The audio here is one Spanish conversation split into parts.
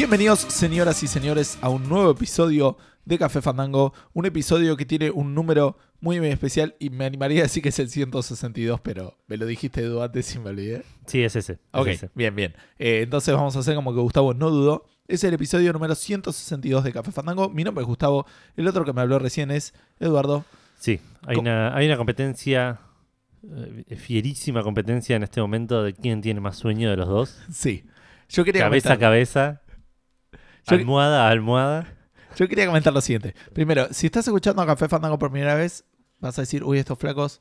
Bienvenidos, señoras y señores, a un nuevo episodio de Café Fandango. Un episodio que tiene un número muy, muy especial y me animaría a decir que es el 162, pero me lo dijiste Edu antes y me olvidé. Sí, es ese. es Ok, ese. bien, bien. Eh, entonces vamos a hacer como que Gustavo no dudó. Es el episodio número 162 de Café Fandango. Mi nombre es Gustavo. El otro que me habló recién es Eduardo. Sí, hay Co- una, hay una competencia, eh, fierísima competencia en este momento de quién tiene más sueño de los dos. Sí. Yo quería, Cabeza a cabeza, Yo- almohada a almohada. yo quería comentar lo siguiente. Primero, si estás escuchando a Café Fandango por primera vez, vas a decir, uy, estos flacos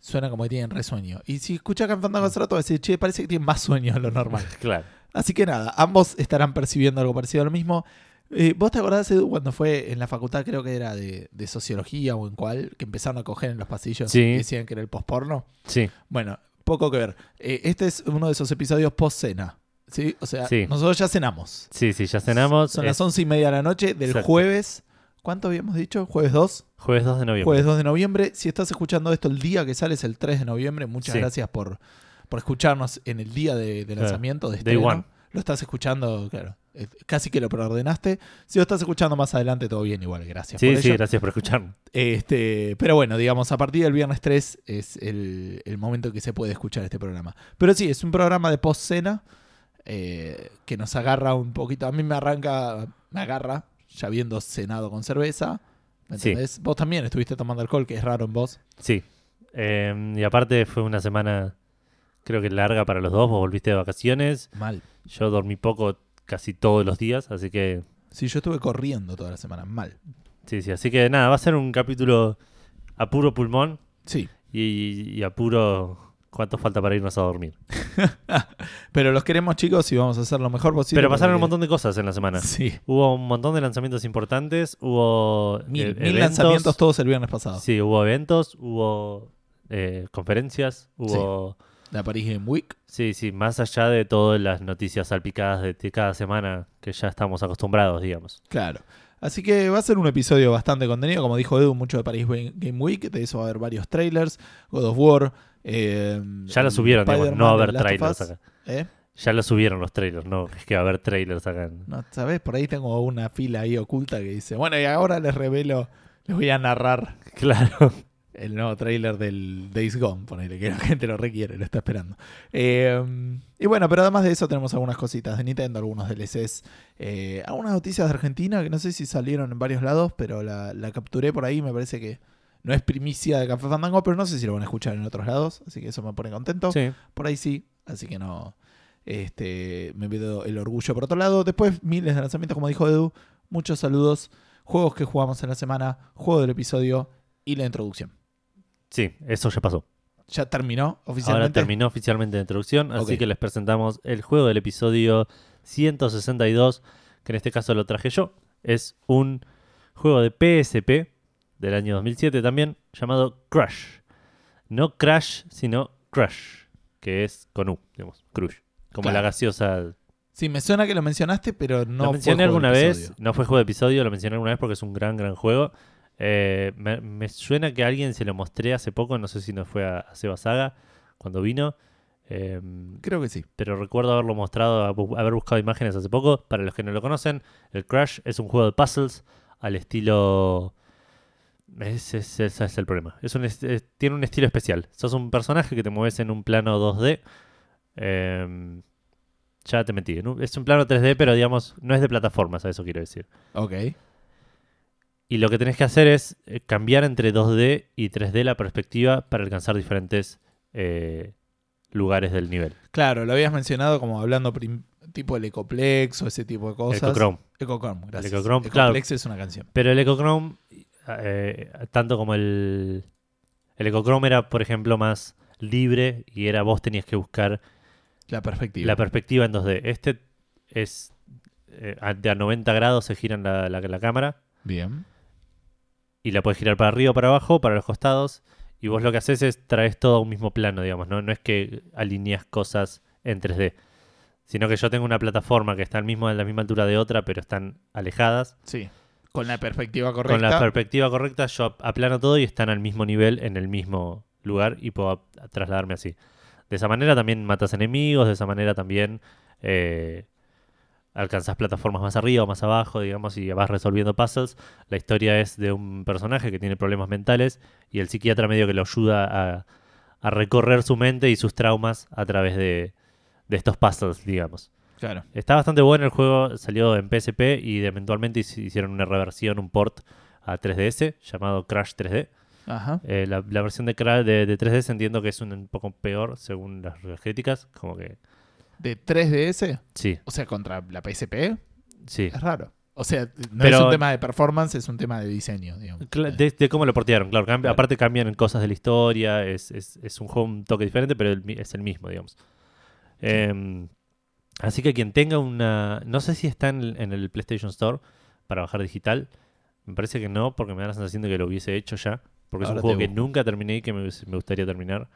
suenan como que tienen resueño. Y si escuchas Café Fandango hace rato, vas a decir, che, parece que tienen más sueño de lo normal. Claro. Así que nada, ambos estarán percibiendo algo parecido a lo mismo. Eh, ¿Vos te acordás, Edu, cuando fue en la facultad, creo que era de, de sociología o en cuál, que empezaron a coger en los pasillos Sí. y decían que era el posporno? Sí, Bueno, poco que ver. Eh, este es uno de esos episodios post-cena. ¿Sí? O sea, Sí. nosotros ya cenamos. sí, sí, ya cenamos. Son Es las once y media de la noche del Exacto. jueves. ¿Cuánto habíamos dicho? ¿Jueves 2? jueves 2 de noviembre. Jueves 2 de noviembre. Si estás escuchando esto el día que sale es el 3 de noviembre, muchas Sí. gracias por, por escucharnos en el día de, de lanzamiento de one. Lo estás escuchando, claro. eh, Casi que lo preordenaste. Si lo estás escuchando más adelante, todo bien, igual. Gracias Sí, por sí, ello. gracias por escucharme. Este, pero bueno, digamos, a partir del viernes 3 es el, el momento en que se puede escuchar este programa. Pero sí, es un programa de post-cena eh, que nos agarra un poquito. A mí me arranca, me agarra, ya habiendo cenado con cerveza. ¿Me Sí. entendés? Vos también estuviste tomando alcohol, que es raro en vos. Sí. Eh, y aparte fue una semana, creo que larga para los dos. Vos volviste de vacaciones. Mal. Yo dormí poco casi todos los días, así que Sí, yo estuve corriendo toda la semana. Mal. Sí, sí, así que nada, va a ser un capítulo a puro pulmón Sí. y, y a puro cuánto falta para irnos a dormir. Pero los queremos, chicos, y vamos a hacer lo mejor posible. Pero pasaron un montón de cosas en la semana. Sí. Hubo un montón de lanzamientos importantes, hubo Mil, eh, mil lanzamientos todos el viernes pasado. Sí, hubo eventos, hubo eh, conferencias, hubo... La Paris Game Week. Sí. sí, más allá de todas las noticias salpicadas de, de cada semana que ya estamos acostumbrados, digamos. Claro. Así que va a ser un episodio bastante contenido. Como dijo Edu, mucho de Paris Game Week. De eso va a haber varios trailers. God of War. Eh, Ya lo el subieron, digamos, no va a haber trailers acá. ¿Eh? Ya lo subieron los trailers, no es que va a haber trailers acá. No, ¿Sabes? Por ahí tengo una fila ahí oculta que dice: Bueno, y ahora les revelo, les voy a narrar Claro. el nuevo trailer del Days Gone. Ponele que la gente lo requiere, lo está esperando. Eh, y bueno, pero además de eso, tenemos algunas cositas de Nintendo, algunos DLCs, eh, algunas noticias de Argentina que no sé si salieron en varios lados, pero la, la capturé por ahí. Me parece que no es primicia de Café Fandango, pero no sé si lo van a escuchar en otros lados, así que eso me pone contento. Sí. Por ahí sí, así que no. Este, me pido el orgullo por otro lado. Después, miles de lanzamientos, como dijo Edu. Muchos saludos. Juegos que jugamos en la semana, juego del episodio y la introducción. Sí, eso ya pasó. Ya terminó Ahora oficialmente. terminó oficialmente la introducción, así que les presentamos el juego del episodio 162, que en este caso lo traje yo. Es un juego de PSP del año 2007 también, llamado Crush. No Crash, sino Crush, que es con U, digamos, Crush. Como Claro. la gaseosa. Sí, me suena que lo mencionaste, pero no lo fue mencioné juego del alguna vez, no fue juego de episodio, lo mencioné alguna vez porque es un gran, gran juego. Eh, me, me suena que a alguien se lo mostré hace poco, no sé si no fue a, a Seba Saga cuando vino. Eh, Creo que sí. pero recuerdo haberlo mostrado, haber buscado imágenes hace poco. Para los que no lo conocen, el Crash es un juego de puzzles al estilo... Ese, ese- ese es el problema. Es un es- tiene un estilo especial. Sos un personaje que te mueves en un plano 2D. Em, ya te metí. Es un plano 3D, pero digamos, no es de plataformas, a eso quiero decir. Ok. Y lo que tenés que hacer es eh, cambiar entre 2D y 3D la perspectiva para alcanzar diferentes eh, lugares del nivel. Claro, lo habías mencionado como hablando tipo el Ecoplex o ese tipo de cosas. Ecochrome. Ecochrome, gracias. Ecochrome, Ecoplex claro. es una canción. Pero el Ecochrome, eh, tanto como el. El Ecochrome era, por ejemplo, más libre y era vos tenías que buscar La perspectiva. la perspectiva en 2D. Este es. eh, a- de a 90 grados se gira la, la, la cámara Bien. y la puedes girar para arriba o para abajo, para los costados. Y vos lo que haces es traes todo a un mismo plano, digamos. No, no es que alineas cosas en 3D. Sino que yo tengo una plataforma que está al mismo, a la misma altura de otra, pero están alejadas. Sí. Con la perspectiva correcta. Con la perspectiva correcta, yo ap- aplano todo y están al mismo nivel, en el mismo lugar, y puedo trasladarme así. De esa manera también matas enemigos, de esa manera también eh, alcanzás plataformas más arriba o más abajo, digamos, y vas resolviendo puzzles. La historia es de un personaje que tiene problemas mentales y el psiquiatra medio que lo ayuda a, a recorrer su mente y sus traumas a través de, de estos puzzles, digamos. Claro. Está bastante bueno el juego, salió en PSP y eventualmente hici- hicieron una reversión, un port a 3DS llamado Crash 3D. Ajá. Eh, la, la versión de, de, de 3DS entiendo que es un, poco peor según las críticas, como que De 3DS, sí, o sea, contra la PSP, sí. es raro. O sea, no Pero- es un tema de performance, es un tema de diseño, digamos. De, de cómo lo portearon, claro. Aparte cambian cosas de la historia, es, es- es un juego un toque diferente, pero el es el mismo, digamos. Em, así que quien tenga una... No sé si está en el, en el PlayStation Store para bajar digital. Me parece que no, porque me da la sensación de que lo hubiese hecho ya. Porque es un juego que nunca terminé y que me, me gustaría terminar.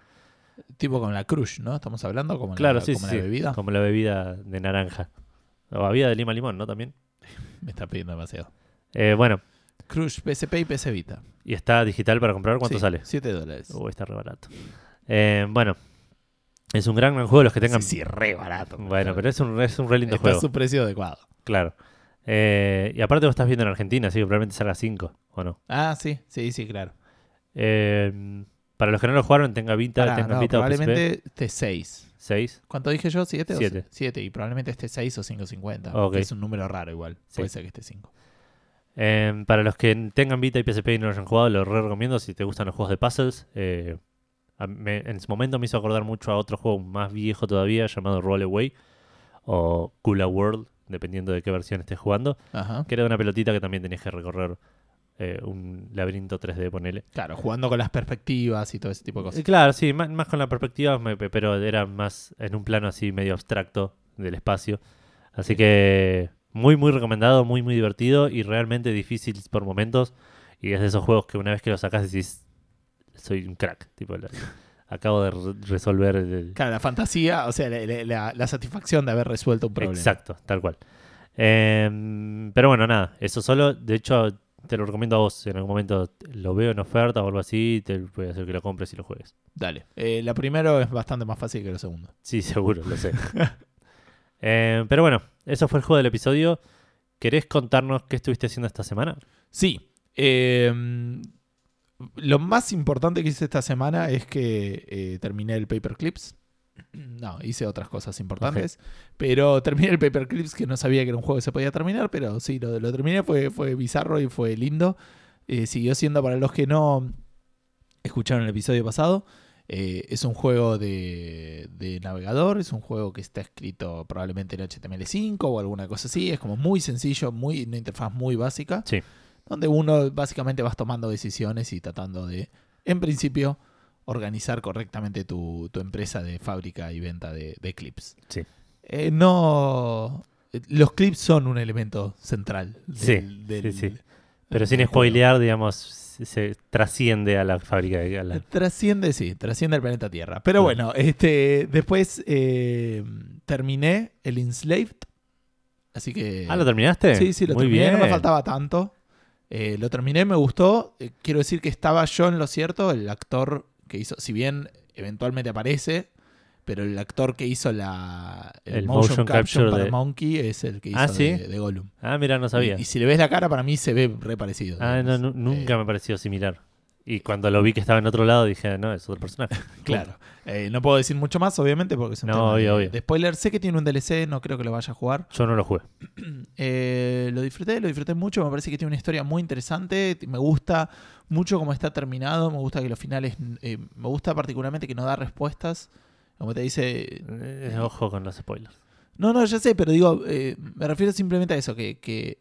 Tipo con la Crush, ¿no? Estamos hablando como, Claro, la, sí, como sí. la bebida. Como la bebida de naranja. O había de lima limón, ¿no? También. Me está pidiendo demasiado. Eh, bueno, Crush, PSP y PS Vita. y está digital para comprar. ¿Cuánto Sí, sale? 7 dólares. Uy, está re barato. Eh, bueno, es un gran, gran juego. Los que tengan. Sí, sí, re barato. Bueno, pero es un, es un re lindo Está juego. su precio adecuado. Claro. Eh, y aparte vos estás viendo en Argentina, así que probablemente salga 5, ¿o no? Ah, sí, sí, sí, claro. Eh, para los que no lo jugaron, tenga Vita, Pará, tengan no, Vita o PSP, probablemente esté 6. 6. ¿Cuánto dije yo? ¿7? Siete. 7. Y probablemente esté 6 o 5.50. Ok. que Es un número raro igual. Sí. Puede ser que esté 5. Eh, para los que tengan Vita y PSP y no lo hayan jugado, lo re recomiendo si te gustan los juegos de puzzles. Eh, a- me- en su momento me hizo acordar mucho a otro juego más viejo todavía llamado Roll Away o Kula World, dependiendo de qué versión estés jugando. Ajá. Que era una pelotita que también tenías que recorrer eh, un laberinto 3D, ponele. Claro, jugando con las perspectivas y todo ese tipo de Eh, cosas. Claro, sí, más, más con la perspectiva, me- pe- pero era más en un plano así medio abstracto del espacio. Así que muy, muy recomendado, muy, muy divertido y realmente difícil por momentos. Y es de esos juegos que una vez que lo sacas decís, soy un crack. Tipo, la- acabo de re- resolver el, Claro, la fantasía, o sea, la, la- la- la satisfacción de haber resuelto un problema. Exacto, tal cual. Em, pero bueno, nada, eso solo. De hecho, te lo recomiendo a vos. Si en algún momento lo veo en oferta o algo así, te voy a hacer que lo compres y lo juegues. Dale. Eh, la primero es bastante más fácil que la segunda. Sí, seguro, lo sé. Em, pero bueno, eso fue el juego del episodio. ¿Querés contarnos qué estuviste haciendo esta semana? Sí. eh, lo más importante que hice esta semana es que eh, terminé el Paperclips. No, hice otras cosas importantes. Pero terminé el Paperclips que no sabía que era un juego que se podía terminar, pero sí, lo, lo terminé, fue, fue bizarro y fue lindo. Eh, siguió siendo para los que no escucharon el episodio pasado. eh, es un juego de, de navegador, es un juego que está escrito probablemente en HTML5 o alguna cosa así. Es como muy sencillo, muy, una interfaz muy básica. Sí. Donde uno básicamente vas tomando decisiones y tratando de, en principio, organizar correctamente tu, tu empresa de fábrica y venta de, de clips. Sí. Eh, no. Los clips son un elemento central. Sí, sí, sí. Pero sin del spoilear, digamos, se, trasciende a la fábrica. de- a la- Trasciende, sí, trasciende el planeta Tierra. Pero Sí. bueno, este, después eh, terminé el Enslaved. Así que. Ah, ¿lo terminaste? Sí, sí, lo Muy terminé, bien. no me faltaba tanto. Eh, lo terminé, me gustó. Eh, quiero decir que estaba yo en lo cierto, el actor que hizo, si bien eventualmente aparece, pero el actor que hizo la el, El motion, motion capture, para de- Monkey es el que hizo Ah, ¿sí? de, de Gollum. Ah, mira, no sabía. Y, y si le ves la cara, para mí se ve re parecido. Ah, no, nunca Eh, me pareció similar. Y cuando lo vi que estaba en otro lado, dije, no, es otro personaje. Claro. Eh, no puedo decir mucho más, obviamente, porque es un No, tema obvio, de, obvio. de spoiler. Sé que tiene un DLC, no creo que lo vaya a jugar. Yo no lo jugué. Eh, lo disfruté, lo disfruté mucho. Me parece que tiene una historia muy interesante. Me gusta mucho cómo está terminado. Me gusta que los finales. eh, me gusta particularmente que no da respuestas. Como te dice. Ojo con los spoilers. No, no, ya sé, pero digo. me refiero simplemente a eso: que, que,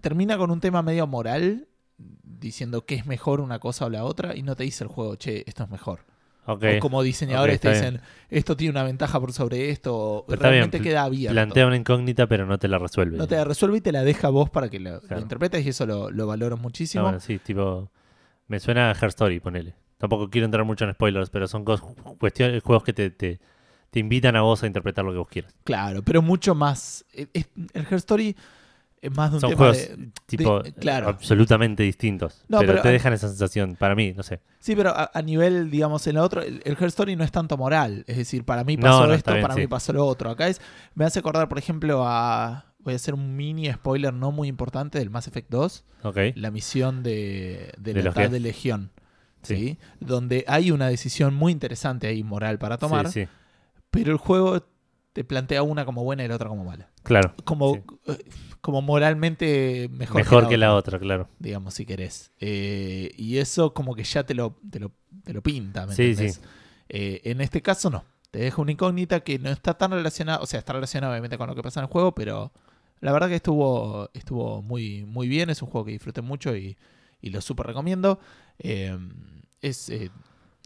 termina con un tema medio moral. Diciendo que es mejor una cosa o la otra. Y no te dice el juego, che, esto es mejor. O como diseñadores te dicen, esto tiene una ventaja por sobre esto. o Pero realmente queda abierto. Plantea una incógnita, pero no te la resuelve. No te la resuelve y te la deja vos para que lo, interpretes y eso lo, lo valoro muchísimo. bueno, sí, tipo. Me suena a Her Story, ponele. Tampoco quiero entrar mucho en spoilers, pero son cuestiones, juegos que te, te, te invitan a vos a interpretar lo que vos quieras. Claro, pero mucho más. es- es- el Her Story más de un Son tema juegos de. tipo de- claro. absolutamente distintos. No, pero, pero- te dejan esa sensación, para mí, no sé. Sí, pero a, a nivel, digamos, en la otro, el, el Her Story no es tanto moral. Es decir, para mí pasó no, esto, bien, para sí. mí pasó lo otro. Acá es. Me hace acordar, por ejemplo, a. voy a hacer un mini spoiler no muy importante del Mass Effect 2, Ok. la misión de, de, De Geth. de Legión. ¿sí? Sí. Donde hay una decisión muy interesante ahí moral para tomar, Sí, sí. pero el juego te plantea una como buena y la otra como mala. Claro. Como, Sí. Como moralmente mejor, Mejor que la otra, claro. digamos, si querés. Eh, y eso como que ya te lo, te lo, te lo pinta, ¿me Sí, entendés? sí. Eh, en este caso no. Te deja una incógnita que no está tan relacionada, o sea, está relacionada obviamente con lo que pasa en el juego, pero la verdad que estuvo, estuvo muy, muy bien. Es un juego que disfruté mucho y, y lo súper recomiendo. Eh, es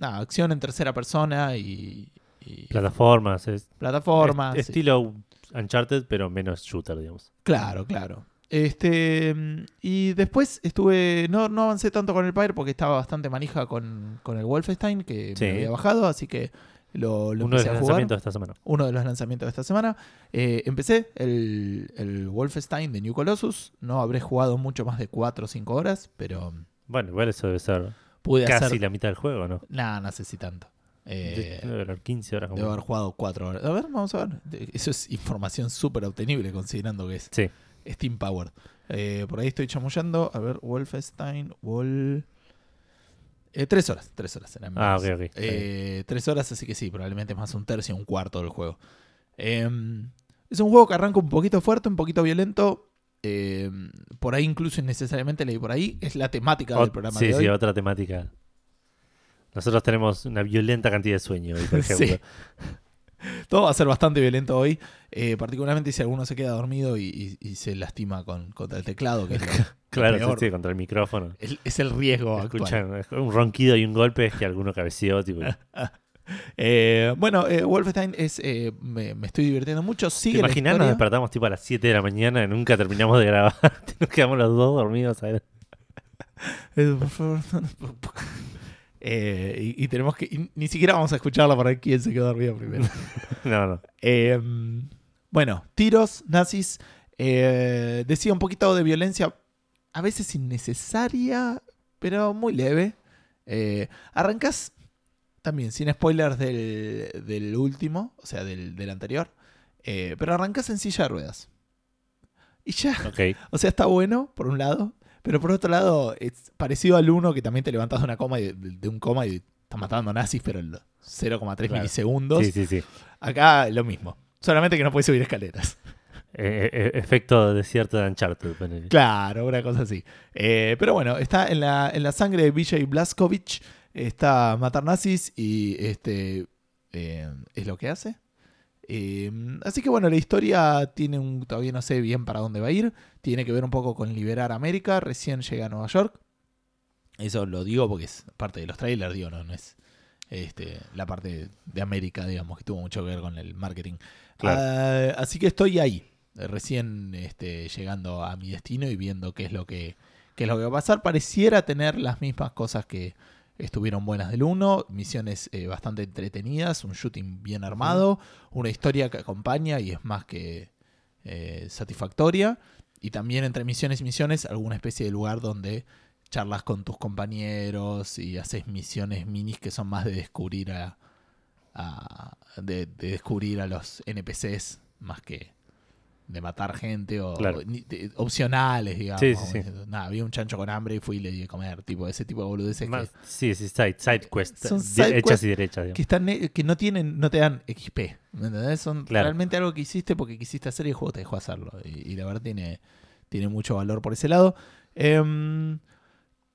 nada, acción en tercera persona y, y Plataformas. Es, plataformas. es- estilo Uncharted, pero menos shooter, digamos. Claro, claro. Este, mm, y después estuve, no, no avancé tanto con el Pyre porque estaba bastante manija con, con el Wolfenstein que Sí. me había bajado, así que lo, lo Uno de los a jugar. lanzamientos de esta semana. Uno de los lanzamientos de esta semana. Eh, empecé el, el Wolfenstein de New Colossus. No habré jugado mucho más de 4 o 5 horas, pero Bueno, igual eso debe ser pude casi hacer... la mitad del juego, ¿no? Nada, no sé si tanto. Eh, debe haber 15 horas. Debo haber jugado 4 horas. A ver, vamos a ver. Eso es información súper obtenible considerando que es Sí. Steam Powered. Eh, por ahí estoy chamullando. A ver, Wolfenstein, Wol... Eh, tres horas, tres horas eran Ah, ok, ok. Eh, tres horas, así que sí, probablemente más un tercio, un cuarto del juego. Eh, es un juego que arranca un poquito fuerte, un poquito violento. eh, por ahí incluso innecesariamente leí por ahí. Es la temática del programa sí, de hoy. sí, otra temática. Nosotros tenemos una violenta cantidad de sueño hoy, por Sí. ejemplo. Todo va a ser bastante violento hoy, eh, particularmente si alguno se queda dormido y, y- y se lastima con, contra el teclado, que es, lo- Claro, peor. sí, sí, contra el micrófono. es- es el riesgo actual. Escuchan un ronquido y un golpe es que alguno cabeceó, tipo. Eh, bueno, eh, Wolfenstein es, eh, me, me estoy divirtiendo mucho. ¿Te Sigue imaginas? Nos despertamos tipo a las 7 de la mañana y nunca terminamos de grabar. Nos quedamos los dos dormidos. favor, no. Eh, y, y tenemos que. y ni siquiera vamos a escucharla para ver quién se quedó dormido primero. No, no. Eh, bueno, tiros, nazis. Eh, decía un poquito de violencia, a veces innecesaria, pero muy leve. Eh, arrancas también, sin spoilers del, del último, o sea, del, del anterior. pero arrancas en silla de ruedas. Y ya, o sea, está bueno, por un lado. Pero por otro lado, es parecido al uno que también te levantas de una coma y de, de un coma y estás matando nazis, pero en los 0,3 Claro. milisegundos. Sí, sí, sí. Acá lo mismo. Solamente que no puedes subir escaleras. Eh, eh, efecto desierto de Uncharted. Claro, una cosa así. Eh, pero bueno, está en la, en la sangre de Vijay Blaskovich. Está matar nazis y este eh, es lo que hace. Eh, así que bueno, la historia tiene un. Todavía no sé bien para dónde va a ir. Tiene que ver un poco con liberar América. Recién llega a Nueva York. Eso lo digo porque es parte de los trailers, digo, no, no es este, la parte de América, digamos, que tuvo mucho que ver con el marketing. Claro. Ah, así que estoy ahí, recién este, llegando a mi destino y viendo qué es lo que qué es lo que va a pasar. Pareciera tener las mismas cosas que estuvieron buenas del 1, misiones eh, bastante entretenidas, un shooting bien armado, una historia que acompaña y es más que eh, satisfactoria. Y también entre misiones y misiones, alguna especie de lugar donde charlas con tus compañeros y haces misiones minis que son más de descubrir a, a- de, de descubrir a los NPCs más que de matar gente o Claro. ni- de- opcionales, digamos. Sí, sí, sí. Diciendo, Nada, había un chancho con hambre y fui y le di de comer, tipo ese tipo de boludeces que, Más- sí, sí, side, side quest. Son side hechas quest y derechas. digamos. que están eh, que no tienen no te dan XP ¿me entendés? son Claro. realmente algo que hiciste porque quisiste hacer y el juego te dejó hacerlo y, y la verdad tiene tiene mucho valor por ese lado Em,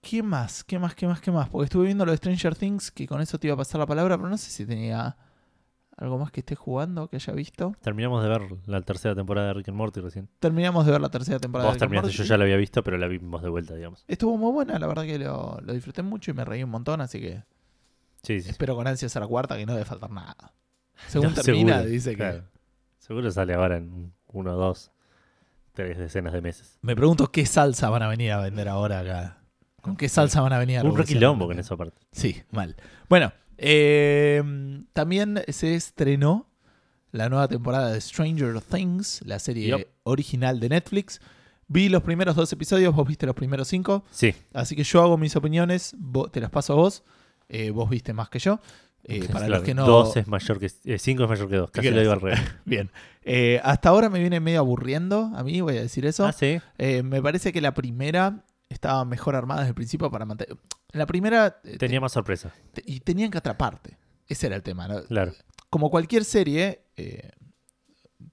¿qué más? ¿qué más? ¿qué más? ¿qué más? porque estuve viendo lo de Stranger Things que con eso te iba a pasar la palabra pero no sé si tenía algo más que esté jugando que haya visto Terminamos de ver la tercera temporada de Rick and Morty recién. terminamos de ver la tercera temporada Vos de Rick and terminaste, Morty. yo ya la había visto, pero la vimos de vuelta, digamos. estuvo muy buena la verdad que lo, lo disfruté mucho y me reí un montón así que Sí, sí. espero con ansias a la cuarta que no debe faltar nada según No, termina seguro, dice que claro. Seguro sale ahora en uno, dos, tres decenas de meses. Me pregunto qué salsa van a venir a vender ahora acá. ¿Con qué salsa van a venir a Un requilombo con esa parte. Sí, mal. Bueno, eh, también se estrenó la nueva temporada de Stranger Things, la serie original de Netflix. Vi los primeros dos episodios, vos viste los primeros cinco. Sí, Así que yo hago mis opiniones, te las paso a vos. eh, vos viste más que yo. Eh, para Claro, los que no. Dos es mayor que... 5 es mayor que 2. Casi lo digo al revés. Bien. Eh, hasta ahora me viene medio aburriendo a mí, voy a decir eso. Ah, sí. Eh, me parece que la primera estaba mejor armada desde el principio para mantener. La primera. eh, Tenía más sorpresa. te- y tenían que atraparte. Ese era el tema. ¿no? Claro. Como cualquier serie, eh,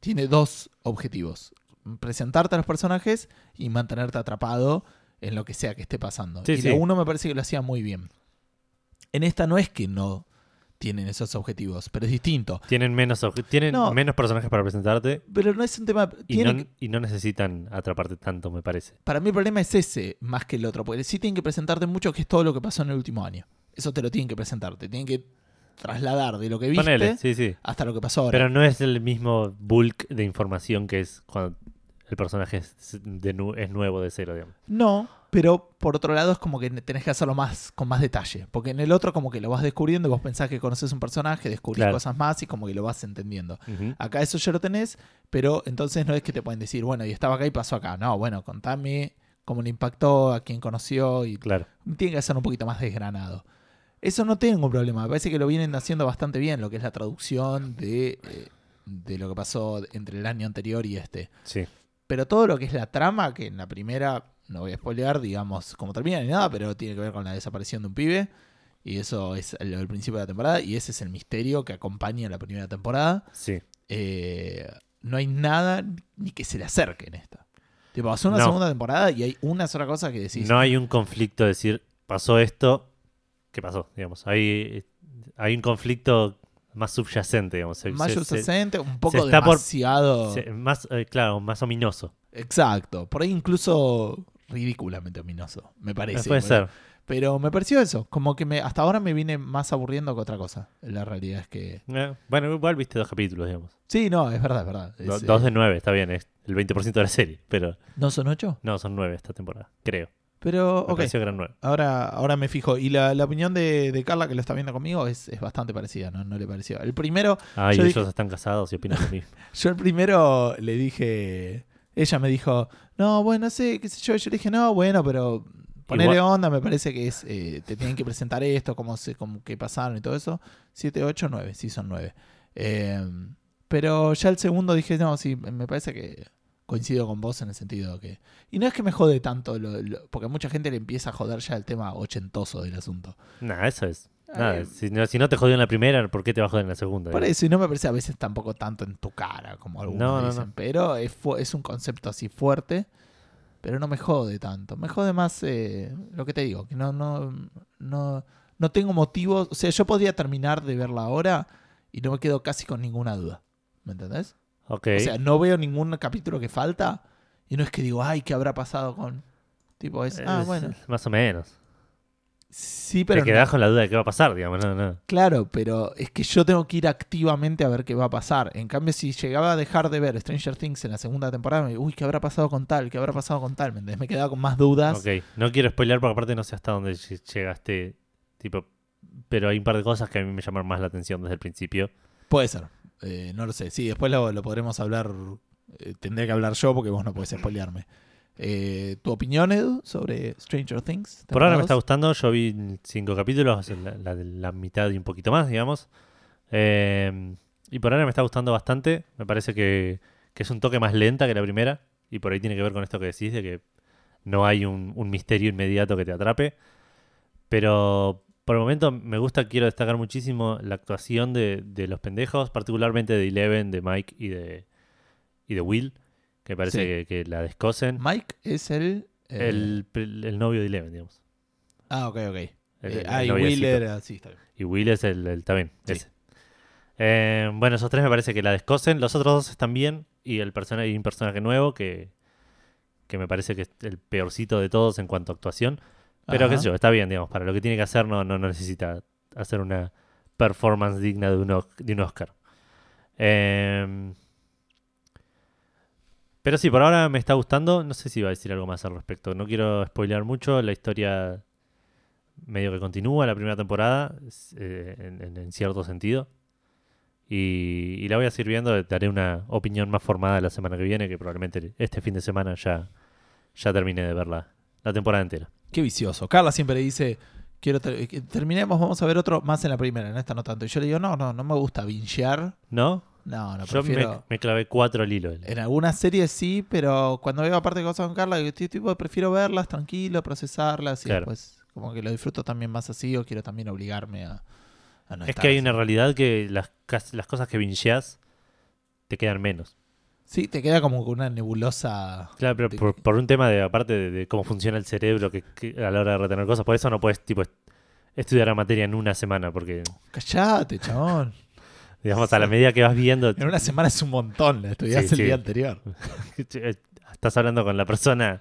tiene dos objetivos: presentarte a los personajes y mantenerte atrapado en lo que sea que esté pasando. Sí, y sí. uno me parece que lo hacía muy bien. En esta no es que no tienen esos objetivos, pero es distinto. Tienen menos tienen No. menos personajes para presentarte Pero no es un tema. y no, y no necesitan atraparte tanto, me parece. para mí el problema es ese más que el otro, porque sí tienen que presentarte mucho que es todo lo que pasó en el último año. Eso te lo tienen que presentar, te tienen que trasladar de lo que viste Ponele, sí, sí. hasta lo que pasó ahora. Pero no es el mismo bulk de información que es cuando el personaje es, de nu- es nuevo de cero, digamos. No, pero por otro lado es como que tenés que hacerlo más con más detalle, porque en el otro como que lo vas descubriendo, vos pensás que conoces un personaje, descubrís Claro. cosas más y como que lo vas entendiendo. Acá eso ya lo tenés, pero entonces no es que te pueden decir, bueno, y estaba acá y pasó acá. No, bueno, contame cómo le impactó, a quién conoció y Claro. tiene que ser un poquito más desgranado. Eso no tengo problema. Me parece que lo vienen haciendo bastante bien, lo que es la traducción de, eh, de lo que pasó entre el año anterior y este. Sí. Pero todo lo que es la trama, que en la primera, no voy a spoilear, digamos, cómo termina ni nada, pero tiene que ver con la desaparición de un pibe. Y eso es el, el principio de la temporada. Y ese es el misterio que acompaña la primera temporada. Sí. Eh, no hay nada ni que se le acerque en esta. Tipo, pasó una No. segunda temporada y hay una sola cosa que decís. No hay un conflicto de decir, pasó esto, ¿qué pasó? Digamos, hay, hay un conflicto más subyacente, digamos. Se- más se- se- subyacente, un poco por- demasiado. se- más, eh, claro, más ominoso. Exacto. Por ahí incluso ridículamente ominoso, me parece. Puede Pero- ser. Pero me pareció eso. Como que me, hasta ahora me viene más aburriendo que otra cosa. La realidad es que. Eh, bueno, igual viste dos capítulos, digamos. Sí, no, es verdad, es verdad. Es, Do- eh, dos de nueve, está bien, es el 20% de la serie, pero ¿No son ocho? no, son nueve esta temporada, creo. Pero, Me ok. nueve. Ahora, ahora me fijo. Y la, la opinión de, de Carla, que lo está viendo conmigo, es, es bastante parecida, ¿no? No le pareció. El primero, Ah, y ellos dije- están casados y opinan lo mismo. yo el primero le dije. Ella me dijo, no, bueno, no sé, qué sé yo. Yo le dije, no, bueno, pero ponerle onda, me parece que es. eh, te tienen que presentar esto, cómo se, cómo que pasaron y todo eso. 7, 8, 9, sí son 9. pero ya el segundo dije, no, sí, me parece que coincido con vos en el sentido que. Y no es que me jode tanto, lo- lo- porque a mucha gente le empieza a joder ya el tema ochentoso del asunto. Nada, eso es. Nada, Eh, si, no, si no te jodió en la primera, ¿por qué te va a joder en la segunda? Por eso, y no me parece a veces tampoco tanto en tu cara, como algunos No, dicen. no. Pero es un concepto así fuerte, pero no me jode tanto. Me jode más eh, lo que te digo, que no, no, no, no tengo motivos. O sea, yo podría terminar de verla ahora y no me quedo casi con ninguna duda. ¿Me entendés? O sea, no veo ningún capítulo que falta y no es que digo, ay, ¿qué habrá pasado con...? Tipo, es, ah, bueno. Más o menos. Sí, pero... te no- quedás con la duda de qué va a pasar, digamos. No, no. Claro, pero es que yo tengo que ir activamente a ver qué va a pasar. En cambio, si llegaba a dejar de ver Stranger Things en la segunda temporada, me digo, uy, ¿qué habrá pasado con tal? ¿Qué habrá pasado con tal? ¿Me, quedaba con más dudas. Ok. No quiero spoilear porque aparte no sé hasta dónde ll- llegaste. Tipo. Pero hay un par de cosas que a mí me llamaron más la atención desde el principio. Puede ser. Eh, no lo sé. Sí, después lo, lo podremos hablar. eh, tendré que hablar yo porque vos no podés spoilearme. Eh, ¿Tu opinión, Edu, sobre Stranger Things? Por ahora me está gustando. Yo vi cinco capítulos, la, la, la mitad y un poquito más, digamos. Eh, y por ahora me está gustando bastante. Me parece que, que es un toque más lenta que la primera. Y por ahí tiene que ver con esto que decís, de que no hay un, un misterio inmediato que te atrape. Pero por el momento me gusta, quiero destacar muchísimo la actuación de, de los pendejos, particularmente de Eleven, de Mike y de, y de Will, que parece Sí. que, que la descosen. Mike es el. eh, el, el novio de Eleven, digamos. Ah, ok, ok. El- Eh, ah, y. Will era. Sí, está bien. Y Will es el, el también, Sí. ese. Eh, bueno, esos tres me parece que la descosen. Los otros dos están bien. Y el personaje, y un personaje nuevo que, que me parece que es el peorcito de todos en cuanto a actuación. Pero qué Ajá. sé yo, está bien, digamos. Para lo que tiene que hacer no, no, no necesita hacer una performance digna de un, de un Oscar. Eh, pero sí, por ahora me está gustando. No sé si iba a decir algo más al respecto. No quiero spoilear mucho. La historia medio que continúa la primera temporada, eh, en, cierto sentido. Y, y la voy a seguir viendo. Daré una opinión más formada la semana que viene, que probablemente este fin de semana ya, ya termine de ver la, la temporada entera. Qué vicioso. Carla siempre dice quiero ter- que terminemos, vamos a ver otro más en la primera, en esta no tanto. Y yo le digo, no, no, no me gusta bingear. ¿No? No, no, Yo me, prefiero... me clavé cuatro al hilo. En algunas series sí, pero cuando veo aparte cosas con Carla, estoy tipo, prefiero verlas tranquilo, procesarlas y Claro. después como que lo disfruto también más así o quiero también obligarme a, a no es estar que hay así. una realidad que las, las cosas que bingeas te quedan menos. Sí, te queda como con una nebulosa. Claro, pero por, un tema de, aparte de, de cómo funciona el cerebro que, que a la hora de retener cosas, por eso no puedes tipo est- estudiar la materia en una semana, porque Callate, chabón. digamos a la medida que vas viendo, En una semana es un montón, la estudiaste Sí, el sí. día anterior. eh, estás hablando con la persona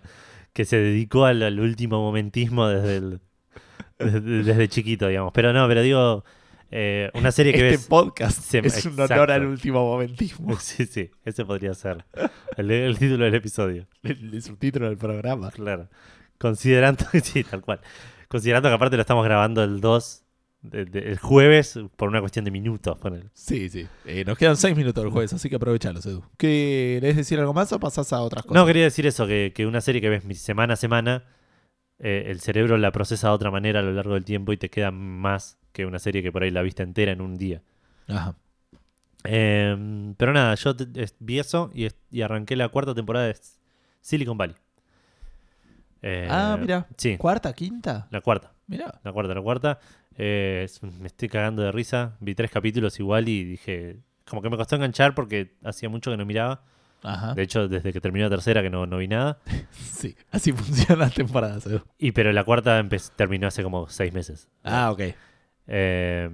que se dedicó al, al último momentismo desde el, desde, desde chiquito, digamos. Pero no, pero digo, eh, una serie que Este ves... podcast se- es un exacto. honor al último momentismo. Sí, sí, ese podría ser el, el título del episodio. El, el subtítulo del programa. Claro. Considerando, sí, tal cual. Considerando que aparte lo estamos grabando el 2, de- de- el jueves, por una cuestión de minutos. ponele. Sí, sí. Eh, nos quedan seis minutos del jueves, así que aprovechalos, Edu. ¿Querés decir algo más o pasás a otras cosas? No, quería decir eso, que, que una serie que ves semana a semana, eh, el cerebro la procesa de otra manera a lo largo del tiempo y te queda más que una serie que por ahí la viste entera en un día. Ajá. Eh, pero nada, yo te- es- vi eso y, y arranqué la cuarta temporada de Silicon Valley. Eh, ah, mira. Sí, ¿Cuarta, quinta? la cuarta. Mira. La cuarta, la cuarta. Eh, es- me estoy cagando de risa. Vi tres capítulos igual y dije. Como que me costó enganchar porque hacía mucho que no miraba. Ajá. De hecho, desde que terminó la tercera que no, no vi nada. Sí, así funcionan las temporadas, Edu. Y pero la cuarta terminó hace como seis meses. Ah, ok. Eh,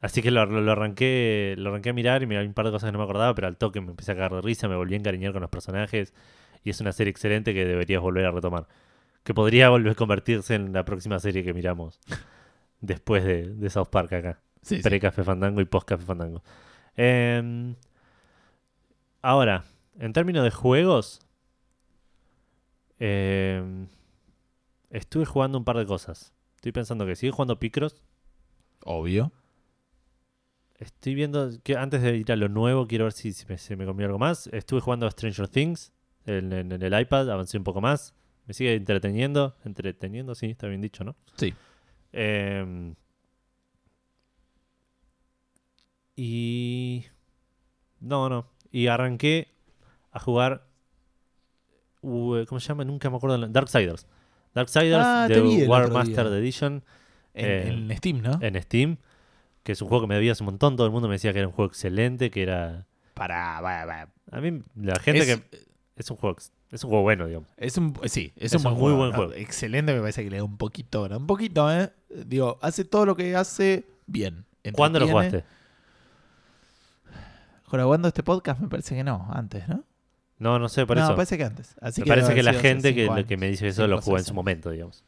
así que lo, lo- arranqué, lo arranqué a mirar y miré un par de cosas que no me acordaba, pero al toque me empecé a cagar de risa, me volví a encariñar con los personajes. Y es una serie excelente que deberías volver a retomar. Que podría volver a convertirse en la próxima serie que miramos después de, de South Park acá. Sí, sí. Pre-Café Fandango y post-Café Fandango. Eh, ahora, en términos de juegos, eh, estuve jugando un par de cosas. Estoy pensando que sigue jugando Picross. Obvio. Estoy viendo que antes de ir a lo nuevo, quiero ver si, si me, se me comió algo más. Estuve jugando a Stranger Things en, en- en el iPad, avancé un poco más. Me sigue entreteniendo. Entreteniendo, sí, está bien dicho, ¿no? Sí. Eh, y. No, no. Y arranqué a jugar. uh, ¿Cómo se llama? Nunca me acuerdo. Darksiders. Darksiders Ah, de War Master. Edition En, Eh, en Steam, ¿no? en Steam. Que es un juego que me debía hace un montón. Todo el mundo me decía que era un juego excelente. Que era. Para, va. A mí, la gente es, que. Es un juego. Es un juego bueno, digamos. es un, sí, es, Es un, buen un muy buen juego. Excelente, me parece que le da un poquito, ¿no? Un poquito, ¿eh? Digo, hace todo lo que hace bien. ¿Cuándo lo jugaste? Grabando este podcast me parece que no, antes, ¿no? No, no sé, por no, eso. parece que antes. Así me que parece que la gente que, que me dice eso lo jugó en su momento, digamos.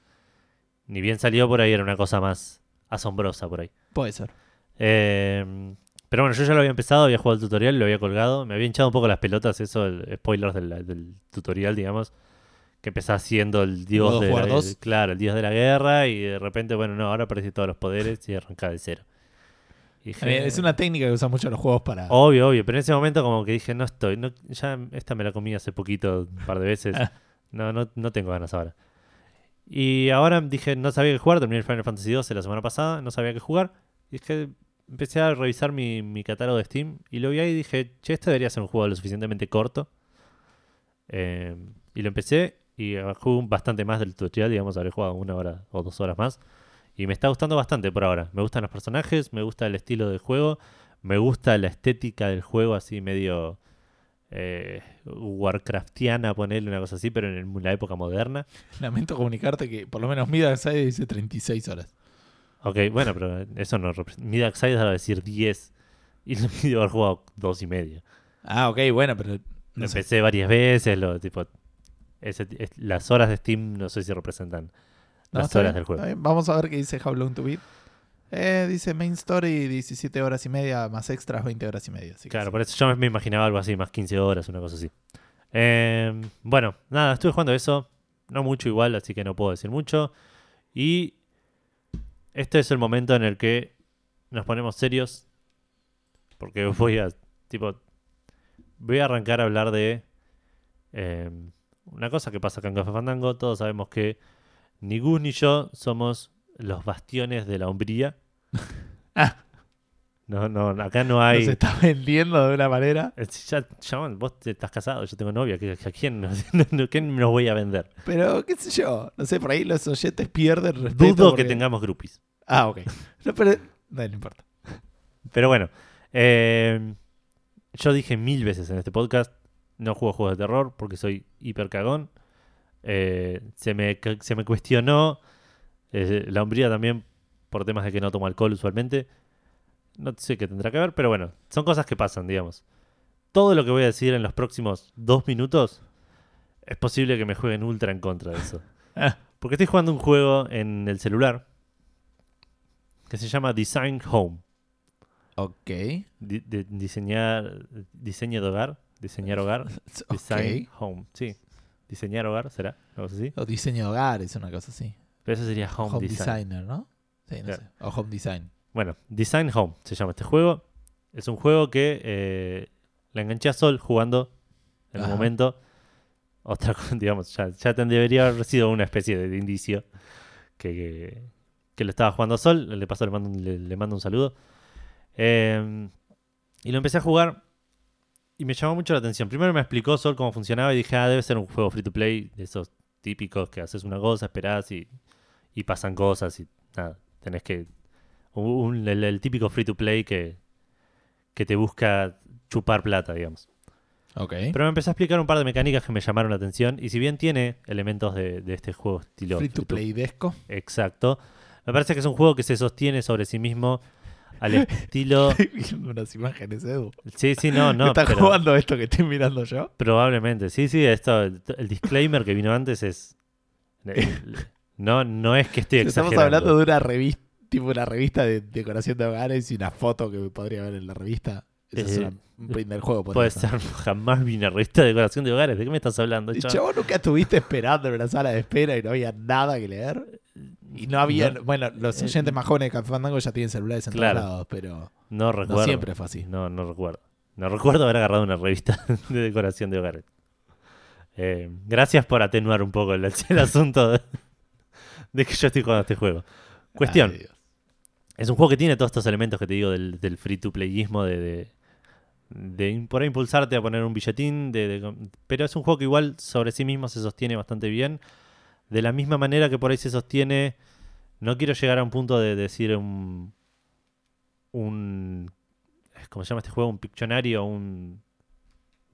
Ni bien salió por ahí, era una cosa más asombrosa por ahí. Puede ser. Eh, pero bueno, yo ya lo había empezado, había jugado el tutorial, lo había colgado. Me había hinchado un poco las pelotas, eso, el spoilers del, del tutorial, digamos. Que empezaba siendo el dios de la, 2. claro, el dios de la guerra y de repente, bueno, no, ahora aparecen todos los poderes y arranca de cero. Dije, Es una técnica que usan mucho los juegos para. Obvio, obvio, pero en ese momento como que dije, no estoy, no, ya esta me la comí hace poquito, un par de veces, no, no, no tengo ganas ahora. Y ahora dije, no sabía qué jugar, terminé el Final Fantasy XII la semana pasada, no sabía qué jugar, y dije, empecé a revisar mi, mi catálogo de Steam, y lo vi ahí y dije, che, este debería ser un juego lo suficientemente corto. Eh, y lo empecé, y eh, jugué bastante más del tutorial, digamos, habré jugado una hora o dos horas más. Y me está gustando bastante por ahora. Me gustan los personajes, me gusta el estilo del juego, me gusta la estética del juego, así medio eh, Warcraftiana, ponerle una cosa así, pero en el- la época moderna. Lamento comunicarte que por lo menos mi Darkseid dice 36 horas. Ok, bueno, pero eso no representa. Mi Darkseid va a decir 10 y lo pido haber jugado dos y medio. Ah, ok, bueno, pero. No sé. Empecé varias veces, lo, tipo, ese- es- las horas de Steam no sé si representan No, las horas bien, del juego. Vamos a ver qué dice How Long to Beat. Eh, dice Main Story 17 horas y media, más extras 20 horas y media. así Claro, por eso yo me imaginaba algo así, más 15 horas, una cosa así. Eh, bueno, nada, estuve jugando eso. No mucho igual, así que no puedo decir mucho. Y este es el momento en el que nos ponemos serios. Porque voy a, tipo, voy a arrancar a hablar de eh, una cosa que pasa acá en Café Fandango. Todos sabemos que ni Gus ni yo somos los bastiones de la hombría. Ah. No, no, acá no hay. Nos está vendiendo de una manera. Eh, Ya, vos te- estás casado, yo tengo novia. ¿A a quién, no- no- quién nos voy a vender? Pero, qué sé yo. No sé, por ahí los oyentes pierden respeto. Dudo porque- que tengamos groupies. Ah, ok. No, pero. No, no importa. Pero bueno, eh, yo dije mil veces en este podcast, no juego juegos de terror porque soy hiper cagón. Eh, se, me, se me cuestionó eh, la hombría también por temas de que no tomo alcohol usualmente. No sé qué tendrá que ver, pero bueno, son cosas que pasan, digamos. Todo lo que voy a decir en los próximos dos minutos es posible que me jueguen ultra en contra de eso. Ah. Porque estoy jugando un juego en el celular que se llama Design Home. Ok. Di- de- diseñar diseño de hogar diseñar hogar design Ok. home sí diseñar hogar será algo así O diseño de hogar es una cosa así. Pero eso sería home, Home, design designer, ¿no? Sí, no Claro. sé. O home design. bueno design home se llama este juego es un juego que eh, la enganché a Sol jugando en un Ajá. momento otra cosa digamos ya, debería haber sido una especie de, de indicio que, que, que lo estaba jugando a Sol le paso le mando un, le, le mando un saludo Eh, y lo empecé a jugar y me llamó mucho la atención. Primero me explicó Sol cómo funcionaba y dije, ah, debe ser un juego free to play de esos típicos que haces una cosa, esperás y, y pasan cosas y nada, tenés que... un- el, el típico free to play que, que te busca chupar plata, digamos. Ok. Pero me empezó a explicar un par de mecánicas que me llamaron la atención y si bien tiene elementos de, de este juego estilo... Free to play desco. Exacto. Me parece que es un juego que se sostiene sobre sí mismo al estilo... Viendo unas imágenes, Edu. Sí, sí, no, no. ¿Estás pero- jugando esto que estoy mirando yo? Probablemente, sí, sí, esto, el disclaimer que vino antes es... No, no es que esté Estamos exagerando. hablando de una revista, tipo una revista de decoración de hogares y una foto que podría ver en la revista. Ese es Eh, una- un primer juego. Puede ser, jamás vi una revista de decoración de hogares. ¿De qué me estás hablando? Chabón? vos nunca estuviste esperando en una sala de espera y no había nada que leer. Y no había. No. bueno, los Eh, oyentes más jóvenes de Café Fandango ya tienen celulares Claro. lados, pero No recuerdo. no siempre fue así. No, no recuerdo. No recuerdo haber agarrado una revista de decoración de hogares. Eh, gracias por atenuar un poco el, el asunto de, de que yo estoy jugando este juego. Cuestión. Ay. Es un juego que tiene todos estos elementos que te digo del, del free to playismo, de, de, de por ahí impulsarte a poner un billetín, de, pero es un juego que igual sobre sí mismo se sostiene bastante bien. De la misma manera que por ahí se sostiene, no quiero llegar a un punto de decir un, un ¿cómo se llama este juego? Un Pictionary o un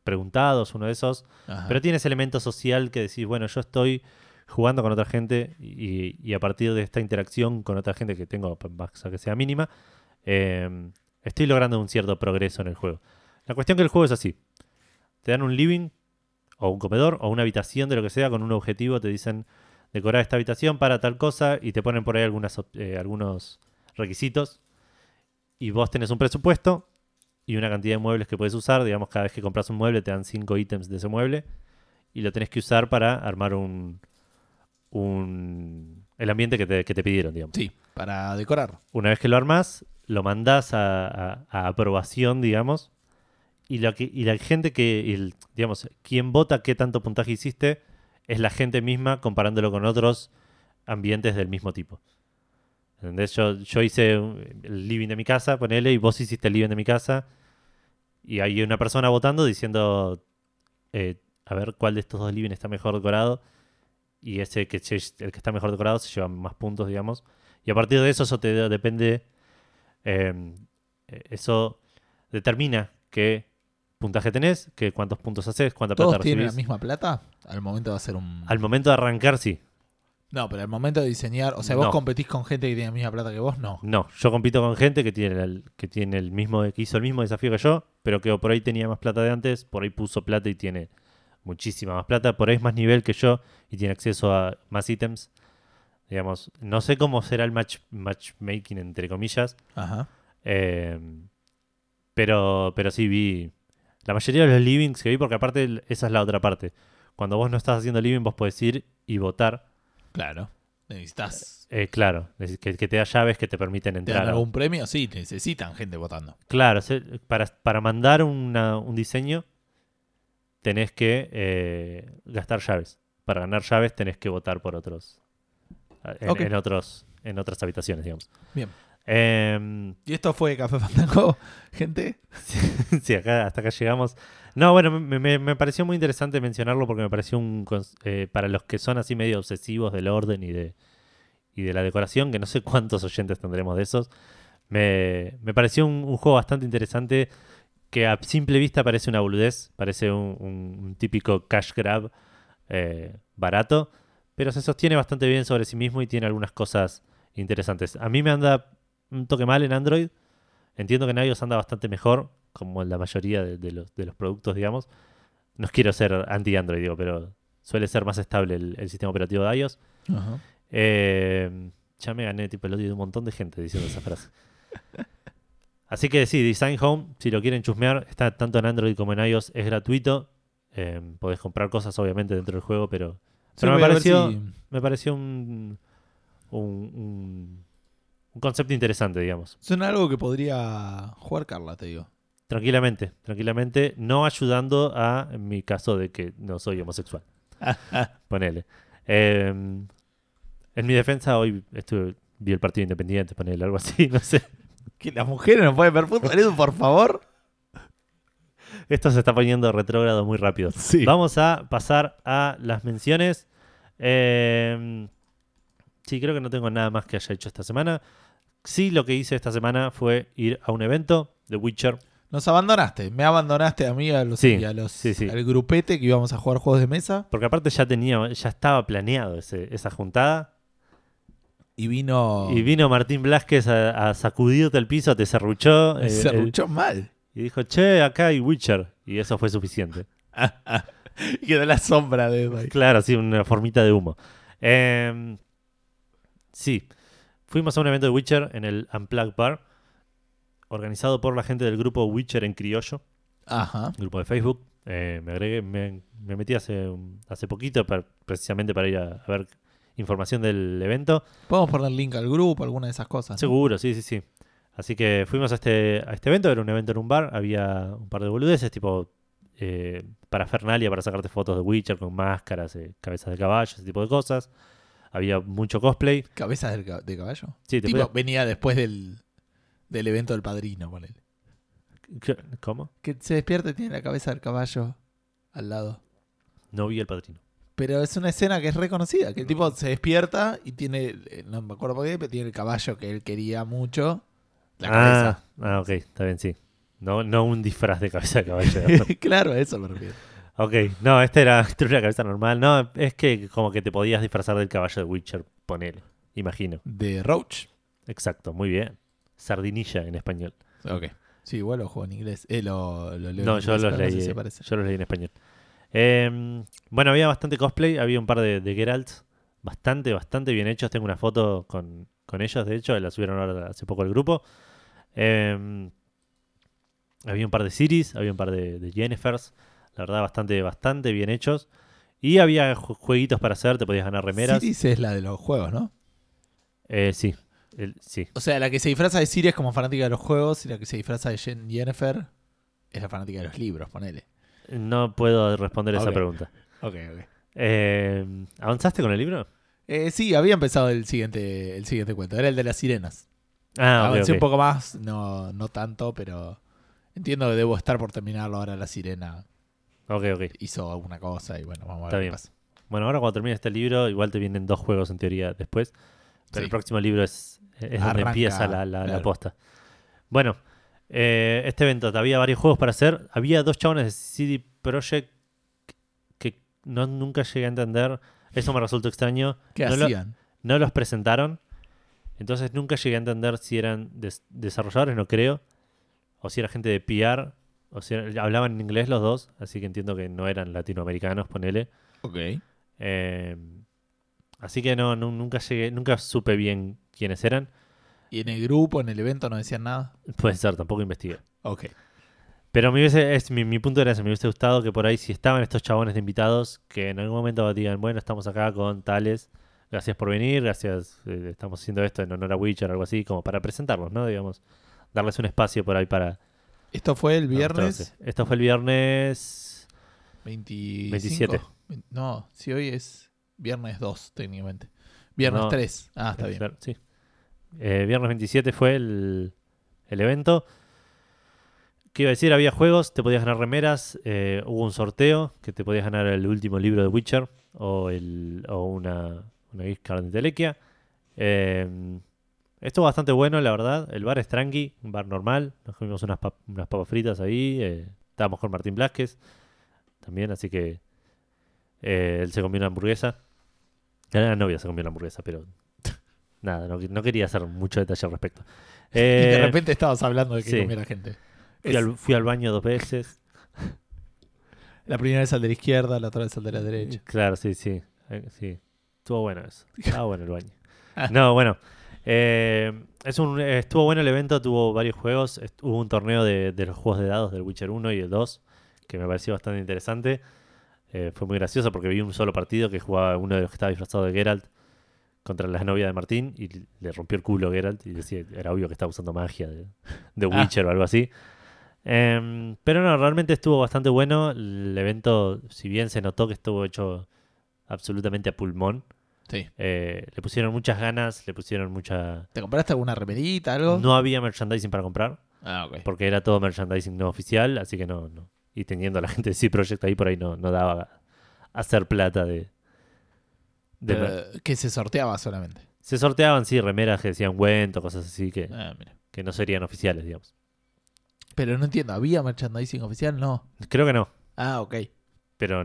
Preguntados, uno de esos. Ajá. Pero tiene ese elemento social que decís, bueno, yo estoy jugando con otra gente y, a partir de esta interacción con otra gente que tengo, más a que sea mínima, eh, estoy logrando un cierto progreso en el juego. La cuestión que el juego es así. Te dan un living o un comedor o una habitación de lo que sea con un objetivo, te dicen decorar esta habitación para tal cosa y te ponen por ahí eh, algunos requisitos y vos tenés un presupuesto y una cantidad de muebles que puedes usar. Digamos, cada vez que compras un mueble te dan 5 ítems de ese mueble y lo tenés que usar para armar un, un el ambiente que te, que te pidieron, digamos. Sí, para decorar. Una vez que lo armás, lo mandás a, a- a aprobación, digamos, y, la que, y la gente que, el- digamos, quien vota qué tanto puntaje hiciste es la gente misma comparándolo con otros ambientes del mismo tipo. ¿Entendés? Yo, yo hice el living de mi casa, ponele, y vos hiciste el living de mi casa, y hay una persona votando diciendo, eh, a ver cuál de estos dos living está mejor decorado, y ese que el que está mejor decorado se lleva más puntos, digamos. Y a partir de eso, eso te depende. eh, eh, eso determina qué puntaje tenés, qué cuántos puntos haces, cuánta plata ¿Todos tienen la misma plata? Al momento a ser un. Al momento de arrancar, sí. No, pero al momento de diseñar. O sea, vos No. competís con gente que tiene la misma plata que vos, no. No, yo compito con gente que tiene el, que tiene el mismo, que hizo el mismo desafío que yo, pero que por ahí tenía más plata de antes, por ahí puso plata y tiene muchísima más plata, por ahí es más nivel que yo y tiene acceso a más ítems. Digamos, no sé cómo será el match, matchmaking entre comillas, Ajá. Eh, pero, pero sí vi la mayoría de los livings que vi, porque aparte esa es la otra parte. Cuando vos no estás haciendo living, vos podés ir y votar. Claro. Necesitas. Eh, claro, que, que te da llaves que te permiten ¿Te entrar. dan a- algún premio? Sí, necesitan gente votando. Claro, para, para mandar una- un diseño tenés que eh, gastar llaves. Para ganar llaves tenés que votar por otros. En, Ok. en otros en otras habitaciones, digamos. Bien. Em, ¿Y esto fue Café Fandango, gente? sí, acá, hasta acá llegamos. No, bueno, me, me- me pareció muy interesante mencionarlo porque me pareció un... eh, para los que son así medio obsesivos del orden y de, y de la decoración, que no sé cuántos oyentes tendremos de esos, me, me pareció un, un juego bastante interesante que a simple vista parece una boludez, parece un, un- un típico cash grab eh, barato, pero se sostiene bastante bien sobre sí mismo y tiene algunas cosas interesantes. A mí me anda un toque mal en Android, entiendo que en iOS anda bastante mejor, como en la mayoría de, de los, de los productos, digamos. No quiero ser anti-Android, digo, pero suele ser más estable el, el sistema operativo de iOS. Ajá. Eh, ya me gané tipo el odio de un montón de gente diciendo esa frase. Así que sí, Design Home, si lo quieren chusmear, está tanto en Android como en iOS, es gratuito. Eh, podés comprar cosas obviamente dentro del juego, pero, Sí, pero me pareció, si- me pareció un, un, un- un concepto interesante, digamos. Suena algo que podría jugar Carla, te digo. Tranquilamente, tranquilamente, no ayudando a en mi caso de que no soy homosexual. Ponele. Eh, en mi defensa hoy estuve, vi el partido independiente, ponele algo así, no sé. Que las mujeres no pueden ver fútbol, Edu, por favor. Esto se está poniendo retrógrado muy rápido. Sí. Vamos a pasar a las menciones. Eh, sí, creo que no tengo nada más que haya hecho esta semana. Sí, lo que hice esta semana fue ir a un evento de Witcher. Nos abandonaste, me abandonaste a mí y a los, Sí, y a los- sí, sí. al grupete que íbamos a jugar juegos de mesa Porque aparte ya tenía, ya estaba planeado ese- esa juntada. Y vino. Y vino Martín Blasquez a, a sacudirte el piso, te serruchó. eh, serruchó mal. y dijo, che, acá hay Witcher. Y eso fue suficiente. Y quedó la sombra de ahí. Claro, sí, una formita de humo. Em, sí, fuimos a un evento de Witcher en el Unplugged Bar, organizado por la gente del grupo Witcher en Criollo, Ajá. grupo de Facebook. Eh, me agregué, me, me metí hace, hace poquito para- precisamente para ir a, a ver información del evento. Podemos poner link al grupo, alguna de esas cosas. ¿no? Seguro, sí, sí, sí. Así que fuimos a este, a este evento, era un evento en un bar, había un par de boludeces, tipo eh, parafernalia para sacarte fotos de Witcher con máscaras, eh, cabezas de caballo, ese tipo de cosas. Había mucho cosplay. ¿Cabezas de caballo? Sí, te Tipo, podías- venía después del, del evento del padrino, ponele. ¿Qué- ¿Cómo? Que se despierta y tiene la cabeza del caballo al lado. No vi el padrino. Pero es una escena que es reconocida, que el tipo se despierta y tiene, eh, no me acuerdo por qué, pero tiene el caballo que él quería mucho. La cabeza. Ah, ah, ok, está bien, sí. No, no un disfraz de cabeza de caballo. claro, eso me refiero. ok, no, este era, este era una cabeza normal. No, es que como que te podías disfrazar del caballo de Witcher, ponele. Imagino. De Roach. Exacto, muy bien. Sardinilla en español. Ok. Sí, igual lo juego en inglés. Eh, lo, lo leo No, en yo inglés, los pero no sé leí. si yo los leí en español. Eh, bueno, había bastante cosplay, había un par de, de Geralts, bastante, bastante bien hechos. Tengo una foto con, con ellos, de hecho, la subieron ahora hace poco al grupo. Eh, había un par de Ciris, había un par de, de Jennifers, la verdad, bastante, bastante bien hechos. Y había ju- jueguitos para hacer, te podías ganar remeras. Ciris es la de los juegos, ¿no? Eh, sí, el- sí. O sea, la que se disfraza de Siri es como fanática de los juegos y la que se disfraza de Jen- Jennifer es la fanática de los libros, ponele. No puedo responder esa pregunta. Ok, ok. Eh, ¿Avanzaste con el libro? Eh, sí, había empezado el siguiente, el siguiente cuento. Era el de las sirenas. Ah, ok, Avancé un poco más, no, no tanto, pero entiendo que debo estar por terminarlo. Ahora la sirena Ok, ok. hizo alguna cosa y bueno, vamos a Está ver bien. qué pasa. Bueno, ahora cuando termine este libro, igual te vienen dos juegos en teoría después. Pero Sí. el próximo libro es, es donde empieza la, la, posta. Bueno, eh, este evento había varios juegos para hacer. Había dos chabones de CD Projekt que no, nunca llegué a entender. Eso me resultó extraño. ¿Qué no, lo- hacían? no los presentaron. Entonces nunca llegué a entender si eran des- desarrolladores, no creo. O si era gente de PR. O si era- hablaban en inglés los dos. Así que entiendo que no eran latinoamericanos, ponele. Ok. Eh, así que no, no- nunca llegué, nunca supe bien quiénes eran. ¿Y en el grupo, en el evento, no decían nada? Puede ser, tampoco investigué. Ok. Pero hubiese, es, mi, mi punto era ese, me hubiese gustado que por ahí si estaban estos chabones de invitados, que en algún momento digan, bueno, estamos acá con tales, gracias por venir, gracias, eh, estamos haciendo esto en honor a Witcher, algo así, como para presentarlos, ¿no? Digamos, darles un espacio por ahí para... Esto fue el viernes. Esto fue el viernes... 25. 27. No, si hoy es viernes 2, técnicamente. Viernes No. 3. Ah, está bien. Sí. Eh, viernes 27 fue el, el evento. ¿Qué iba a decir? Había juegos, te podías ganar remeras, eh, hubo un sorteo que te podías ganar el último libro de Witcher o, el, o una, una gift card de Telequia. Eh, estuvo bastante bueno, la verdad. El bar es tranqui, un bar normal. Nos comimos unas, pap- unas papas fritas ahí. eh, estábamos con Martín Blasquez también, así que eh, él se comió una hamburguesa. La novia se comió una hamburguesa, pero nada, no, no quería hacer mucho detalle al respecto. y de repente estabas hablando de que sí. comiera gente. Fui, al, fui al baño dos veces. La primera vez al de la izquierda, la otra vez al de la derecha. Claro, sí, sí. eh, sí. Estuvo bueno eso. Estaba bueno el baño. Ah. No, bueno. eh, es un, estuvo bueno el evento, tuvo varios juegos. Hubo un torneo de, de los juegos de dados del Witcher 1 y el 2, que me pareció bastante interesante. Eh, fue muy gracioso porque vi un solo partido que jugaba uno de los que estaba disfrazado de Geralt contra la novia de Martín y le rompió el culo a Geralt y decía, era obvio que estaba usando magia de, de Ah. Witcher o algo así. Em, pero no, realmente estuvo bastante bueno. El evento, si bien se notó que estuvo hecho absolutamente a pulmón, Sí. eh, le pusieron muchas ganas, le pusieron mucha... ¿Te compraste alguna remerita, algo? No había merchandising para comprar, Ah, ok. porque era todo merchandising no oficial, así que no, no. Y teniendo a la gente de C Project ahí por ahí no, no daba hacer plata de... de Pero, mer- que se sorteaba solamente. Se sorteaban, sí, remeras que decían Went o cosas así que, Ah, que no serían oficiales, digamos. Pero no entiendo, ¿había merchandising oficial? No. Creo que no. Ah, ok. Pero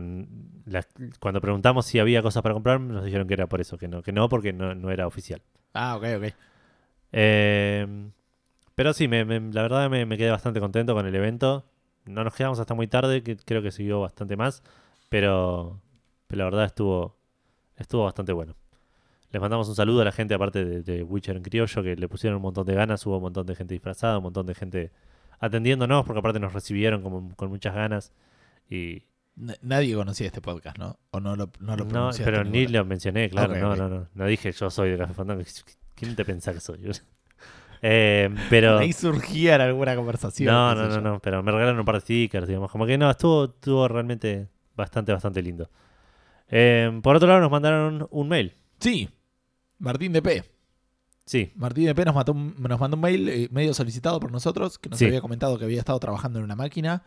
la- cuando preguntamos si había cosas para comprar, nos dijeron que era por eso, que no, que no porque no, no era oficial. Ah, ok, ok. Eh, pero sí, me- me- la verdad me, me quedé bastante contento con el evento. No nos quedamos hasta muy tarde, que creo que siguió bastante más, pero, pero la verdad estuvo, estuvo bastante bueno. Les mandamos un saludo a la gente, aparte de, de Witcher en criollo, que le pusieron un montón de ganas, hubo un montón de gente disfrazada, un montón de gente atendiéndonos, porque aparte nos recibieron como, con muchas ganas. Y, nadie conocía este podcast, ¿no? O no lo, no lo No, pero ni lo mencioné, claro. No, no, no. No dije yo soy de Café Fandango. ¿Quién te pensás que soy? Eh, pero. Ahí surgía en alguna conversación. No, no, no, yo. no. Pero me regalaron un par de stickers, digamos. Como que no, estuvo, estuvo realmente bastante, bastante lindo. Eh, por otro lado, nos mandaron un mail. Sí. Martín de P. Sí, Martín de P nos, mató nos mandó un mail eh, medio solicitado por nosotros, que nos Sí. había comentado que había estado trabajando en una máquina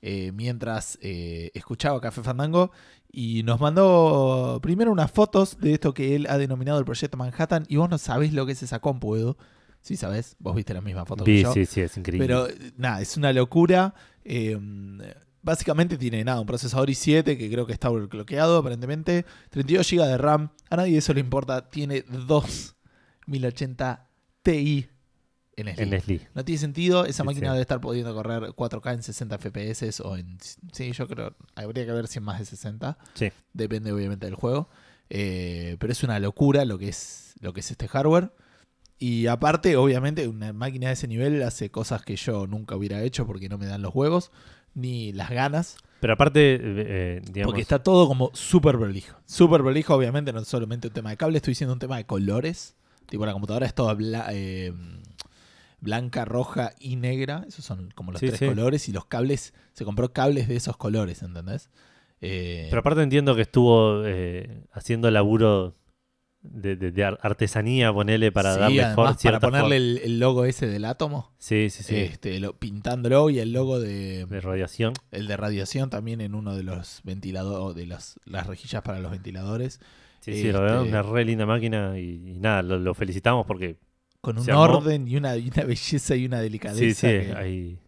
eh, mientras eh, escuchaba Café Fandango y nos mandó primero unas fotos de esto que él ha denominado el proyecto Manhattan y vos no sabés lo que es esa compu, Edu. Sí sabés, vos viste la misma foto que vi, yo. sí, sí, es increíble. Pero nada, es una locura. Eh, básicamente tiene nada, un procesador i7 que creo que está bloqueado aparentemente. 32 GB de RAM. A nadie eso le importa. Tiene 2 1080 Ti en SLI. en. No tiene sentido. Esa Sí, máquina sí. debe estar pudiendo correr 4K en 60 FPS o en... Sí, yo creo... Habría que ver si en más de 60. Sí. Depende obviamente del juego. Eh, pero es una locura lo que es, lo que es este hardware. Y aparte, obviamente, una máquina de ese nivel hace cosas que yo nunca hubiera hecho porque no me dan los huevos ni las ganas. Pero aparte, eh, eh, digamos. Porque está todo como súper prolijo. Súper prolijo, obviamente, no es solamente un tema de cable, estoy diciendo un tema de colores. Tipo, la computadora es toda bla- eh, blanca, roja y negra. Esos son como los Sí, tres sí. colores. Y los cables, se compró cables de esos colores, ¿entendés? Eh, Pero aparte entiendo que estuvo eh, haciendo laburo de, de- de ar- artesanía, ponele, para sí, darle además, for- para ponerle el, el logo ese del átomo, Sí, sí, sí. este, lo, pintándolo y el logo de, de radiación. el de radiación también en uno de los ventiladores, de las, las rejillas para los ventiladores, Sí, sí, la verdad, Este- una re linda máquina y, y nada, lo, lo felicitamos porque con un orden y una, y una belleza y una delicadeza. sí, sí, que- hay,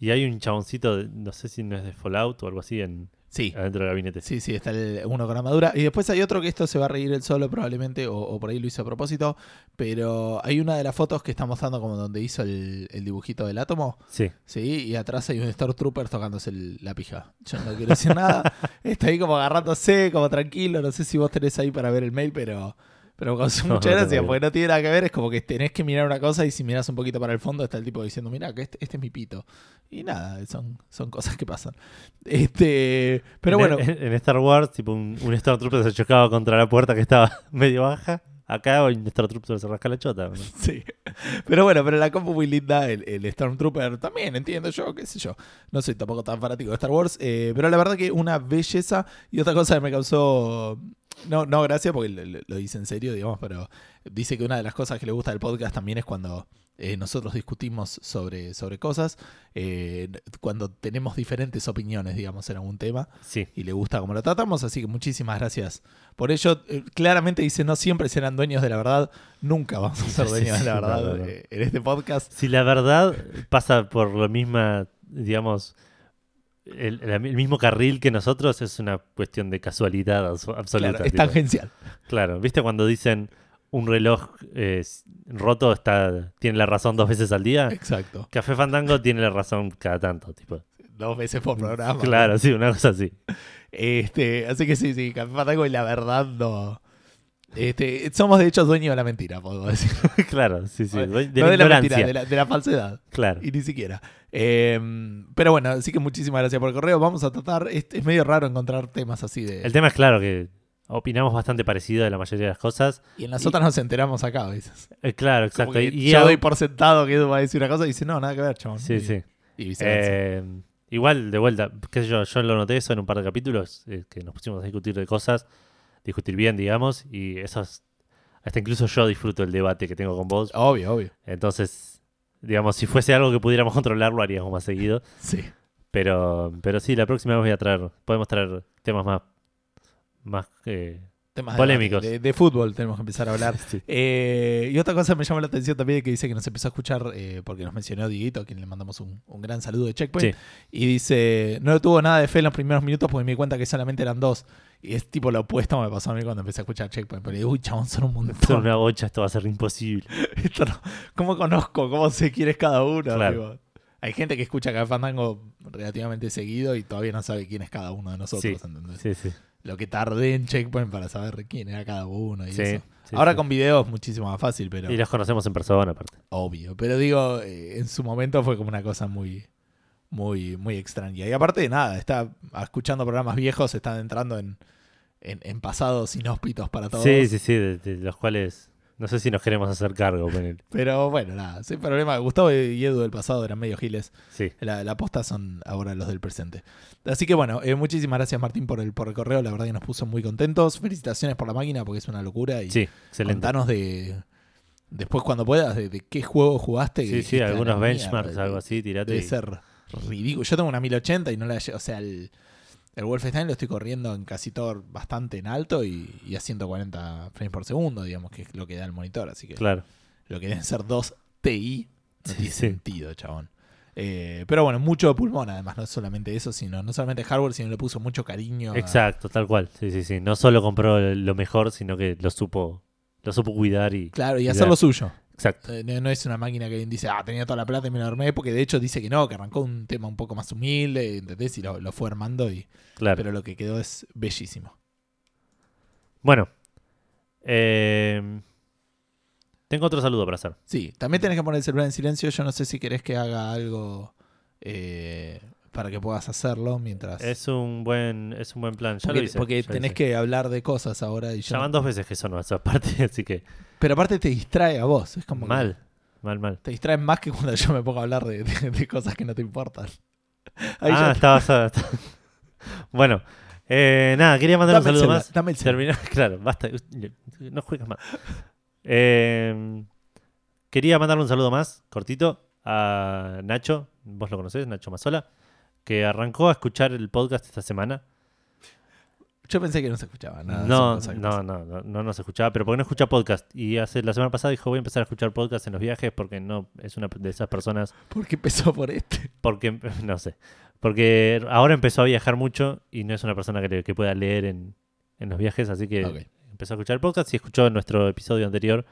y hay un chaboncito, de- no sé si no es de Fallout o algo así, en, sí, adentro del gabinete. Sí, sí, está el- uno con armadura. Y después hay otro que esto se va a reír él solo probablemente, o, o por ahí lo hizo a propósito. Pero hay una de las fotos que está mostrando como donde hizo el, el dibujito del átomo. Sí, Sí, y atrás hay un Stormtrooper tocándose el- la pija. Yo no quiero decir nada. Está ahí como agarrándose, como tranquilo. No sé si vos tenés ahí para ver el mail, pero... Pero me causó mucha gracia, porque no tiene nada que ver, es como que tenés que mirar una cosa y si miras un poquito para el fondo está el tipo diciendo, mira, que este, este es mi pito. Y nada, son, son cosas que pasan. Este, pero en, bueno, en, en Star Wars, tipo un, un Stormtrooper se chocaba contra la puerta que estaba medio baja. Acá un Stormtrooper se rasca la chota. ¿no? Sí. Pero bueno, pero la compu muy linda, el, el Stormtrooper también, entiendo yo, qué sé yo. No soy tampoco tan fanático de Star Wars, eh, pero la verdad que una belleza. Y otra cosa que me causó no, no, gracias porque lo, dice en serio, digamos, pero dice que una de las cosas que le gusta del podcast también es cuando eh, nosotros discutimos sobre, sobre cosas, eh, cuando tenemos diferentes opiniones, digamos, en algún tema, Sí, y le gusta cómo lo tratamos, así que muchísimas gracias por ello. Eh, claramente dice, no siempre serán dueños de la verdad, nunca vamos a ser dueños sí, de la verdad no, no. en este podcast. si la verdad pasa por la misma, digamos, el, el mismo carril que nosotros, es una cuestión de casualidad abs- absoluta. Claro, es tipo. tangencial. Claro, ¿viste cuando dicen un reloj eh, roto está tiene la razón dos veces al día? Exacto. Café Fandango tiene la razón cada tanto, tipo. Dos veces por programa. Claro, sí, una cosa así. Este, así que sí, sí, Café Fandango y la verdad no. Este, somos de hecho dueños de la mentira, podemos decir. claro, sí, sí. No De, de la la ignorancia. mentira, de la, de la falsedad. Claro. Y ni siquiera. Eh, pero bueno, así que muchísimas gracias por el correo. Vamos a tratar. Es, es medio raro encontrar temas así de. El tema es claro que opinamos bastante parecido de la mayoría de las cosas. y en las otras nos enteramos acá a veces. Eh, claro, exacto. Y, y yo hago- doy por sentado que Edu va a decir una cosa y dice, no, nada que ver, chabón. Sí, y, sí. y viceversa. Eh, igual, de vuelta, qué sé yo, yo lo noté eso en un par de capítulos, eh, que nos pusimos a discutir de cosas, discutir bien, digamos, y eso es- hasta incluso yo disfruto el debate que tengo con vos. Obvio, obvio. Entonces, digamos, si fuese algo que pudiéramos controlar, lo haríamos más seguido. Sí. Pero, pero sí, la próxima vez voy a traer, podemos traer temas más, más eh, Temas Polémicos. De, de fútbol tenemos que empezar a hablar. sí. Eh, y otra cosa me llamó la atención también que dice que nos empezó a escuchar, eh, porque nos mencionó Dieguito, a quien le mandamos un, un gran saludo de Checkpoint. Sí. Y dice, no tuvo nada de fe en los primeros minutos porque me di cuenta que solamente eran dos. Y es tipo lo opuesto me pasó a mí cuando empecé a escuchar Checkpoint. Pero digo, uy, chabón, son un Son montón. una bocha, esto va a ser imposible. Esto no- ¿Cómo conozco? ¿Cómo sé quién es cada uno? Claro. Digo, hay gente que escucha Café Fandango relativamente seguido y todavía no sabe quién es cada uno de nosotros. Sí, ¿entendés? Sí, sí. Lo que tardé en Checkpoint para saber quién era cada uno y Sí, eso. sí, Ahora sí. con video es muchísimo más fácil, pero Y los conocemos en persona, aparte. obvio. Pero digo, eh, en su momento fue como una cosa muy, muy, muy extraña. Y aparte de nada, está escuchando programas viejos, están entrando en, en, en pasados inhóspitos para todos. Sí, sí, sí, de, de los cuales no sé si nos queremos hacer cargo. ponele. Pero bueno, nada, sin problema. Gustavo y Edu del pasado eran medio giles. Sí, La, la posta son ahora los del presente. Así que bueno, eh, muchísimas gracias Martín por el, por el correo. La verdad que nos puso muy contentos. Felicitaciones por la máquina porque es una locura. Y sí, excelente. contanos de. Después, cuando puedas, de, de qué juego jugaste. Sí, sí, dijiste, "A la algunos mierda", benchmarks, algo así, tirate. Debe y- ser ridículo. Yo tengo una 1080 y no la. O sea, el, el Wolfenstein lo estoy corriendo en casi todo bastante en alto y, y a 140 frames por segundo, digamos, que es lo que da el monitor. Así que Claro. lo que deben ser dos TI no Sí, tiene sí. sentido, chabón. Eh, pero bueno, mucho pulmón, además, no solamente eso, sino no solamente hardware, sino le puso mucho cariño. a- Exacto, tal cual. Sí, sí, sí. No solo compró lo mejor, sino que lo supo, lo supo cuidar y. Claro, y hacer lo suyo. Exacto. Eh, No, no es una máquina que alguien dice, ah, tenía toda la plata y me la armé, porque de hecho dice que no, que arrancó un tema un poco más humilde, ¿entendés? Y lo, lo fue armando, y, Claro. pero lo que quedó es bellísimo. Bueno. eh, tengo otro saludo para hacer. Sí, también tenés que poner el celular en silencio. Yo no sé si querés que haga algo eh, para que puedas hacerlo mientras. Es un buen, es un buen plan. Ya porque lo hice. porque ya lo tenés hice. que hablar de cosas ahora. Y Ya no- van dos veces que sonó esa parte, así que. Pero aparte te distrae a vos. Es como que Mal. Mal, mal. te distrae más que cuando yo me pongo a hablar de, de- de cosas que no te importan. Ahí ah, ya- estaba. estaba- bueno. eh, nada, quería mandar un dame saludo más. dame el. Terminar, claro, basta. No juegas más. Eh, quería mandarle un saludo más, cortito, a Nacho. Vos lo conocés, Nacho Mazola. Que arrancó a escuchar el podcast esta semana. Yo pensé que no se escuchaba nada. no, no, no, no, no nos escuchaba, pero porque no escucha podcast. Y hace la semana pasada dijo voy a empezar a escuchar podcast en los viajes porque no es una de esas personas ¿Por qué empezó por este? porque no sé porque ahora empezó a viajar mucho y no es una persona que, le- que pueda leer en, en los viajes así que empezó a escuchar el podcast y escuchó nuestro episodio anterior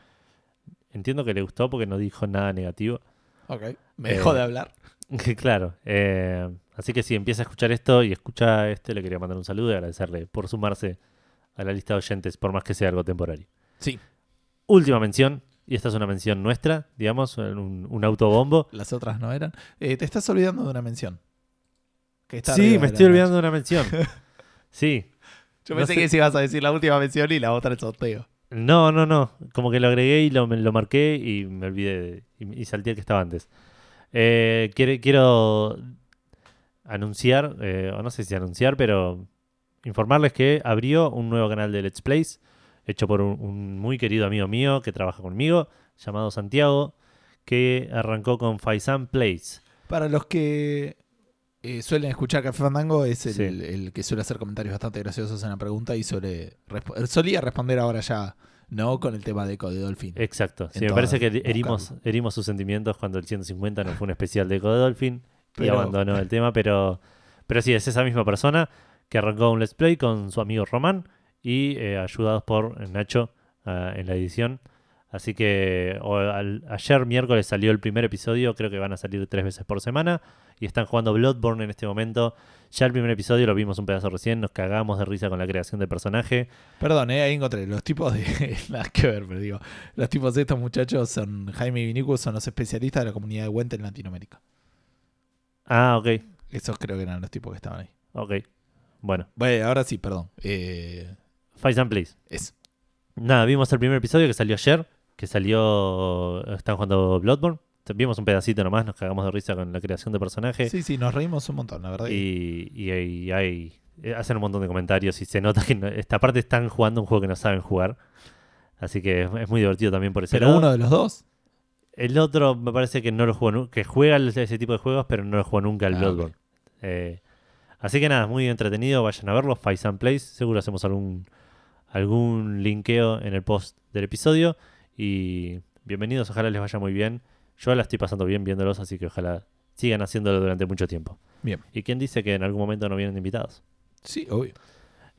entiendo que le gustó porque no dijo nada negativo Ok. Me Eh, dejó de hablar. Claro eh, así que si empieza a escuchar esto y escucha este le quería mandar un saludo y agradecerle por sumarse a la lista de oyentes por más que sea algo temporario Sí. última mención y esta es una mención nuestra digamos un, un autobombo Las otras no eran. Eh, te estás olvidando de una mención. Que está sí me estoy olvidando de una mención sí Yo No pensé sé- que si ibas a decir la última mención y la otra el sorteo. No, no, no. Como que lo agregué y lo, lo marqué y me olvidé de- y, y salté el que estaba antes. Eh, quiero anunciar, eh, o no sé si anunciar, pero informarles que abrió un nuevo canal de Let's Plays, hecho por un, un muy querido amigo mío que trabaja conmigo, llamado Santiago, que arrancó con Faisan Plays. Para los que eh, suelen escuchar Café Fandango, es el, Sí. el que suele hacer comentarios bastante graciosos en la pregunta y suele respo- solía responder ahora ya, no con el tema de Eco de Dolphin. Exacto. Sí, me parece que herimos, herimos sus sentimientos cuando el 150 no fue un especial de Echo de Dolphin y abandonó el tema, pero, pero sí, es esa misma persona que arrancó un Let's Play con su amigo Román y eh, ayudados por Nacho ah, en la edición. Así que o- al- ayer miércoles salió el primer episodio, creo que van a salir tres veces por semana y están jugando Bloodborne en este momento. Ya el primer episodio lo vimos un pedazo recién, nos cagamos de risa con la creación del personaje. Perdón, eh, ahí encontré. Los tipos de. Nada que ver, pero digo. Los tipos de estos muchachos son. Jaime y Vinicus son los especialistas de la comunidad de Wente en Latinoamérica. Ah, ok, Esos creo que eran los tipos que estaban ahí. ok. Bueno, Bueno, ahora sí, perdón. Eh, Fight and Please. es. Nada, vimos el primer episodio que salió ayer, que salió... Están jugando Bloodborne. Vimos un pedacito nomás, nos cagamos de risa con la creación de personaje. Sí, sí, nos reímos un montón, la verdad. Y, y hay, hay- hacen un montón de comentarios y se nota que no- esta parte están jugando un juego que no saben jugar. Así que es, es muy divertido también por ese pero lado. uno de los dos. El otro me parece que no lo nu- que juega ese tipo de juegos, pero no lo jugó nunca el Ah, Bloodborne. Eh, así que nada, muy entretenido, vayan a verlo, Fight and Plays, seguro hacemos algún algún linkeo en el post del episodio y bienvenidos, ojalá les vaya muy bien. Yo la estoy pasando bien viéndolos, así que ojalá sigan haciéndolo durante mucho tiempo. Bien. ¿Y quién dice que en algún momento no vienen invitados? Sí, obvio.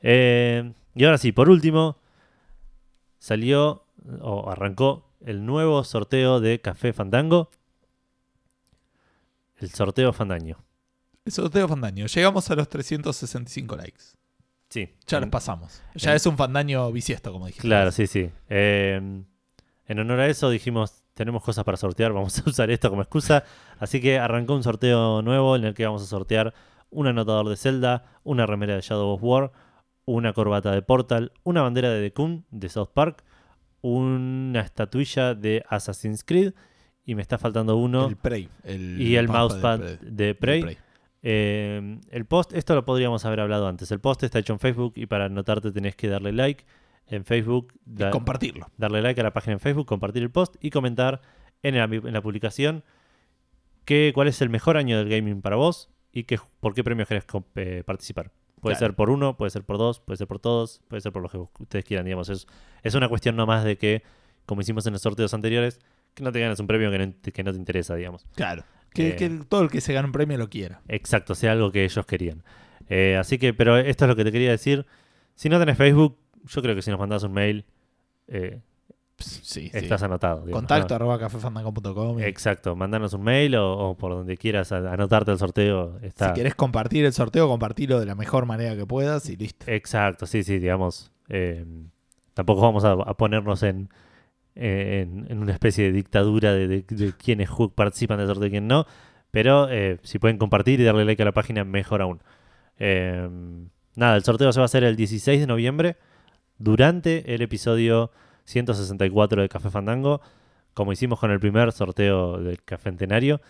Eh, y ahora sí, por último, salió o arrancó el nuevo sorteo de Café Fandango. El sorteo Fandaño. El sorteo Fandaño. Llegamos a los 365 likes. Sí. Ya en- los pasamos. Ya en- es un Fandaño bisiesto, como dijiste. Claro, sí, sí. Eh, en honor a eso dijimos, tenemos cosas para sortear, vamos a usar esto como excusa. Así que arrancó un sorteo nuevo en el que vamos a sortear un anotador de Zelda, una remera de Shadow of War, una corbata de Portal, una bandera de Dekun de South Park, una estatuilla de Assassin's Creed y me está faltando uno El Prey. El y el mousepad de Prey. Eh, el post, esto lo podríamos haber hablado antes. El post está hecho en Facebook y para anotarte tenés que darle like en Facebook, Y compartirlo. darle like a la página en Facebook, compartir el post y comentar en la, en la publicación qué, cuál es el mejor año del gaming para vos y por qué premios querés eh, participar. Puede Claro. ser por uno, puede ser por dos, puede ser por todos, puede ser por lo que ustedes quieran, digamos. Es, es una cuestión no más de que, como hicimos en los sorteos anteriores, que no te ganes un premio que no, que no te interesa, digamos. Claro. Que, Eh, que todo el que se gane un premio lo quiera. Exacto, sea algo que ellos querían. Eh, así que, pero esto es lo que te quería decir. Si no tenés Facebook, yo creo que si nos mandás un mail, eh, Sí, sí. estás anotado. digamos, Contacto ¿no? arroba cafefandango.com. y Exacto, mandanos un mail o, o por donde quieras a- anotarte al sorteo. Está. Si querés compartir el sorteo, compartilo de la mejor manera que puedas y listo. Exacto, sí, sí, digamos. eh, tampoco vamos a, a ponernos en, en, en una especie de dictadura de, de, ju- participan del sorteo y quién no. Pero eh, si pueden compartir y darle like a la página, mejor aún. Eh, nada, el sorteo se va a hacer el 16 de noviembre durante el episodio 164 de Café Fandango. Como hicimos con el primer sorteo del Café Centenario,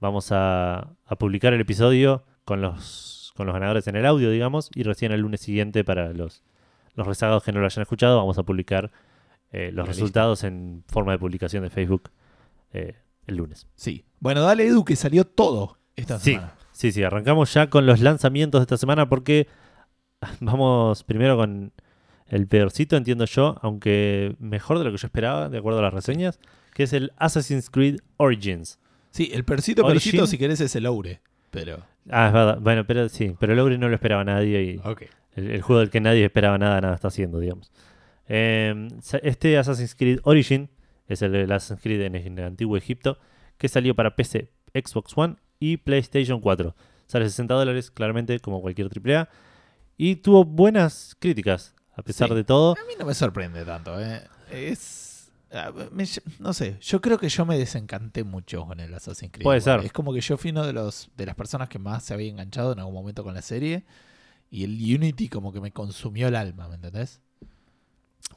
vamos a, a publicar el episodio con los, con los ganadores en el audio, digamos, y recién el lunes siguiente para los, los rezagados que no lo hayan escuchado, vamos a publicar eh, los resultados en forma de publicación de Facebook eh, el lunes. Sí. Bueno, dale Edu que salió todo esta Sí. semana. Sí, sí, arrancamos ya con los lanzamientos de esta semana porque vamos primero con el peorcito, entiendo yo, aunque mejor de lo que yo esperaba, de acuerdo a las reseñas, que es el Assassin's Creed Origins. Sí, el Origin. percito, si querés, es el Oure. Pero. Ah, es verdad. Bueno, pero sí, pero el Ogre no lo esperaba nadie y el, el juego del que nadie esperaba nada, nada está haciendo, digamos. Eh, sa- este Assassin's Creed Origin es el, el Assassin's Creed en, en el antiguo Egipto que salió para PC, Xbox One y PlayStation 4. Sale 60 dólares, claramente, como cualquier AAA. Y tuvo buenas críticas, a pesar Sí. de todo. A mí no me sorprende tanto, ¿eh? Es. ah, me- no sé, yo creo que yo me desencanté mucho con el Assassin's Creed. Puede igual. ser. Es como que yo fui uno de los de las personas que más se había enganchado en algún momento con la serie. Y el Unity como que me consumió el alma, ¿me entendés?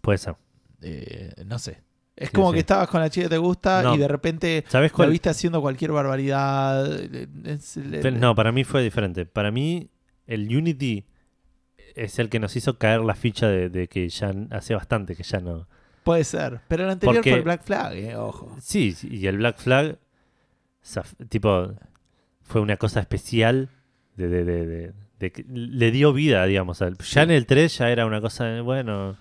Puede ser. Eh, no sé. Es Sí, como sí. que estabas con la chica que te gusta No. y de repente ¿Sabes la viste haciendo cualquier barbaridad. No, para mí fue diferente. Para mí, el Unity es el que nos hizo caer la ficha de, de que ya hace bastante que ya no. Puede ser. Pero el anterior Porque- fue el Black Flag, eh, ojo. Sí, y el Black Flag, tipo, fue una cosa especial de, de, de- que le dio vida, digamos. al- Ya en el 3 ya era una cosa, bueno,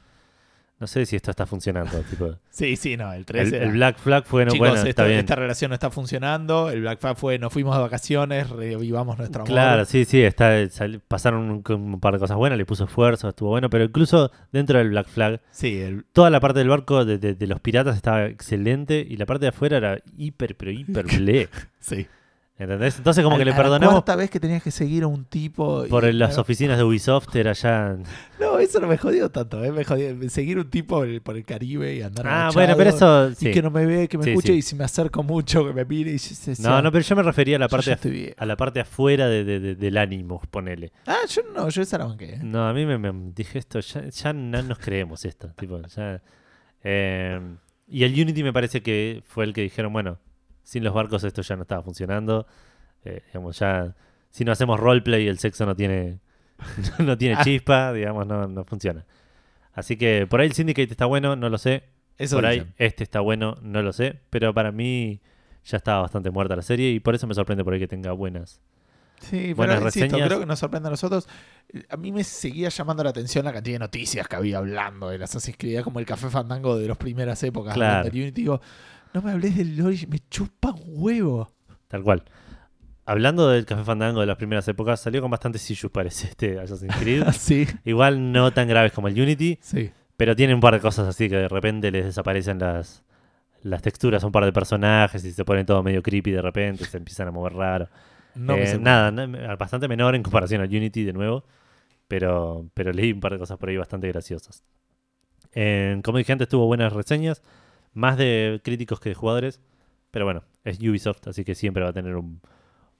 no sé si esto está funcionando. tipo, Sí, sí, no, el 3 el, era- el Black Flag fue, bueno, Chicos, bueno, esto- está bien. esta relación no está funcionando. El Black Flag fue, nos fuimos de vacaciones, revivamos nuestro amor. Claro, sí, sí, está, sal- pasaron un, un par de cosas buenas, le puso esfuerzo, estuvo bueno, pero incluso dentro del Black Flag, Sí, el- toda la parte del barco de, de- de los piratas estaba excelente y la parte de afuera era hiper, pero hiper ble. sí. ¿Entendés? Entonces como A- que le a La perdonamos cuarta vez que tenías que seguir a un tipo. y- por el- las no, oficinas de Ubisoft era ya... No, eso no me jodió tanto, ¿eh? Me jodió. Seguir un tipo por el, por el Caribe y andar Ah, bueno, pero eso... Y sí. que no me ve, que me Sí, escuche sí. y si me acerco mucho, que me mire y se, se- No, no, pero yo me refería a la parte, bien. a la parte afuera de, de- de- del ánimo, ponele. Ah, yo no, yo esa la banqué. ¿eh? No, a mí me, me- dije esto, ya, ya no nos creemos esto. tipo, ya, eh, y el Unity me parece que fue el que dijeron, bueno, sin los barcos esto ya no estaba funcionando. Eh, digamos, ya, si no hacemos roleplay el sexo no tiene, no tiene Ah. chispa, digamos, no, no funciona. Así que por ahí el Syndicate está bueno, no lo sé. Eso por ahí este está bueno, no lo sé. Pero para mí ya estaba bastante muerta la serie y por eso me sorprende por ahí que tenga buenas. Sí, buenas pero insisto, reseñas. creo que nos sorprende a nosotros. A mí me seguía llamando la atención la cantidad de noticias que había hablando de las Assassin's Creed, como el Café Fandango de las primeras épocas Claro. del Unity. Digo, no me hables del Origin, me chupa un huevo. Tal cual. Hablando del Café Fandango de las primeras épocas, salió con bastantes issues, parece, este Assassin's Creed. sí, Igual no tan graves como el Unity, sí. pero tiene un par de cosas así que de repente les desaparecen las, las texturas a un par de personajes y se pone todo medio creepy de repente, se empiezan a mover raro. No Eh, nada, no- bastante menor en comparación al Unity de nuevo, pero, pero leí un par de cosas por ahí bastante graciosas. Eh, como dije antes, tuvo buenas reseñas, más de críticos que de jugadores, pero bueno, es Ubisoft, así que siempre va a tener un,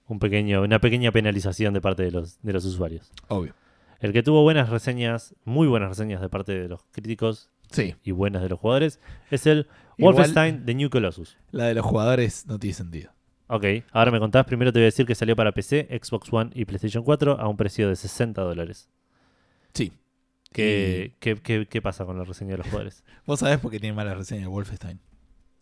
un pequeño, una pequeña penalización de parte de los, de los usuarios. Obvio. El que tuvo buenas reseñas, muy buenas reseñas de parte de los críticos Sí, y buenas de los jugadores, es el Igual- Wolfenstein The New Colossus. la de los jugadores no tiene sentido. Ok, ahora me contás. Primero te voy a decir que salió para PC, Xbox One y PlayStation 4 a un precio de 60 dólares. Sí. ¿Qué, qué, qué- qué pasa con la reseña de los jugadores? ¿Vos sabés por qué tiene malas reseñas Wolfenstein?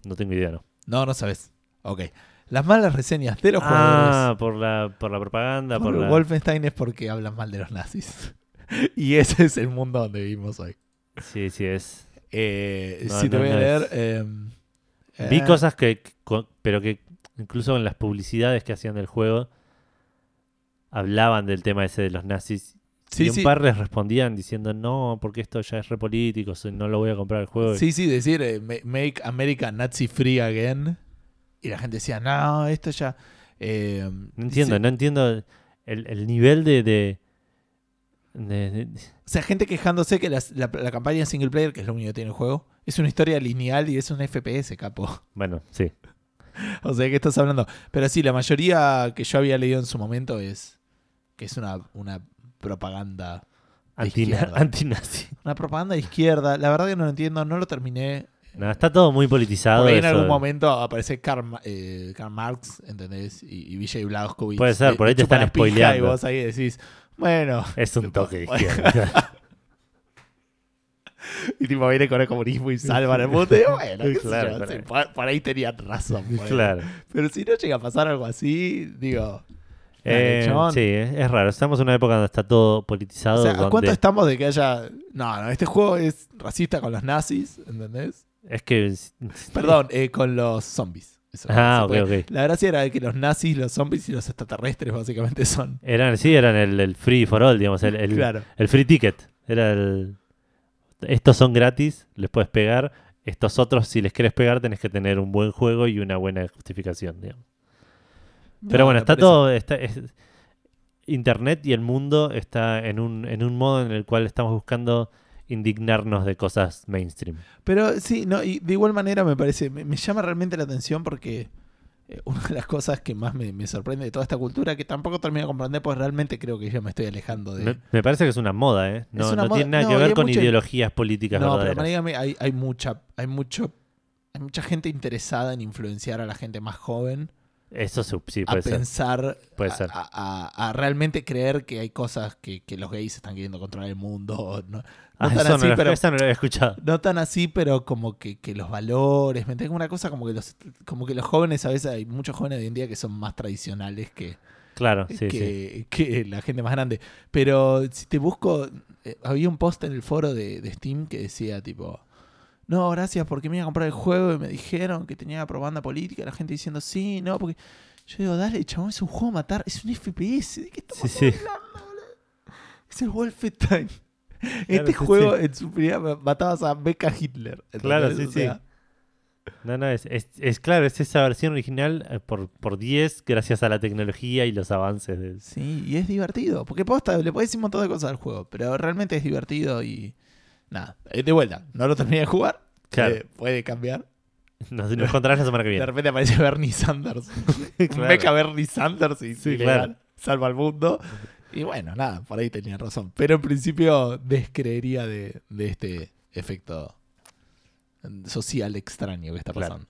No tengo idea, ¿no? No, no sabés. Ok. Las malas reseñas de los Ah, jugadores por la, por la propaganda, por, por la... Wolfenstein es porque hablan mal de los nazis. y ese es el mundo donde vivimos hoy. Sí, sí, es... Eh, No, si te no, voy a leer. em, Vi eh, cosas que, pero que incluso en las publicidades que hacían del juego hablaban del tema ese de los nazis. Sí, y un sí. par les respondían diciendo, no, porque esto ya es re político, so- no lo voy a comprar el juego. Sí, sí, decir eh, ma- Make America Nazi Free Again. Y la gente decía, no, esto ya. eh, No entiendo, no entiendo el, el nivel de, de, de- de- O sea, gente quejándose que las- la, la campaña single player, que es lo único que tiene el juego, es una historia lineal y es un FPS, capo. Bueno, sí. O sea, ¿qué estás hablando? Pero sí, la mayoría que yo había leído en su momento es que es una, una propaganda. Antina-. Antinazi. Una propaganda de izquierda. La verdad que no lo entiendo, no lo terminé. No, está todo muy politizado. Por ahí en algún momento aparece Karl, eh, Karl Marx, ¿entendés? Y, y Vijay Blazkowicz. Puede ser, por ahí te están spoileando. Y vos ahí decís, bueno. Es un toque de izquierda. Y tipo viene con el comunismo y salvan el mundo. Y bueno, qué sé Claro, yo, sí, por, por ahí tenían razón. por ahí. claro. Pero si no llega a pasar algo así, digo. Eh, chabón. sí, es, es raro. Estamos en una época donde está todo politizado. O sea, ¿a donde- cuánto estamos de que haya.? No, no, este juego es racista con los nazis, ¿entendés? Es que. Perdón, eh, con los zombies. Eso, Ah, ok, ok. La gracia era de que los nazis, los zombies y los extraterrestres básicamente son. Eran, sí, eran el, el free for all, digamos. El, el, claro. el free ticket. Era el. Estos son gratis, les puedes pegar. Estos otros, si les quieres pegar, tenés que tener un buen juego y una buena justificación, digamos. Pero No, bueno, está todo. Está, es- Internet y el mundo está en un, en un modo en el cual estamos buscando indignarnos de cosas mainstream. Pero sí, no, y de igual manera me parece, me, me llama realmente la atención porque eh, una de las cosas que más me, me sorprende de toda esta cultura, que tampoco termino de comprender, pues realmente creo que yo me estoy alejando de... Me, me parece que es una moda, ¿eh? No, no moda. tiene nada No, que ver con mucha- ideologías políticas no, pero verdaderas. dígame, hay, hay mucha, hay mucho, hay mucha gente interesada en influenciar a la gente más joven Eso sí, a puede ser. pensar, Puede a, ser. a- a- a realmente creer que hay cosas que, que los gays están queriendo controlar el mundo. No, no Ah, tan eso, así, no lo, pero, eso no lo había escuchado. no tan así, pero como que, que los valores, ¿me? Una cosa como que los como que los jóvenes, a veces hay muchos jóvenes de hoy en día que son más tradicionales que, Claro, sí, sí. que, que la gente más grande. Pero si te busco, eh, había un post en el foro de, de Steam que decía tipo, no, gracias porque me iba a comprar el juego y me dijeron que tenía propaganda política, la gente diciendo, sí, no, porque yo digo, dale, chabón, es un juego a matar, es un FPS, ¿de qué estamos Sí, sí. hablando, boludo? Es el Wolfenstein. Claro, este sí, juego sí. en su primera matabas a Becca Hitler. Claro, sí, O sea, No, no, es, es, es claro, es esa versión original eh, por, por 10 gracias a la tecnología y los avances. De... Sí, y es divertido. Porque posta, le podés decir un montón de cosas al juego, pero realmente es divertido y. Nada, eh, de vuelta, no lo terminé de jugar. Claro. eh, puede cambiar. Nos, nos encontrarás la semana que De viene. repente aparece Bernie Sanders. Claro. Meca Bernie Sanders y Sí, claro. salva al mundo. Y bueno, nada, por ahí tenía razón. Pero en principio descreería de, de este efecto social extraño que está Claro. pasando.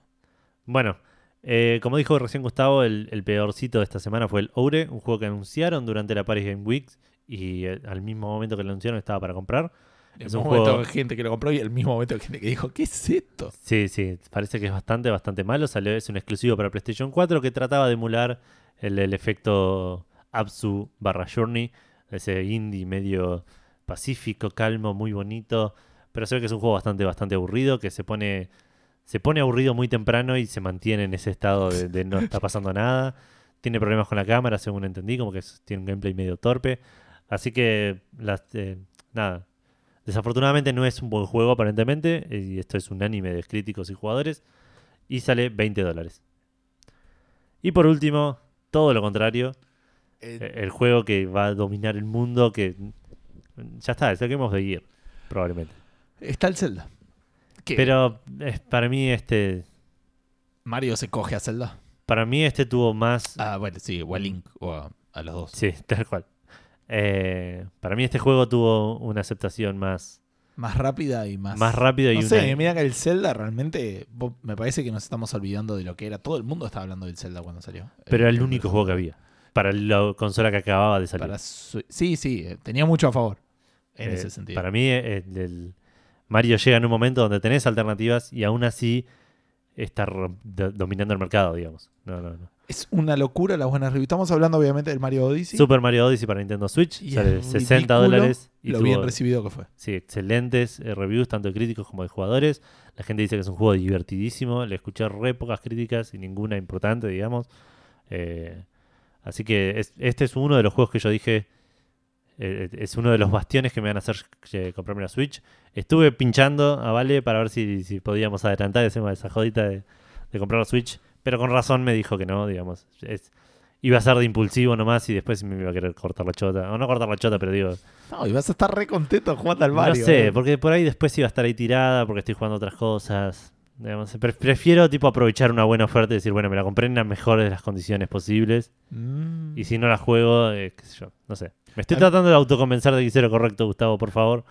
Bueno, eh, como dijo recién Gustavo, el, el peorcito de esta semana fue el Oure, un juego que anunciaron durante la Paris Game Week y eh, al mismo momento que lo anunciaron estaba para comprar. En Es un momento juego- gente que lo compró y el mismo momento gente que dijo, ¿qué es esto? Sí, sí, parece que es bastante, bastante malo. Salió, es un exclusivo para PlayStation 4 que trataba de emular el, el efecto Absu barra Journey, ese indie medio pacífico, calmo, muy bonito. Pero se ve que es un juego bastante, bastante aburrido, que se pone, se pone aburrido muy temprano y se mantiene en ese estado de, de no está pasando nada. Tiene problemas con la cámara, según entendí, como que tiene un gameplay medio torpe. Así que, las, eh, nada, Desafortunadamente no es un buen juego aparentemente, eh, y esto es un anime de críticos y jugadores, y sale 20 dólares. Y por último, todo lo contrario, Eh, eh, el juego que va a dominar el mundo, que ya está, es el que hemos de ir, probablemente. está el Zelda. ¿Qué? Pero es, para mí este Mario se coge a Zelda. para mí este tuvo más... Ah, bueno, sí, o a Link, o a, a los dos. Sí, tal cual. Eh, para mí este juego tuvo una aceptación más, Más rápida y más... más rápida y No una... mira que el Zelda realmente, me parece que nos estamos olvidando de lo que era. Todo el mundo estaba hablando del Zelda cuando salió. pero era el único juego que había. Para la consola que acababa de salir. Para su- Sí, sí, eh, tenía mucho a favor en Eh, ese sentido. Para mí, eh, el, el- Mario llega en un momento donde tenés alternativas y aún así do- dominando el mercado, digamos. No, no, no. Es una locura las buenas reviews. Estamos hablando obviamente del Mario Odyssey. Super Mario Odyssey para Nintendo Switch Y sale es 60 ridículo dólares. Y lo tuvo, bien recibido que fue. sí, excelentes eh, reviews, tanto de críticos como de jugadores. La gente dice que es un juego divertidísimo. Le escuché re pocas críticas y ninguna importante, digamos. Eh, así que es- este es uno de los juegos que yo dije. Eh, es uno de los bastiones que me van a hacer eh, comprarme la Switch. Estuve pinchando a Vale para ver si, si podíamos adelantar esa, esa jodita de, de comprar la Switch. Pero con razón me dijo que no, digamos. Es, iba a ser de impulsivo nomás y después me iba a querer cortar la chota. O no cortar la chota, pero digo, No, y vas a estar re contento jugando al Mario. no sé, eh. porque por ahí después iba a estar ahí tirada porque estoy jugando otras cosas. Digamos, pre- prefiero tipo aprovechar una buena oferta y decir, bueno, me la compré en las mejores de las condiciones posibles. Mm. Y si no la juego, eh, qué sé yo, no sé. Me estoy tratando de autoconvencer de que hice lo correcto, Gustavo, por favor.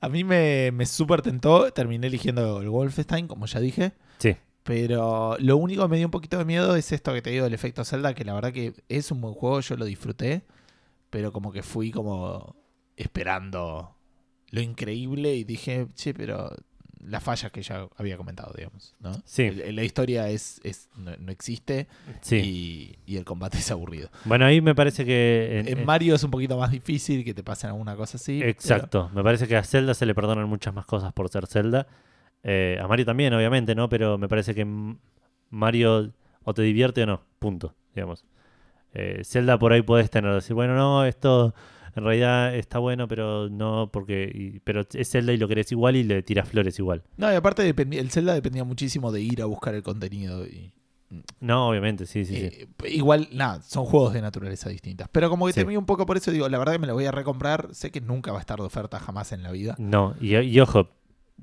A mí me, me súper tentó. Terminé eligiendo el Wolfenstein, como ya dije. Sí. Pero lo único que me dio un poquito de miedo es esto que te digo del efecto Zelda, que la verdad que es un buen juego, yo lo disfruté, pero como que fui como esperando lo increíble y dije, che, pero las fallas que ya había comentado, digamos, ¿no? Sí. La historia es, es no, no existe Sí. y, y el combate es aburrido. Bueno, ahí me parece que... en- En en- Mario es un poquito más difícil que te pasen alguna cosa así. pero- Exacto. Me parece que a Zelda se le perdonan muchas más cosas por ser Zelda. Eh, a Mario también, obviamente, ¿no? Pero me parece que Mario o te divierte o no. Punto, digamos. Eh, Zelda por ahí podés tener, decir, bueno, no, esto en realidad está bueno, pero no, porque. y- pero es Zelda y lo querés igual y le tiras flores igual. No, y aparte dependía- el Zelda dependía muchísimo de ir a buscar el contenido y, No, obviamente, sí, sí, sí. Eh, igual, nada, son juegos de naturaleza distintas. Pero como que Sí. temí un poco por eso, digo, la verdad que me lo voy a recomprar. Sé que nunca va a estar de oferta jamás en la vida. No, y, y ojo,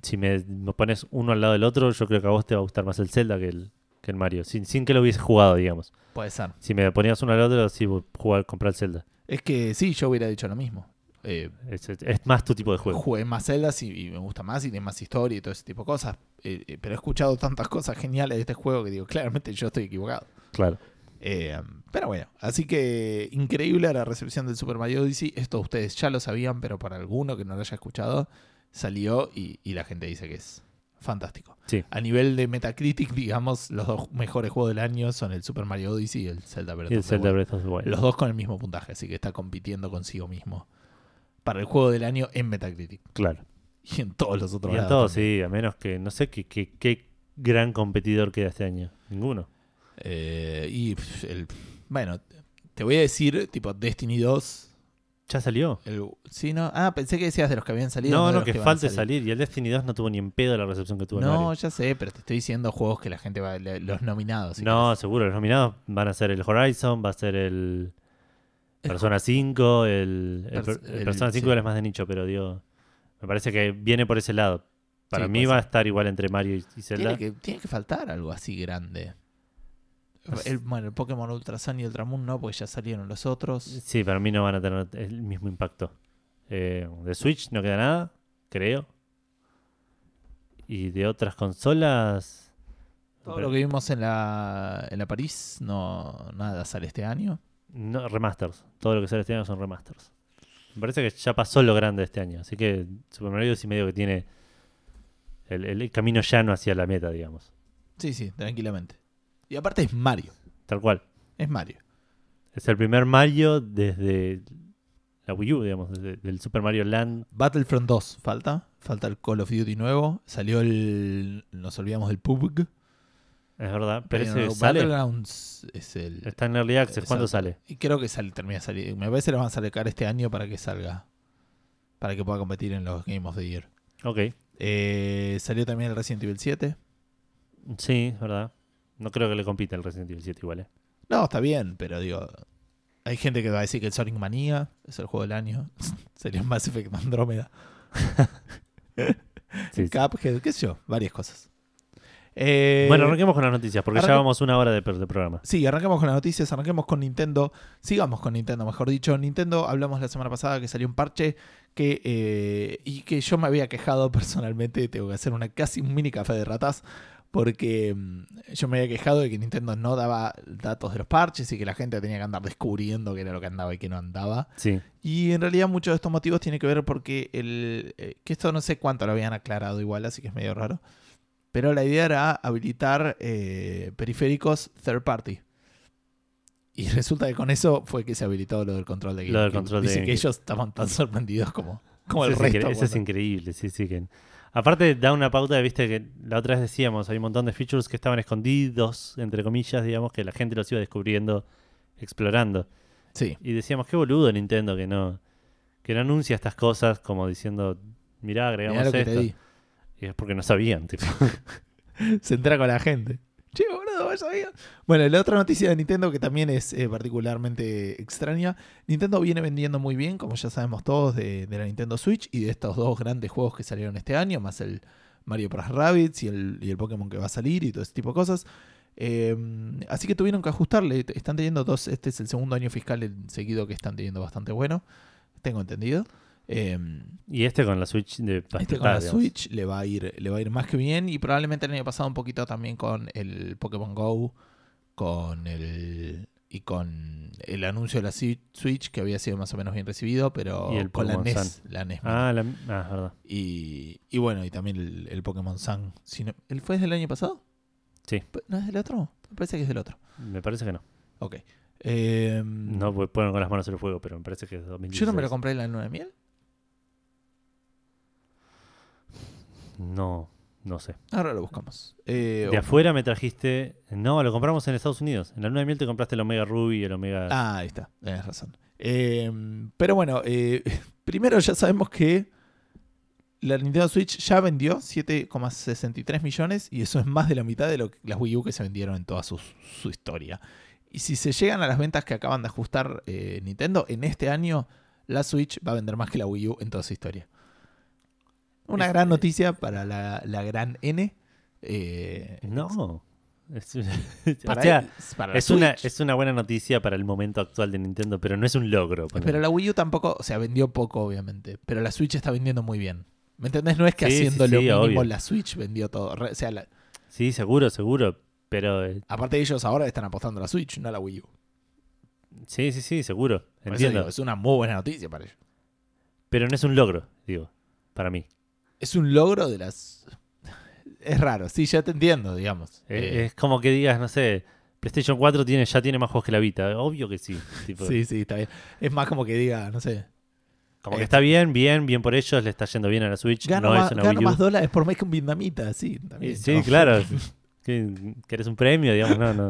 si me, me pones uno al lado del otro, yo creo que a vos te va a gustar más el Zelda que el, que el Mario. Sin, sin que lo hubieses jugado, digamos. Puede ser. Si me ponías uno al otro, sí, jugar, comprar el Zelda. Es que sí, yo hubiera dicho lo mismo. Eh, Es, es- es más tu tipo de juego. jugué más Zelda y, y me gusta más y tiene más historia y todo ese tipo de cosas. eh, eh, pero he escuchado tantas cosas geniales de este juego que digo, claramente yo estoy equivocado. Claro. Pero bueno, así que increíble la recepción del Super Mario Odyssey. Esto ustedes ya lo sabían, pero para alguno que no lo haya escuchado, salió y, y la gente dice que es fantástico. Sí. A nivel de Metacritic, digamos, los dos mejores juegos del año son el Super Mario Odyssey y el Zelda Breath Y el of the Zelda Wild. Breath of the Wild. Los dos con el mismo puntaje, así que está compitiendo consigo mismo para el juego del año en Metacritic Claro. y en todos los otros Y en lados todo, también. sí, a menos que no sé qué, qué, qué gran competidor queda este año. Ninguno. Eh, y el, bueno, te voy a decir, tipo Destiny 2. ¿Ya salió? El, sí, no. Ah, pensé que decías de los que habían salido. No, no, que, a falte salir. Y el Destiny 2 no tuvo ni en pedo la recepción que tuvo No, ya sé, pero te estoy diciendo juegos que la gente va. Los nominados. si No, querés. seguro, los nominados van a ser el Horizon, va a ser el Persona 5, el, el, Pers- per- el el- Persona 5 sí. es más de nicho, pero digo, me parece que viene por ese lado. Para Sí, mí va a estar igual entre Mario y, y Zelda. Tiene que, tiene que faltar algo así grande. Pues- El, bueno, el Pokémon Ultra Sun y Ultra Moon no, porque ya salieron los otros. Sí, para mí no van a tener el mismo impacto. Eh, de Switch no queda nada, creo. Y de otras consolas. Todo lo que vimos en la, en la París, no nada sale este año. No, remasters. Todo lo que sale este año son remasters. Me parece que ya pasó lo grande este año. Así que Super Mario sí medio que tiene el, el camino llano hacia la meta, digamos. Sí, sí, tranquilamente. Y aparte es Mario. Tal cual. Es Mario. Es el primer Mario desde la Wii U, digamos, desde el Super Mario Land. Battlefront 2 falta. Falta el Call of Duty nuevo. Salió el. Nos olvidamos del PUBG. Es verdad. Pero Pero ese no, sale. Battlegrounds es el. Está en Early Access. ¿Cuándo sale? Y creo que sale, termina de salir. Me parece que lo van a sacar este año para que salga. Para que pueda competir en los Game of the Year. Ok. Eh, salió también el Resident Evil 7. Sí, es verdad. No creo que le compita el Resident Evil 7 igual, ¿eh? No, está bien, pero digo. Hay gente que va a decir que el Sonic Mania es el juego del año. En Mass Effect Andrómeda. Sí. Cuphead, qué sé yo, varias cosas. Eh, Bueno, arranquemos con las noticias, porque ya vamos una hora de, de programa. Sí, arranquemos con las noticias, arranquemos con Nintendo, sigamos con Nintendo, mejor dicho. Nintendo, hablamos la semana pasada que salió un parche que eh, y que yo me había quejado personalmente, tengo que hacer una casi un mini café de ratas, porque mm, yo me había quejado de que Nintendo no daba datos de los parches y que la gente tenía que andar descubriendo qué era lo que andaba y qué no andaba. Sí. Y en realidad muchos de estos motivos tienen que ver porque el eh, que esto no sé cuánto lo habían aclarado igual, así que es medio raro. Pero la idea era habilitar eh, periféricos third party. Y resulta que con eso fue que se habilitó lo del control de Lo del GameCube. de Dice que ellos estaban tan sorprendidos como, como el Eso resto. eso es increíble, sí, sí. Que... Aparte da una pauta, de, viste, que la otra vez decíamos, hay un montón de features que estaban escondidos, entre comillas, digamos, que la gente los iba descubriendo, explorando. Sí, Y decíamos, qué boludo Nintendo que no, que no anuncia estas cosas como diciendo, mirá, agregamos mirá esto. Y es porque no sabían, tipo. Se entera con la gente. Che, boludo, ¿vos sabías? Bueno, la otra noticia de Nintendo que también es eh, particularmente extraña. Nintendo viene vendiendo muy bien, como ya sabemos todos, de, la Nintendo Switch y de estos dos grandes juegos que salieron este año, más el Mario Bros. Rabbids y el, y el Pokémon que va a salir y todo ese tipo de cosas. Eh, así que tuvieron que ajustarle. Están teniendo dos. Este es el segundo año fiscal seguido que están teniendo bastante bueno. Tengo entendido. Eh, Y este con la Switch de este con la. Switch le va a ir le va a ir más que bien y probablemente el año pasado un poquito también con el Pokémon Go con el y con el anuncio de la Switch que había sido más o menos bien recibido pero Y el con la Pokémon NES, la NES. Ah, la, ah, verdad. y, y bueno y también el, el Pokémon Sun Si no- ¿el fue del año pasado? Sí. ¿no es del otro? me parece que es del otro Me parece que no. ok Eh, No pues, ponen con las manos en el fuego, pero me parece que es 2016. yo no me lo compré en la luna de miel No, no sé. ahora lo buscamos Eh, De o- afuera me trajiste. No, lo compramos en Estados Unidos. En la luna de miel te compraste el Omega Ruby y el Omega. Ah, ahí está, tenés razón. Eh, pero bueno, eh, primero ya sabemos que la Nintendo Switch ya vendió 7,63 millones y eso es más de la mitad de lo que, las Wii U que se vendieron en toda su, su historia. Y si se llegan a las ventas que acaban de ajustar eh, Nintendo, en este año la Switch va a vender más que la Wii U en toda su historia. Una gran noticia para la, la gran N. eh, No. Es, para, o sea, el- para es una, es una buena noticia para el momento actual de Nintendo, pero no es un logro. Pero la Wii U tampoco, o sea, vendió poco, obviamente. Pero la Switch está vendiendo muy bien. ¿Me entendés? No es que Sí, sí, haciendo sí, lo mínimo obvio. la Switch vendió todo. O sea, la- Sí, seguro, seguro. Pero eh, aparte de ellos ahora están apostando a la Switch, no a la Wii U. sí, sí, sí, seguro. Entiendo. digo, es una muy buena noticia para ellos. Pero no es un logro, digo, para mí. Es un logro de las... Es raro, sí, ya te entiendo, digamos. Eh, Eh, Es como que digas, no sé, PlayStation 4 tiene, ya tiene más juegos que la Vita. Obvio que sí. tipo, sí, sí, está bien. Es más como que diga, no sé, Como que eh, está bien, bien, bien por ellos, le está yendo bien a la Switch. gano, no más, es una gano Wii U. más dólares por mes que un vietnamita, sí. También, Sí, ¿no? claro. que, que eres un premio, digamos, no, no.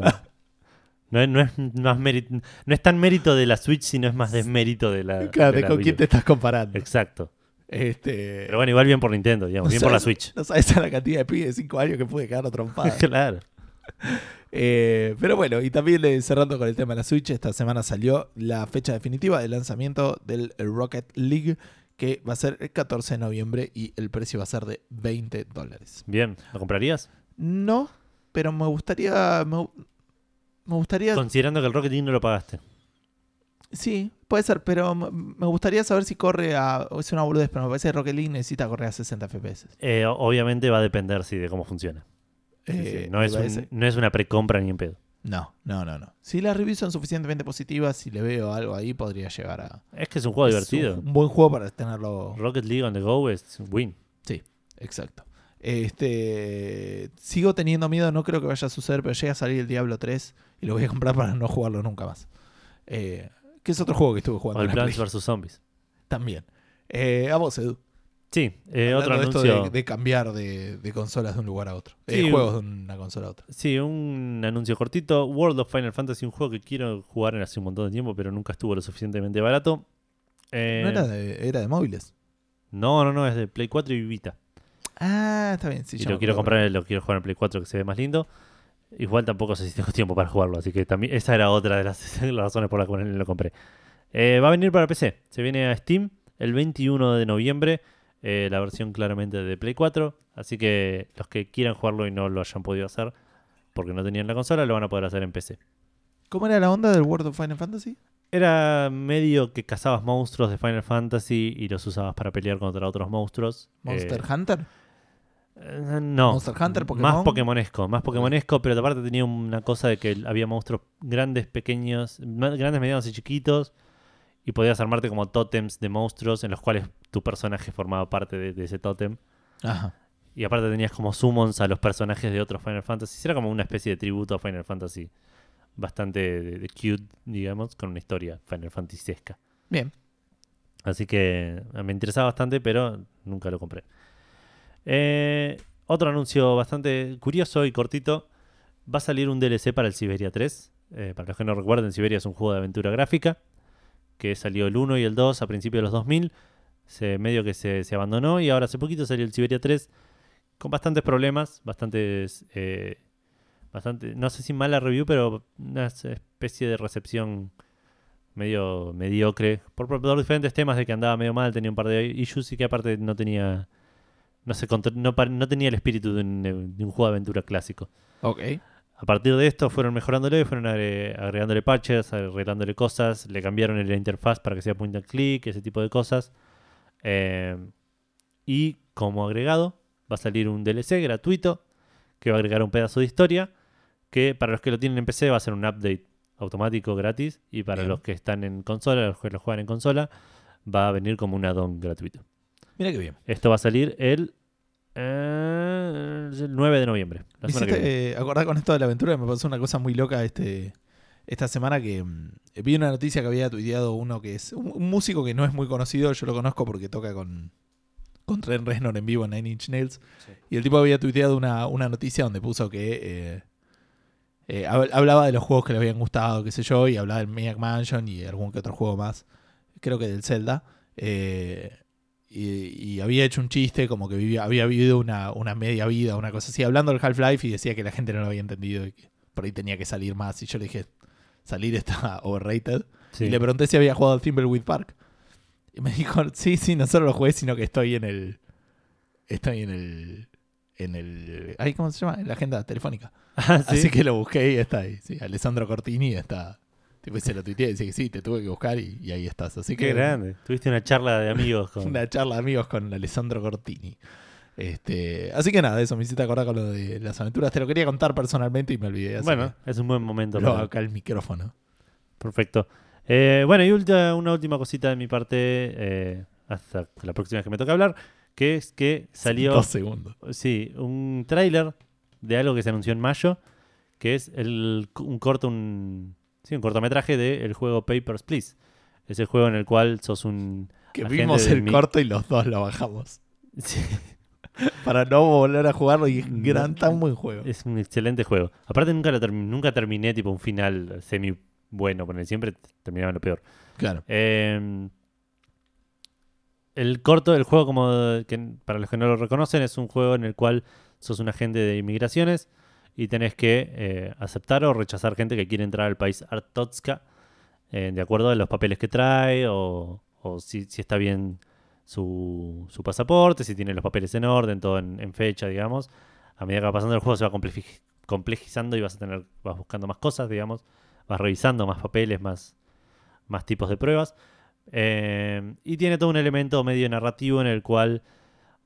No, es- no es más mérito, no es tan mérito de la Switch, sino es más desmérito de la. Claro, de ¿de la con Wii quién te estás comparando? Exacto. Este, Pero bueno, igual bien por Nintendo, digamos, No bien por la Switch. No sabes a la cantidad de pibes de 5 años que pude quedar trompada. claro. Eh, pero bueno, y también eh, cerrando con el tema de la Switch, esta semana salió la fecha definitiva de lanzamiento del Rocket League, que va a ser el 14 de noviembre y el precio va a ser de 20 dólares. Bien, ¿lo comprarías? No, pero me gustaría. Me, me gustaría. Considerando que el Rocket League no lo pagaste. Sí, puede ser, pero me gustaría saber si corre a. Es una boludez, pero me parece que Rocket League necesita correr a 60 FPS. Eh, obviamente va a depender, sí, de cómo funciona. Sí, sí, Eh, No, es un- no es una precompra ni en pedo. No, no, no, no. Si las reviews son suficientemente positivas, si le veo algo ahí, podría llegar a. Es que es un juego es divertido. Un, un buen juego para tenerlo. Rocket League on the go es win. Exacto. Este, sigo teniendo miedo, no creo que vaya a suceder, pero llega a salir el Diablo 3 y lo voy a comprar para no jugarlo nunca más. Eh, que es otro juego que estuve O jugando. el en la Plants Play. vs. Zombies. También. Eh, a vos, Edu. Sí, eh, otro de esto anuncio. de, de cambiar de, de consolas de un lugar a otro. Sí, de juegos de una consola a otra. Sí, un anuncio cortito. World of Final Fantasy, un juego que quiero jugar en hace un montón de tiempo, pero nunca estuvo lo suficientemente barato. Eh, No era de, era de móviles. no, no, no, es de Play 4 y Vita. Ah, está bien. Sí, y lo quiero comprar, lo quiero jugar en Play 4 que se ve más lindo. Igual tampoco sé si tengo tiempo para jugarlo, así que también esa era otra de las, las razones por las cuales lo compré. Eh, va a venir para PC, se viene a Steam el 21 de noviembre, eh, la versión claramente de Play 4, así que los que quieran jugarlo y no lo hayan podido hacer porque no tenían la consola, lo van a poder hacer en PC. ¿Cómo era la onda del World of Final Fantasy? Era medio que cazabas monstruos de Final Fantasy y los usabas para pelear contra otros monstruos. ¿Monster Eh, Hunter? Eh, No. Monster Hunter, Pokémon. Más Pokémonesco, más Pokémonesco, pero aparte tenía una cosa de que había monstruos grandes, pequeños, grandes, medianos y chiquitos. Y podías armarte como tótems de monstruos en los cuales tu personaje formaba parte de, de ese tótem. Ajá. Y aparte tenías como summons a los personajes de otros Final Fantasy. Era como una especie de tributo a Final Fantasy. Bastante de, de cute, digamos, con una historia Final Fantasy-esca. Bien. Así que eh, me interesaba bastante, pero nunca lo compré. Eh, otro anuncio bastante curioso y cortito. Va a salir un DLC para el Siberia 3. Eh, para los que no recuerden, Siberia es un juego de aventura gráfica que salió el 1 y el 2 a principios de los 2000. Se, medio que se, se abandonó y ahora hace poquito salió el Siberia 3 con bastantes problemas, bastantes... eh, bastante, no sé si mala review, pero una especie de recepción medio mediocre por, por diferentes temas de que andaba medio mal, tenía un par de issues y que aparte no tenía no se contro- no, pa- no tenía el espíritu de un, de un juego de aventura clásico. Ok. A partir de esto fueron mejorándole, fueron agre- agregándole patches, arreglándole cosas, le cambiaron la interfaz para que sea point and click, ese tipo de cosas. Eh, y como agregado va a salir un DLC gratuito que va a agregar un pedazo de historia que para los que lo tienen en PC va a ser un update automático gratis y para Bien. los que están en consola, los que lo juegan en consola, va a venir como un add-on gratuito. Mira qué bien. Esto va a salir el, eh, el 9 de noviembre. la Me hiciste eh, acordar con esto de la aventura, me pasó una cosa muy loca este esta semana que mm, vi una noticia que había tuiteado uno que es un, un músico que no es muy conocido, yo lo conozco porque toca con, con Trent Reznor en vivo en Nine Inch Nails. Sí. Y el tipo había tuiteado una, una noticia donde puso que eh, eh, hab- hablaba de los juegos que le habían gustado, qué sé yo, y hablaba del Maniac Mansion y algún que otro juego más, creo que del Zelda. eh, y, y había hecho un chiste como que vivía, había vivido una, una media vida, una cosa así, hablando del Half-Life y decía que la gente no lo había entendido y que por ahí tenía que salir más. Y yo le dije, salir está overrated. Sí. Y le pregunté si había jugado al Thimbleweed Park. Y me dijo, sí, sí, no solo lo jugué, sino que estoy en el. Estoy en el. En el. Ay, ¿Cómo se llama? En la agenda telefónica. Ah, ¿sí? Así que lo busqué y está ahí. Sí, Alessandro Cortini está. Tipo, se lo tuiteé y dice que sí, te tuve que buscar y, y ahí estás. Así Qué que grande. Tuviste una charla de amigos con. una charla de amigos con Alessandro Cortini. Este, así que nada, eso me hiciste acordar con lo de las aventuras. Te lo quería contar personalmente y me olvidé. Así Bueno, es un buen momento. lo hago acá el micrófono. Perfecto. Eh, bueno, y ulti- una última cosita de mi parte, eh, hasta la próxima vez que me toca hablar, que es que salió, Dos segundos. sí, un tráiler de algo que se anunció en mayo, que es el, un corto, un, sí, un cortometraje del juego Papers, Please. Es el juego en el cual sos un... Que vimos del el mi- corto y los dos lo bajamos. sí, Para no volver a jugarlo y es gran, tan buen juego. es un excelente juego. Aparte nunca, lo nunca terminé tipo un final semi bueno, porque siempre terminaba en lo peor. Claro. Eh, el corto, el juego, como que, para los que no lo reconocen, es un juego en el cual sos un agente de inmigraciones y tenés que eh, aceptar o rechazar gente que quiere entrar al país Artotska eh, de acuerdo a los papeles que trae o, o si, está bien su, su pasaporte, si tiene los papeles en orden, todo en, fecha, digamos. A medida que va pasando el juego se va compleji- complejizando y vas a tener, vas buscando más cosas, digamos, vas revisando más papeles, más, más tipos de pruebas. Eh, y tiene todo un elemento medio narrativo en el cual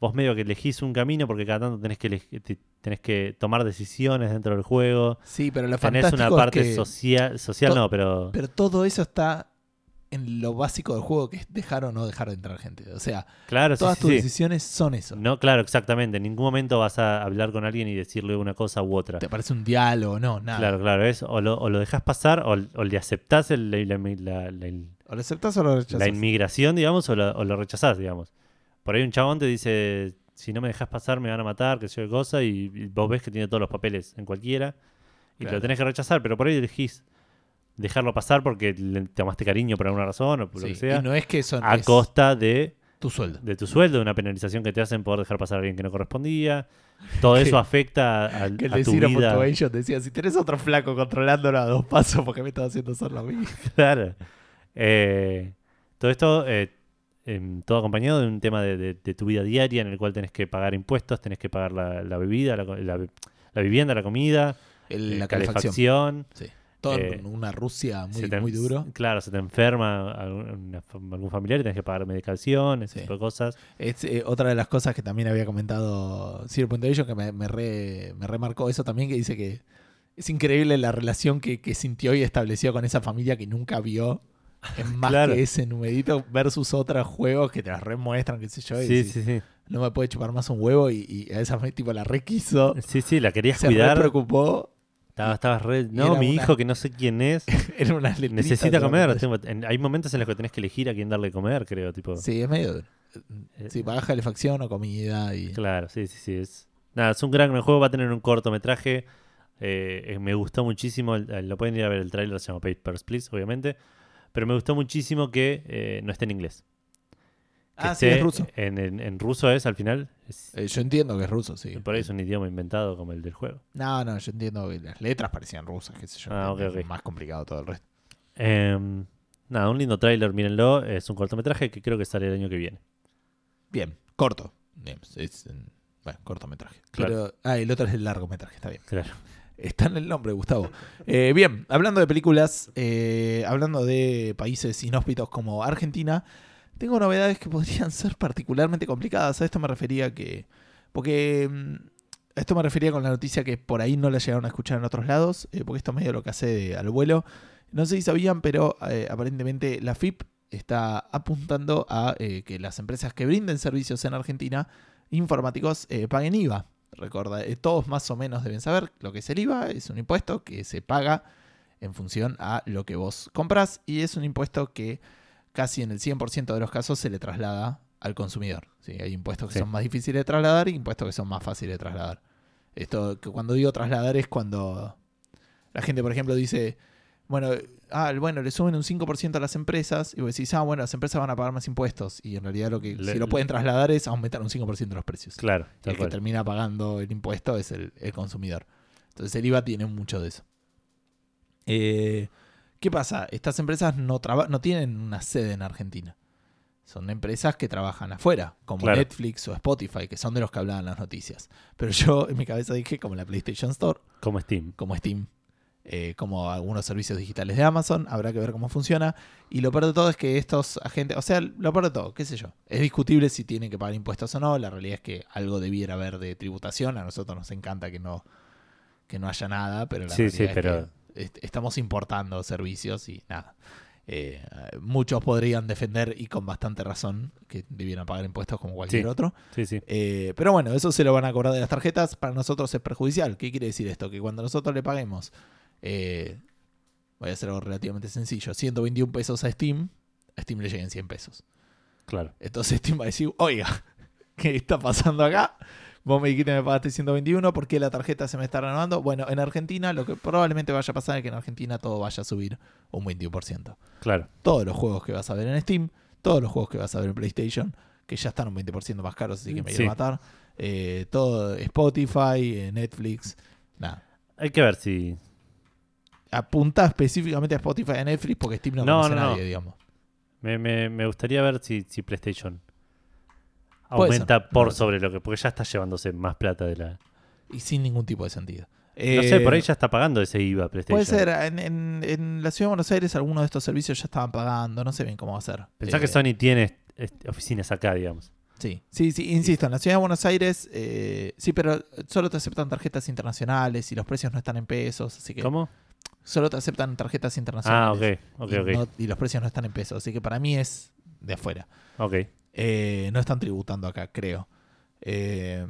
vos medio que elegís un camino porque cada tanto tenés que, eleg- te- tenés que tomar decisiones dentro del juego. Sí, pero lo Tenés fantástico una parte es que... social, no, pero... Pero todo eso está en lo básico del juego, que es dejar o no dejar de entrar gente. O sea, Claro, todas sí, tus sí. decisiones son eso. No, claro, exactamente. En ningún momento vas a hablar con alguien y decirle una cosa u otra. Te parece un diálogo, no, nada. Claro, claro, es o lo, o lo dejas pasar o, o le aceptás el- la, la- la- O lo aceptás o lo rechazás. la inmigración, digamos, o lo, o lo rechazás, digamos. Por ahí un chabón te dice, si no me dejas pasar me van a matar, que sé yo qué cosa, y, y vos ves que tiene todos los papeles en cualquiera, y Claro. lo tenés que rechazar, pero por ahí elegís dejarlo pasar porque le tomaste cariño por alguna razón o por lo que sea, Y no es que eso a es costa de, tu sueldo. de tu sueldo, de una penalización que te hacen por dejar pasar a alguien que no correspondía. Todo eso afecta a, Que el a tu vida. Decía, si tenés otro flaco controlándolo a dos pasos, porque me estás haciendo solo a mí? Claro. Eh, todo esto, eh, em, todo acompañado de un tema de, de- de tu vida diaria en el cual tenés que pagar impuestos, tenés que pagar la, la bebida, la, co- la- la vivienda, la comida, El- eh, la calefacción. calefacción. Todo Eh, en una Rusia muy, Se te- muy duro. Claro, se te enferma algún, familiar y tenés que pagar medicación, ese Sí. tipo de cosas. Es eh, otra de las cosas que también había comentado Zero Puntuation, que me, me, re- me remarcó eso también, que dice que es increíble la relación que, que sintió y estableció con esa familia que nunca vio en más Claro. que ese numerito versus otros juegos que te las remuestran, qué sé yo. y Sí, decís, sí, sí. No me puede chupar más un huevo y, y a esa tipo la requiso. Sí, sí, la querías Se cuidar. preocupó. Estaba- Estabas re. No, mi una- hijo que no sé quién es. Era una Necesita comer. en- hay momentos en los que tenés que elegir a quién darle de comer, creo. Tipo, Sí, es medio duro. Eh, Sí, pagas calefacción o comida y... Claro, sí, sí, sí. Es, nada, es un gran juego, va a tener un cortometraje. eh, eh, me gustó muchísimo, el- el- lo pueden ir a ver el tráiler, se llama Papers, Please, obviamente. Pero me gustó muchísimo que eh, no esté en inglés. Que Ah, sí, es ruso. En, en- en ruso es al final. Es- Eh, yo entiendo que es ruso, sí. por ahí es un idioma inventado como el del juego. No, no, yo entiendo que las letras parecían rusas, qué sé yo. Ah, que ok, es ok. Más complicado todo el resto. Em, nada, un lindo tráiler, mírenlo. Es un cortometraje que creo que sale el año que viene. Bien, corto. Bien, es, bueno, cortometraje. Claro. Pero, ah, el otro es el largometraje, está bien. Claro. Está en el nombre, Gustavo. Eh, bien, hablando de películas, eh, hablando de países inhóspitos como Argentina, tengo novedades que podrían ser particularmente complicadas. A esto me refería que. Porque. mm, A esto me refería con la noticia que por ahí no la llegaron a escuchar en otros lados, eh, porque esto es medio lo que hace de- al vuelo. No sé si sabían, pero eh, aparentemente la FIP está apuntando a que las empresas que brinden servicios en Argentina informáticos paguen IVA. Recuerda, eh, todos más o menos deben saber lo que es el IVA, es un impuesto que se paga en función a lo que vos compras y es un impuesto que casi en el 100% de los casos se le traslada al consumidor. ¿sí? Hay impuestos que Sí. son más difíciles de trasladar y impuestos que son más fáciles de trasladar. Esto, que cuando digo trasladar es cuando la gente, por ejemplo, dice, bueno, ah, bueno, le suben un 5% a las empresas y vos decís, ah, bueno, las empresas van a pagar más impuestos y en realidad lo que Le- si lo pueden trasladar es aumentar un 5% los precios. Claro, Y el que termina pagando el impuesto es el, el consumidor. Entonces el IVA tiene mucho de eso. Eh, ¿Qué pasa? Estas empresas no, no tienen una sede en Argentina. Son empresas que trabajan afuera, como Claro. Netflix o Spotify, que son de los que hablaban las noticias. Pero yo en mi cabeza dije como la PlayStation Store, Como Steam. como Steam. Eh, como algunos servicios digitales de Amazon. Habrá que ver cómo funciona. Y lo peor de todo es que estos agentes, o sea, lo peor de todo, qué sé yo, es discutible si tienen que pagar impuestos o no. La realidad es que algo debiera haber de tributación. A nosotros nos encanta que no, que no haya nada, pero la Sí, sí, realidad es pero- que est- estamos importando servicios y nada. Eh, muchos podrían defender, y con bastante razón, que debieran pagar impuestos como cualquier Sí. otro. Sí, sí. Eh, pero bueno, eso se lo van a cobrar de las tarjetas. Para nosotros es perjudicial. ¿Qué quiere decir esto? Que cuando nosotros le paguemos, eh, voy a hacer algo relativamente sencillo, 121 pesos a Steam, a Steam le lleguen 100 pesos. Claro. Entonces Steam va a decir, oiga, ¿qué está pasando acá? Vos me dijiste que me pagaste 121, ¿por qué la tarjeta se me está renovando? Bueno, en Argentina lo que probablemente vaya a pasar es que en Argentina todo vaya a subir un 21%. Claro. Todos los juegos que vas a ver en Steam, todos los juegos que vas a ver en PlayStation, que ya están un 20% más caros, así que me Sí. a matar. eh, todo Spotify, eh, Netflix, nada. Hay que ver si. Apunta específicamente a Spotify y a Netflix porque Steam no, No, conoce no, a no. nadie, digamos. Me, me, me gustaría ver si, si PlayStation aumenta por sobre lo que. Porque ya está llevándose más plata de la. Y sin ningún tipo de sentido. No sé, por ahí Eh, ya está pagando ese IVA PlayStation. Puede ser, en, en- en la ciudad de Buenos Aires algunos de estos servicios ya estaban pagando, no sé bien cómo va a ser. Pensá Eh, que Sony tiene oficinas acá, digamos. Sí, sí, sí, insisto, en la ciudad de Buenos Aires, eh, sí, pero solo te aceptan tarjetas internacionales y los precios no están en pesos, así que ¿Cómo? Solo te aceptan tarjetas Ah, internacionales. ok, ok, y, ok. no- y los precios no están en pesos, así que para mí es de afuera. Ok. Eh, no están tributando acá, creo. Eh,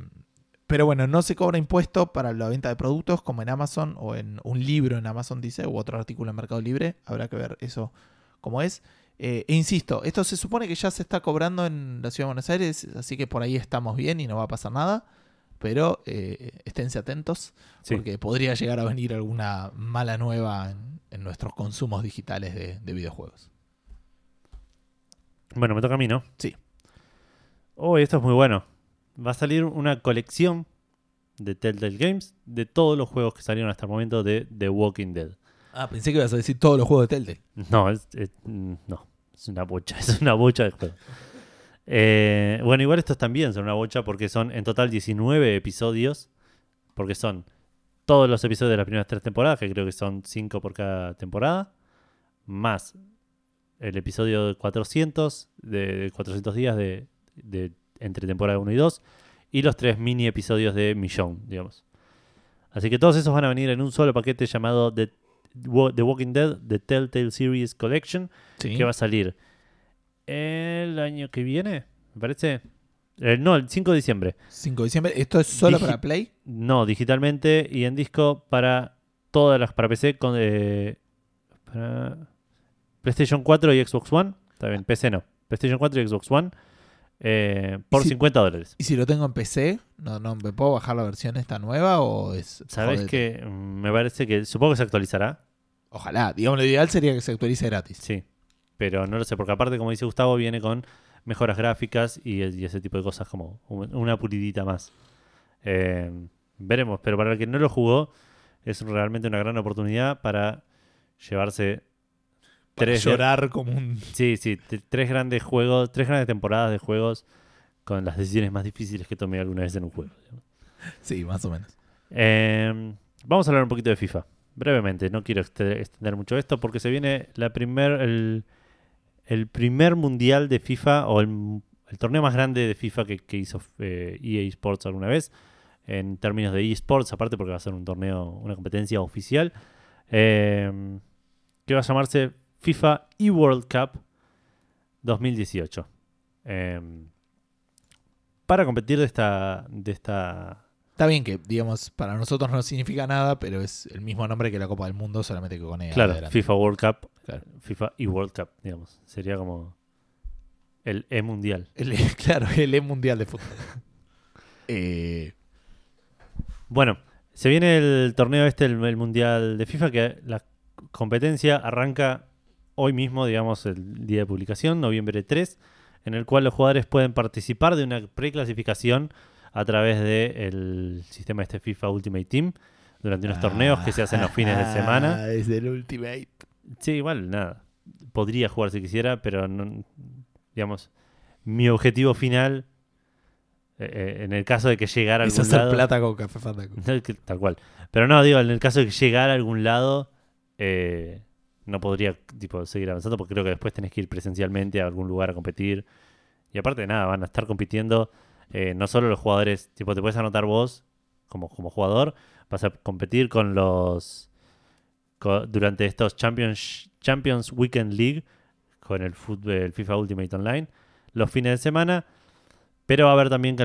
pero bueno, no se cobra impuesto para la venta de productos como en Amazon o en un libro en Amazon dice, u otro artículo en Mercado Libre. Habrá que ver eso cómo es. Eh, e insisto, esto se supone que ya se está cobrando en la Ciudad de Buenos Aires, así que por ahí estamos bien y no va a pasar nada. Pero eh, esténse atentos Sí. porque podría llegar a venir alguna mala nueva en, en nuestros consumos digitales de, de videojuegos. Bueno, me toca a mí, ¿no? Sí. Oh, esto es muy bueno. Va a salir una colección de Telltale Games de todos los juegos que salieron hasta el momento de The Walking Dead. Ah, pensé que ibas a decir todos los juegos de Telltale. No, es, es- mm, no, es una bocha, es una bocha de juegos. Eh, bueno, igual estos también son una bocha porque son en total 19 episodios, porque son todos los episodios de las primeras tres temporadas, que creo que son 5 por cada temporada, más el episodio de 400, de 400 días de, de entre temporada 1 y 2, y los tres mini episodios de Millón, digamos. Así que todos esos van a venir en un solo paquete llamado The, The Walking Dead, The Telltale Series Collection, Sí. que va a salir el año que viene, me parece. Eh, no, el 5 de diciembre. 5 de diciembre. ¿Esto es solo Digi- para Play? No, digitalmente y en disco para todas las para PC con eh, para PlayStation 4 y Xbox One. Está bien, PC no. PlayStation 4 y Xbox One eh, por si- 50 dólares. ¿Y si lo tengo en PC? ¿No, no me puedo bajar la versión esta nueva o es.? ¿Sabes que Me parece que supongo que se actualizará. Ojalá. Digamos, lo ideal sería que se actualice gratis. Sí, pero no lo sé, porque aparte, como dice Gustavo, viene con mejoras gráficas y, y ese tipo de cosas como un- una pulidita más. Eh, veremos, pero para el que no lo jugó, es realmente una gran oportunidad para llevarse Para tres, llorar como un. sí, sí, tres grandes juegos, tres grandes temporadas de juegos con las decisiones más difíciles que tomé alguna vez en un juego. Sí, más o menos. Eh, vamos a hablar un poquito de FIFA. Brevemente, no quiero extender mucho esto porque se viene la primer, el, el primer mundial de FIFA o el, torneo más grande de FIFA que, hizo eh, EA Sports alguna vez. En términos de eSports, aparte porque va a ser un torneo, una competencia oficial. eh, que va a llamarse FIFA eWorld Cup 2018. Eh, para competir de esta, de esta Está bien que, digamos, para nosotros no significa nada, pero es el mismo nombre que la Copa del Mundo, solamente que con E. Claro, adelante. FIFA World Cup, Claro. FIFA y World Cup, digamos. Sería como el E Mundial. El- claro, el E Mundial de Fútbol. Eh, Bueno, se viene el torneo este, el, el Mundial de FIFA, que la competencia arranca hoy mismo, digamos, el día de publicación, noviembre 3, en el cual los jugadores pueden participar de una preclasificación a través del sistema este FIFA Ultimate Team durante unos torneos que se hacen los fines de semana. Ah, es el Ultimate. Sí, igual, nada. Podría jugar si quisiera, pero no, digamos, mi objetivo final Eh, eh, en el caso de que llegara a algún hacer lado. plata con Café Fandango. Tal cual. Pero no, digo, en el caso de que llegara a algún lado, eh, no podría tipo, seguir avanzando porque creo que después tenés que ir presencialmente a algún lugar a competir. Y aparte de nada, van a estar compitiendo eh, no solo los jugadores, tipo, te puedes anotar vos como, como jugador, vas a competir con los. durante estos Champions, Champions Weekend League, con el, fútbol, FIFA Ultimate Online, los fines de semana. Pero va a haber también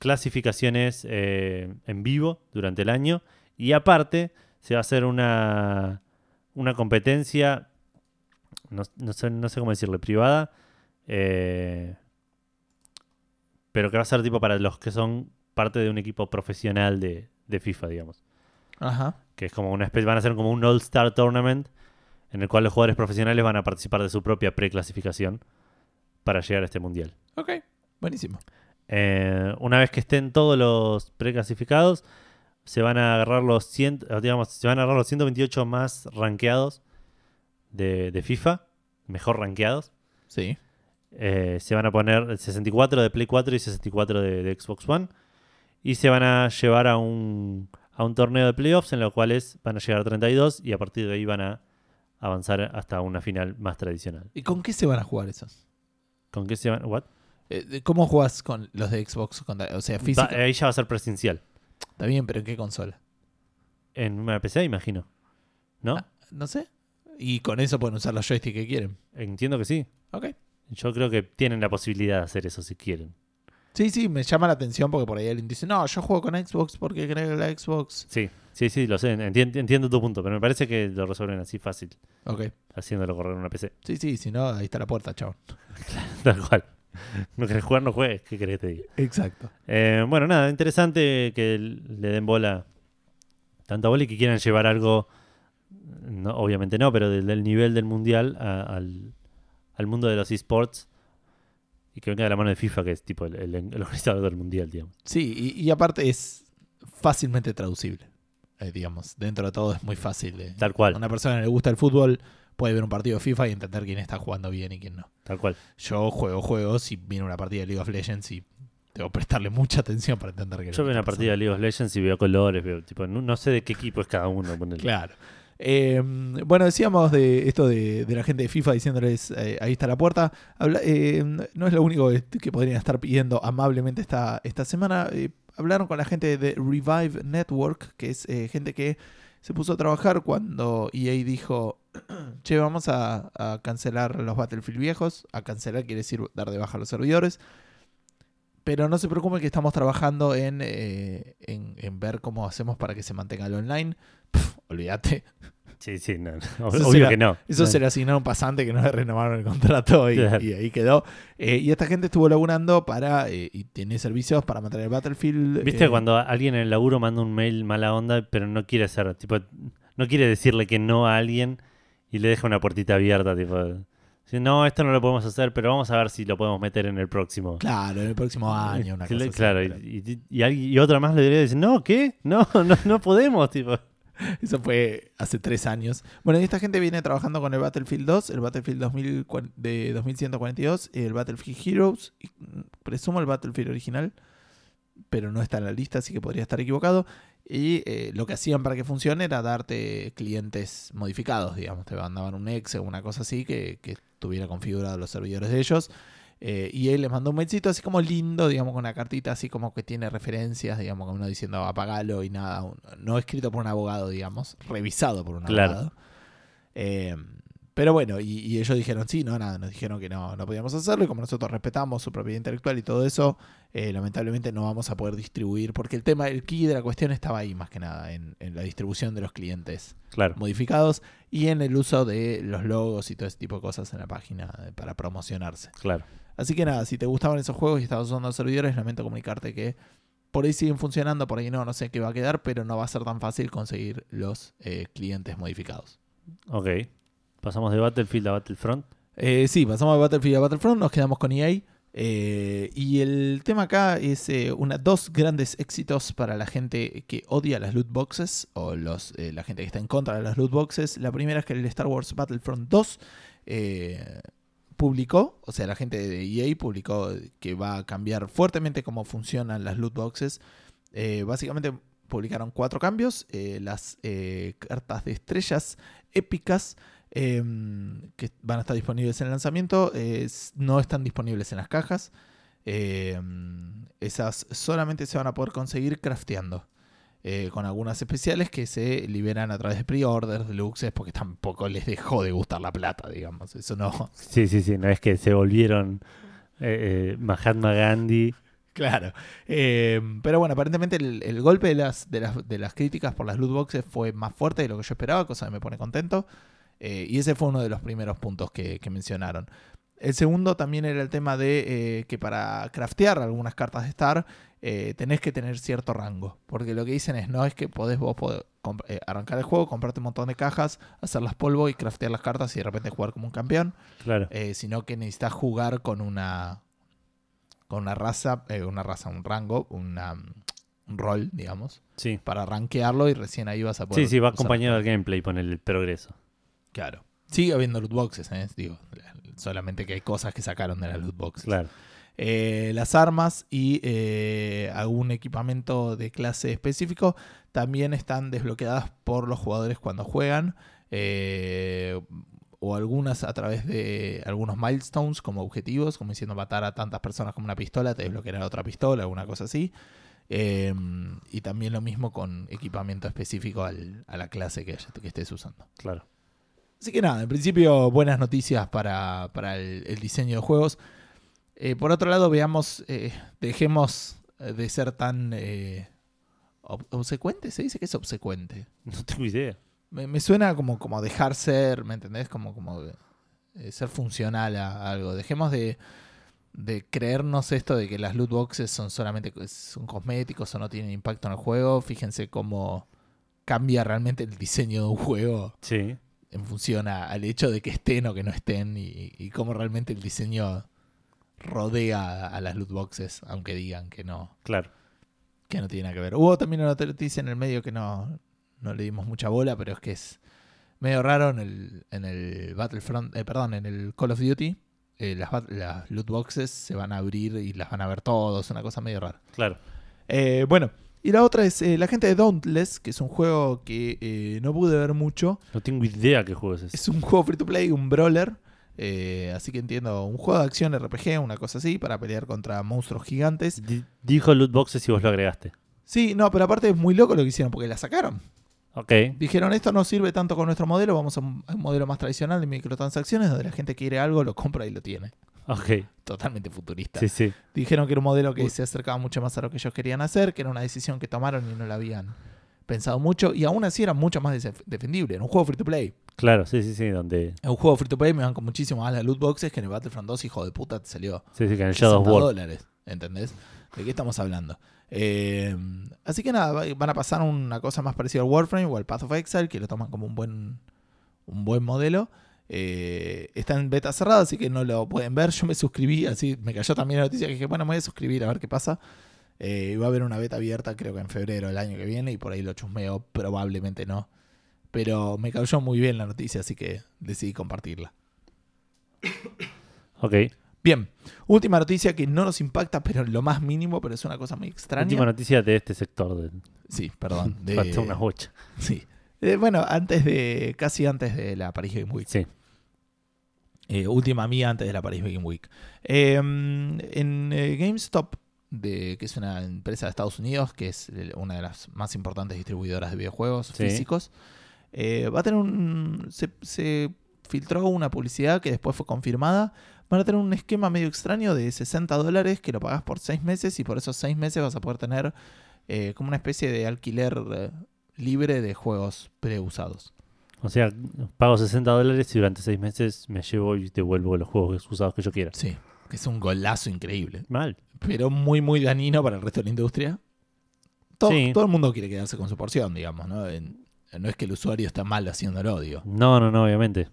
clasificaciones eh, en vivo durante el año. Y aparte, se va a hacer una, una competencia, no, no sé, no sé cómo decirle, privada. eh, pero que va a ser tipo para los que son parte de un equipo profesional de, de FIFA, digamos. Ajá. Que es como una especie, van a ser como un All-Star Tournament en el cual los jugadores profesionales van a participar de su propia preclasificación para llegar a este mundial. Ok. Buenísimo. Eh, una vez que estén todos los preclasificados, se van a agarrar los 100, eh, digamos, se van a agarrar los 128 más rankeados de, de FIFA, mejor rankeados. Sí. Eh, se van a poner 64 de Play 4 y 64 de, de Xbox One. Y se van a llevar a un, a un torneo de playoffs en los cuales van a llegar a 32 y a partir de ahí van a avanzar hasta una final más tradicional. ¿Y con qué se van a jugar esos? ¿Con qué se van? What? Eh, ¿Cómo jugás con los de Xbox? Con- o sea, físico. Va- ahí ya va a ser presencial. Está bien, pero ¿en qué consola? En una PC, imagino. ¿No? Ah, no sé. Y con eso pueden usar los joysticks que quieren. Entiendo que sí. Ok. Yo creo que tienen la posibilidad de hacer eso si quieren. Sí, sí, me llama la atención porque por ahí alguien dice, no, yo juego con Xbox porque creo que la Xbox. Sí, sí, sí, lo sé. Enti- entiendo tu punto, pero me parece que lo resuelven así fácil, Ok. haciéndolo correr en una PC. Sí, sí, si no, ahí está la puerta, chabón. Tal cual. No querés jugar, no juegues. ¿Qué querés que te diga? Exacto. Eh, bueno, nada, interesante que le den bola, tanta bola y que quieran llevar algo, no, obviamente no, pero del, del nivel del mundial a- al, al mundo de los esports y que venga de la mano de FIFA, que es tipo el, el- el organizador del mundial, digamos. Sí, y, y aparte es fácilmente traducible. eh, digamos, dentro de todo es muy fácil. de- Tal cual, A una persona que le gusta el fútbol puede ver un partido de FIFA y entender quién está jugando bien y quién no. tal cual. Yo juego juegos y viene una partida de League of Legends y tengo que prestarle mucha atención para entender que Yo veo una partida de League of Legends y veo colores, veo, tipo, no, no sé de qué equipo es cada uno. Claro. Eh, bueno, decíamos de esto de, la gente de FIFA diciéndoles eh, ahí está la puerta. Eh, no es lo único que, podrían estar pidiendo amablemente esta, esta semana. Hablaron con la gente de Revive Network, que es gente que se puso a trabajar cuando EA dijo, che, vamos a, a cancelar los Battlefield viejos. A cancelar quiere decir dar de baja los servidores. Pero no se preocupen que estamos trabajando en, en, en ver cómo hacemos para que se mantenga el online. Pff, olvídate. Sí, sí, no, obvio será- que no. Eso No. se le asignó a un pasante que no le renovaron el contrato y, Claro. y ahí quedó. Eh, y esta gente estuvo laburando para. eh, y tiene servicios para mantener el Battlefield. ¿Viste eh, cuando alguien en el laburo manda un mail mala onda, pero no quiere hacer, tipo, no quiere decirle que no a alguien y le deja una puertita abierta, tipo, no, esto no lo podemos hacer, pero vamos a ver si lo podemos meter en el próximo. Claro, en el próximo año, una cosa claro, y, otra más le diría, no, ¿qué? No, no, no podemos, tipo. Eso fue hace tres años. Bueno, y esta gente viene trabajando con el Battlefield 2, el Battlefield 2000 cua- de 2142, el Battlefield Heroes, mm, presumo el Battlefield original, pero no está en la lista, así que podría estar equivocado. Y eh, lo que hacían para que funcione era darte clientes modificados, digamos. Te mandaban un exe o una cosa así que, que tuviera configurado los servidores de ellos. Eh, y él les mandó un mailcito así como lindo, digamos, con una cartita así como que tiene referencias, digamos, con uno diciendo apagalo y nada. no escrito por un abogado, digamos, revisado por un Claro. abogado. Eh, pero bueno, y, y ellos dijeron sí, no, nada, nos dijeron que no, no podíamos hacerlo y como nosotros respetamos su propiedad intelectual y todo eso, eh, lamentablemente no vamos a poder distribuir, porque el tema, el key de la cuestión estaba ahí más que nada, en, en la distribución de los clientes Claro, modificados y en el uso de los logos y todo ese tipo de cosas en la página eh, para promocionarse. claro. Así que nada, si te gustaban esos juegos y estabas usando los servidores, lamento comunicarte que por ahí siguen funcionando, por ahí no, no sé qué va a quedar, pero no va a ser tan fácil conseguir los eh, clientes modificados. Ok. Pasamos de Battlefield a Battlefront. Eh, sí, pasamos de Battlefield a Battlefront, nos quedamos con EA. eh, y el tema acá es eh, una, dos grandes éxitos para la gente que odia las loot boxes o los, la gente que está en contra de las loot boxes. La primera es que el Star Wars Battlefront 2 eh, publicó, o sea, la gente de EA publicó que va a cambiar fuertemente cómo funcionan las loot boxes. Básicamente publicaron cuatro cambios. las cartas de estrellas épicas em, que van a estar disponibles en el lanzamiento eh, no están disponibles en las cajas. Em, esas solamente se van a poder conseguir crafteando. eh, con algunas especiales que se liberan a través de pre-orders, deluxes, porque tampoco les dejó de gustar la plata, digamos. Eso no, Sí, sí, sí. No es que se volvieron eh, eh, Mahatma Gandhi. Claro. Eh, pero bueno, aparentemente el, el golpe de las, de, las, de las críticas por las loot boxes fue más fuerte de lo que yo esperaba, cosa que me pone contento. Eh, y ese fue uno de los primeros puntos que, que mencionaron. El segundo también era el tema de eh, que para craftear algunas cartas de Star eh, tenés que tener cierto rango. Porque lo que dicen es, no es que podés vos poder eh, arrancar el juego, comprarte un montón de cajas, hacerlas polvo y craftear las cartas y de repente jugar como un campeón Claro. eh, sino que necesitas jugar con una con una raza, eh, una raza, un rango, una, un rol, digamos, Sí. para rankearlo y recién ahí vas a poder. Sí, sí, va acompañado del las gameplay con el progreso. Claro. Sigue habiendo loot boxes, ¿eh? digo, solamente que hay cosas que sacaron de las loot boxes. Claro. Eh, las armas y eh, algún equipamiento de clase específico también están desbloqueadas por los jugadores cuando juegan. eh, o algunas a través de algunos milestones como objetivos, como diciendo matar a tantas personas con una pistola, te desbloqueará otra pistola, alguna cosa así. Eh, y también lo mismo con equipamiento específico al- a la clase que, que estés usando. Claro. Así que nada, en principio buenas noticias para, para el, el diseño de juegos. Eh, por otro lado, veamos, eh, dejemos de ser tan eh, ob- obsecuente, se dice que es obsecuente. No tengo idea. Me, me suena como, como dejar ser, ¿me entendés? Como, como eh, ser funcional a, a algo. Dejemos de, de creernos esto de que las loot boxes son solamente son cosméticos o no tienen impacto en el juego. Fíjense cómo cambia realmente el diseño de un juego Sí. En función a- al hecho de que estén o que no estén y, y cómo realmente el diseño rodea a las loot boxes, aunque digan que no, Claro. que no tiene nada que ver. Hubo también una noticia en el medio que no, no le dimos mucha bola, pero es que es medio raro en el, en el Battlefront, eh, perdón, en el Call of Duty. eh, las loot boxes se van a abrir y las van a ver todos, una cosa medio rara. Claro. Eh, bueno, y la otra es eh, la gente de Dauntless, que es un juego que eh, no pude ver mucho. No tengo idea qué juego es ese. Es un juego free to play, un brawler. eh, así que entiendo, un juego de acción RPG, una cosa así, para pelear contra monstruos gigantes. Di- Dijo loot boxes y vos lo agregaste. Sí, no, pero aparte es muy loco lo que hicieron, porque la sacaron. Ok. Dijeron, esto no sirve tanto con nuestro modelo, vamos a un, a un modelo más tradicional de microtransacciones, donde la gente quiere algo, lo compra y lo tiene. Ok. Totalmente futurista. Sí, sí. Dijeron que era un modelo que se acercaba mucho más a lo que ellos querían hacer, que era una decisión que tomaron y no la habían pensado mucho, y aún así era mucho más def- defendible. Era un juego free to play. Claro, sí, sí, sí. Donde. En un juego free to play me van con muchísimo más las loot boxes que en el Battlefront 2, hijo de puta, te salió Sí, sí, que en el Shadow of 60 War. dólares, ¿entendés? ¿De qué estamos hablando? Eh, así que nada, va- van a pasar una cosa más parecida al Warframe o al Path of Exile, que lo toman como un buen, un buen modelo. Eh, está en beta cerrada, así que no lo pueden ver. Yo me suscribí, así me cayó también la noticia que dije, bueno, me voy a suscribir a ver qué pasa. Eh, va a haber una beta abierta, creo que en febrero del año que viene, y por ahí lo chusmeo, probablemente no. Pero me cayó muy bien la noticia, así que decidí compartirla. Ok. Bien, última noticia que no nos impacta, pero en lo más mínimo, pero es una cosa muy extraña. Última noticia de este sector. De... Sí, perdón. de- una bocha. sí. Eh, bueno, antes de, casi antes de la Paris Game Week. Sí. Eh, última mía antes de la Paris Game Week. Eh, en eh, GameStop, de, que es una empresa de Estados Unidos, que es el- una de las más importantes distribuidoras de videojuegos Sí. físicos, eh, va a tener un. Se, se filtró una publicidad que después fue confirmada. Van a tener un esquema medio extraño de 60 dólares que lo pagas por 6 meses y por esos 6 meses vas a poder tener eh, como una especie de alquiler eh, libre de juegos preusados. O sea, pago 60 dólares y durante 6 meses me llevo y devuelvo los juegos usados que yo quiera. Sí, que es un golazo increíble. Mal. pero muy, muy dañino para el resto de la industria. Todo, Sí. todo el mundo quiere quedarse con su porción, digamos, ¿no? En- no es que el usuario está mal haciéndolo, digo. No, no, no, obviamente.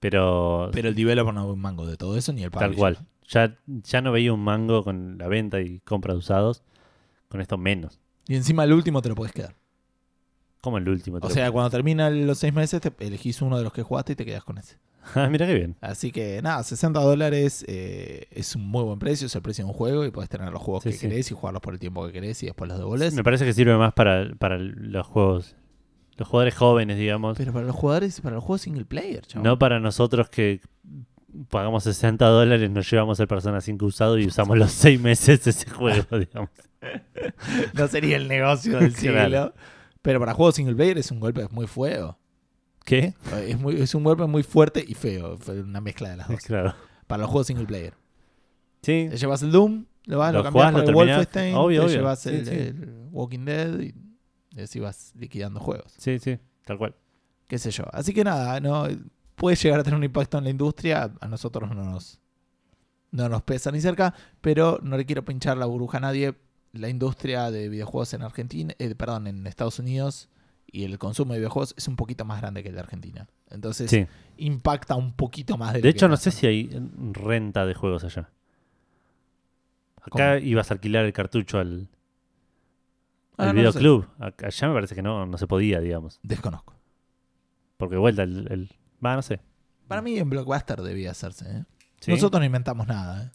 Pero, Pero el developer no ve un mango de todo eso, ni el tal cual. Ya, ya no veía un mango con la venta y compra de usados. Con esto menos. Y encima el último te lo puedes quedar. Como el último. O sea, cuando terminan los seis meses, te elegís uno de los que jugaste y te quedas con ese. Ah, mira qué bien. Así que nada, 60 dólares eh, es un muy buen precio, es el precio de un juego y puedes tener los juegos Sí, que sí. querés y jugarlos por el tiempo que querés y después los devolvés. Me parece que sirve más para, para los juegos. Los jugadores jóvenes, digamos. Pero para los jugadores, para los juegos single player, chaval. No para nosotros que pagamos 60 dólares, nos llevamos el Persona 5 usado y usamos los 6 meses ese juego, digamos. No sería el negocio del Claro. Pero para juegos single player es un golpe muy feo. ¿Qué? Es, muy, es un golpe muy fuerte y feo. Una mezcla de las dos. Claro. Para los juegos single player. Sí, Te llevas el Doom, lo vas, lo, Lo cambias por el. Wolfenstein, Obvio, te obvio. llevas Sí, el, sí. el Walking Dead y, y así vas liquidando juegos. sí, sí, tal cual. Qué sé yo. Así que nada, no puede llegar a tener un impacto en la industria. A nosotros no nos, no nos pesa ni cerca, pero no le quiero pinchar la burbuja a nadie. La industria de videojuegos en Argentina, eh, perdón, en Estados Unidos y el consumo de videojuegos es un poquito más grande que el de Argentina. Entonces Sí. impacta un poquito más de, De hecho, no sé si hay renta de juegos allá. Acá ibas a alquilar el cartucho al, Ah, al no sé. videoclub. Allá me parece que no, no se podía, digamos. Desconozco. Porque vuelta el... el- Va, no sé. Para mí en Blockbuster debía hacerse. ¿eh? ¿Sí? Nosotros no inventamos nada. ¿eh?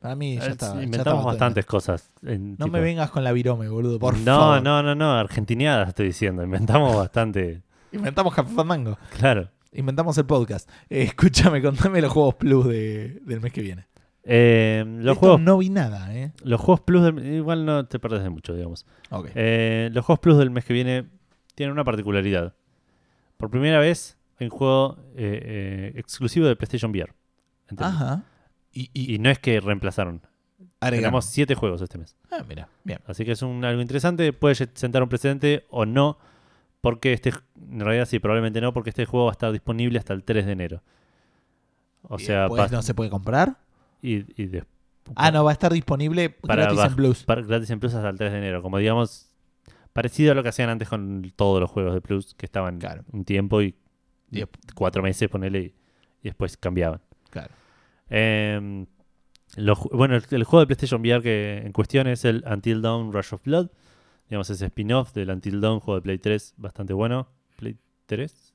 Para mí ya está. inventamos bastantes cosas. en No tipo- me vengas con la virome, boludo, por no, favor. no, no, no, argentineadas estoy diciendo. Inventamos bastante. Inventamos Café Fandango. Claro. Inventamos el podcast. Eh, escúchame, contame los juegos plus de- del mes que viene. Eh, los, Esto juegos, no vi nada, ¿eh? los juegos plus del- igual no te perdés de mucho, digamos. Ok. Eh, los juegos plus del mes que viene tienen una particularidad. Por primera vez hay un juego exclusivo de PlayStation VR. ¿entendés? Ajá. Y, y, Y no es que reemplazaron. agregamos. Siete juegos este mes. Ah, mira, bien. Así que es un, algo interesante. Puede sentar un precedente o no. Porque este, en realidad sí, probablemente no, porque este juego va a estar disponible hasta el 3 de enero. O Y sea, después va- no se puede comprar. y, y de- Ah, no, va a estar disponible Para gratis en Plus. para- gratis en Plus hasta el 3 de enero. Como digamos, parecido a lo que hacían antes con todos los juegos de Plus, que estaban Claro. un tiempo y Y- cuatro meses, ponele, y después cambiaban. Claro. Eh, los ju- bueno, el, el juego de PlayStation VR que en cuestión es el Until Dawn Rush of Blood. Digamos, ese spin-off del Until Dawn, juego de Play 3, bastante bueno. ¿Play 3?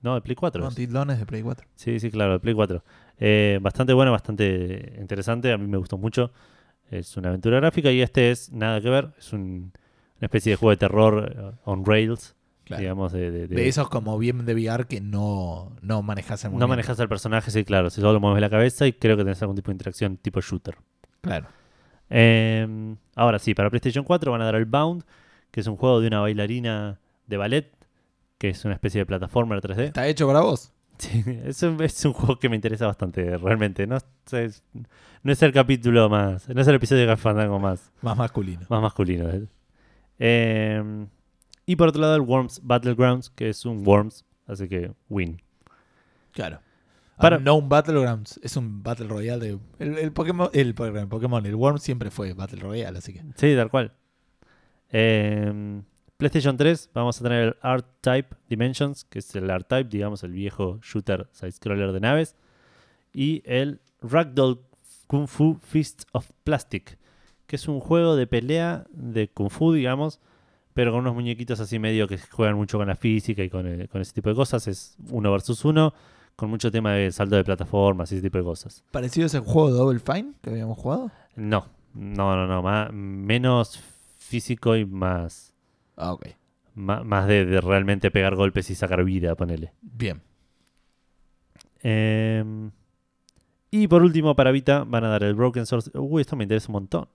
No, de Play 4. es. Until Dawn es de Play 4. Sí, sí, claro, de Play 4. Eh, bastante bueno, bastante interesante. A mí me gustó mucho. Es una aventura gráfica y este es nada que ver. Es un- una especie de juego de terror eh, on rails, Claro. digamos. De, de- de- De esos como bien de VR que no, no manejas el no manejas al personaje, sí, claro. Si solo mueves la cabeza y creo que tenés algún tipo de interacción tipo shooter. Claro. Eh, ahora sí, para PlayStation 4 van a dar el Bound, que es un juego de una bailarina de ballet, que es una especie de plataforma 3D. ¿Está hecho para vos? Sí, es un, es un juego que me interesa bastante, realmente. No, es, no es el capítulo más, no es el episodio de Fandango más, Más masculino. más masculino. ¿eh? Y por otro lado, el Worms Battlegrounds, que es un Worms, así que win. Claro. Para- Unknown Battlegrounds es un Battle Royale de. El, el Pokémon, el, Pokémon, Pokémon, el Worm siempre fue Battle Royale, así que. Sí, tal cual. Eh, PlayStation 3, vamos a tener el R-Type Dimensions, que es el R-Type, digamos, el viejo shooter side-scroller de naves. Y el Ragdoll Kung Fu Fist of Plastic, que es un juego de pelea de Kung Fu, digamos, pero con unos muñequitos así medio que juegan mucho con la física y con, eh, con ese tipo de cosas. Es uno versus uno, con mucho tema de salto de plataformas y ese tipo de cosas. Parecido a ese juego Double Fine que habíamos jugado. No, no, no, no, más, menos físico y más... Ah, ok. Ma- Más de, de realmente pegar golpes y sacar vida, ponele. Bien. Em, y por último, para Vita van a dar el Broken Sword. Uy, esto me interesa un montón.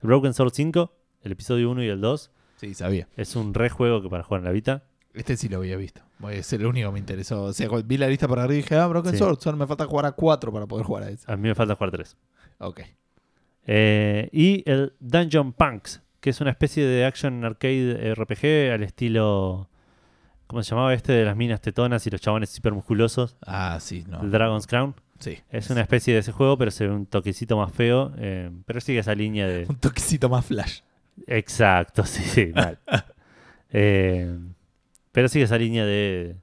El Broken Sword 5, el episodio 1 y el 2, Sí, sabía. es un re juego que para jugar en la Vita. Este sí lo había visto. Ser el único que me interesó. O sea, cuando vi la lista para arriba y dije, ah, Broken Sí. Sword. Solo me falta jugar a 4 para poder jugar a ese. A mí me falta jugar 3. Ok. Eh, y el Dungeon Punks, que es una especie de action arcade RPG al estilo. ¿Cómo se llamaba este? De las minas tetonas y los chabones hipermusculosos. Ah, sí, no. El Dragon's Crown. Sí. Es una especie de ese juego, pero se ve un toquecito más feo. eh, pero sigue esa línea de. Un toquecito más flash. Exacto, sí, sí, mal. Eh, pero sigue esa línea de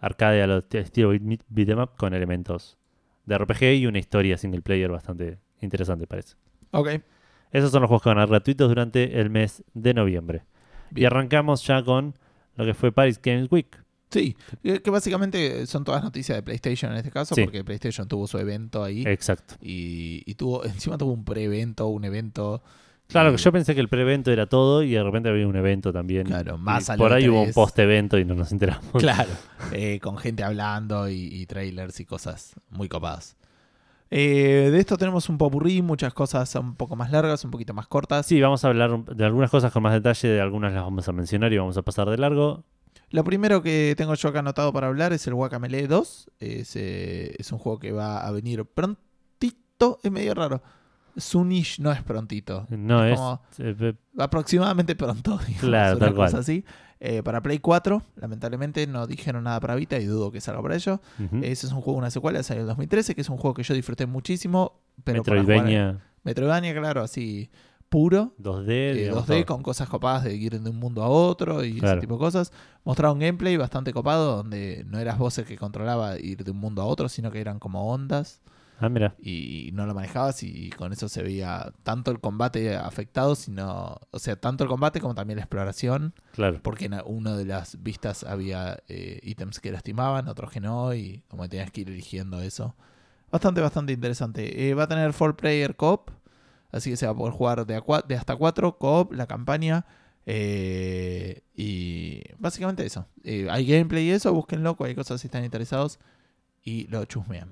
arcade a lo t- estilo beat- beat 'em up con elementos de RPG y una historia single player bastante interesante, parece. Ok. Esos son los juegos que van a gratuitos durante el mes de noviembre. Y arrancamos ya con lo que fue Paris Games Week. Sí, que que básicamente son todas noticias de PlayStation en este caso, Sí. porque PlayStation tuvo su evento ahí Exacto. y, y tuvo, encima tuvo un pre-evento, un evento. Claro, y- que yo pensé que el pre-evento era todo y de repente había un evento también. Claro, Y más al Por ahí hubo un E3. post-evento y no nos enteramos. Claro, eh, con gente hablando y, y trailers y cosas muy copadas. Eh, de esto tenemos un popurrí, muchas cosas un poco más largas, un poquito más cortas. Sí, vamos a hablar de algunas cosas con más detalle, de algunas las vamos a mencionar y vamos a pasar de largo. Lo primero que tengo yo acá anotado para hablar es el Guacamele 2. Es, eh, es un juego que va a venir prontito, es medio raro. Soonish no es prontito. No es. como- eh, aproximadamente pronto. digamos, Claro, tal cual. así. Eh, para Play 4, lamentablemente no dijeron nada para Vita y dudo que salga para ello. Ese es un juego, una secuela, salió en el 2013, que es un juego que yo disfruté muchísimo. Pero para jugar- Metroidvania Metroidvania, claro, así puro. 2D. eh, digamos, 2D todo. con cosas copadas de ir de un mundo a otro y ese tipo de cosas. Mostraron gameplay bastante copado donde no eras vos el que controlaba ir de un mundo a otro, sino que eran como ondas Ah, mira. y no lo manejabas y con eso se veía tanto el combate afectado, sino, o sea, tanto el combate como también la exploración, Claro. porque en una de las vistas había eh, ítems que lastimaban, otros que no, y como que tenías que ir eligiendo eso. Bastante, bastante interesante. Eh, va a tener 4 player co-op, así que se va a poder jugar de, a cua- de hasta 4 co-op, la campaña. eh, y básicamente eso. Eh, hay gameplay y eso, búsquenlo, hay cosas si están interesados y lo chusmean.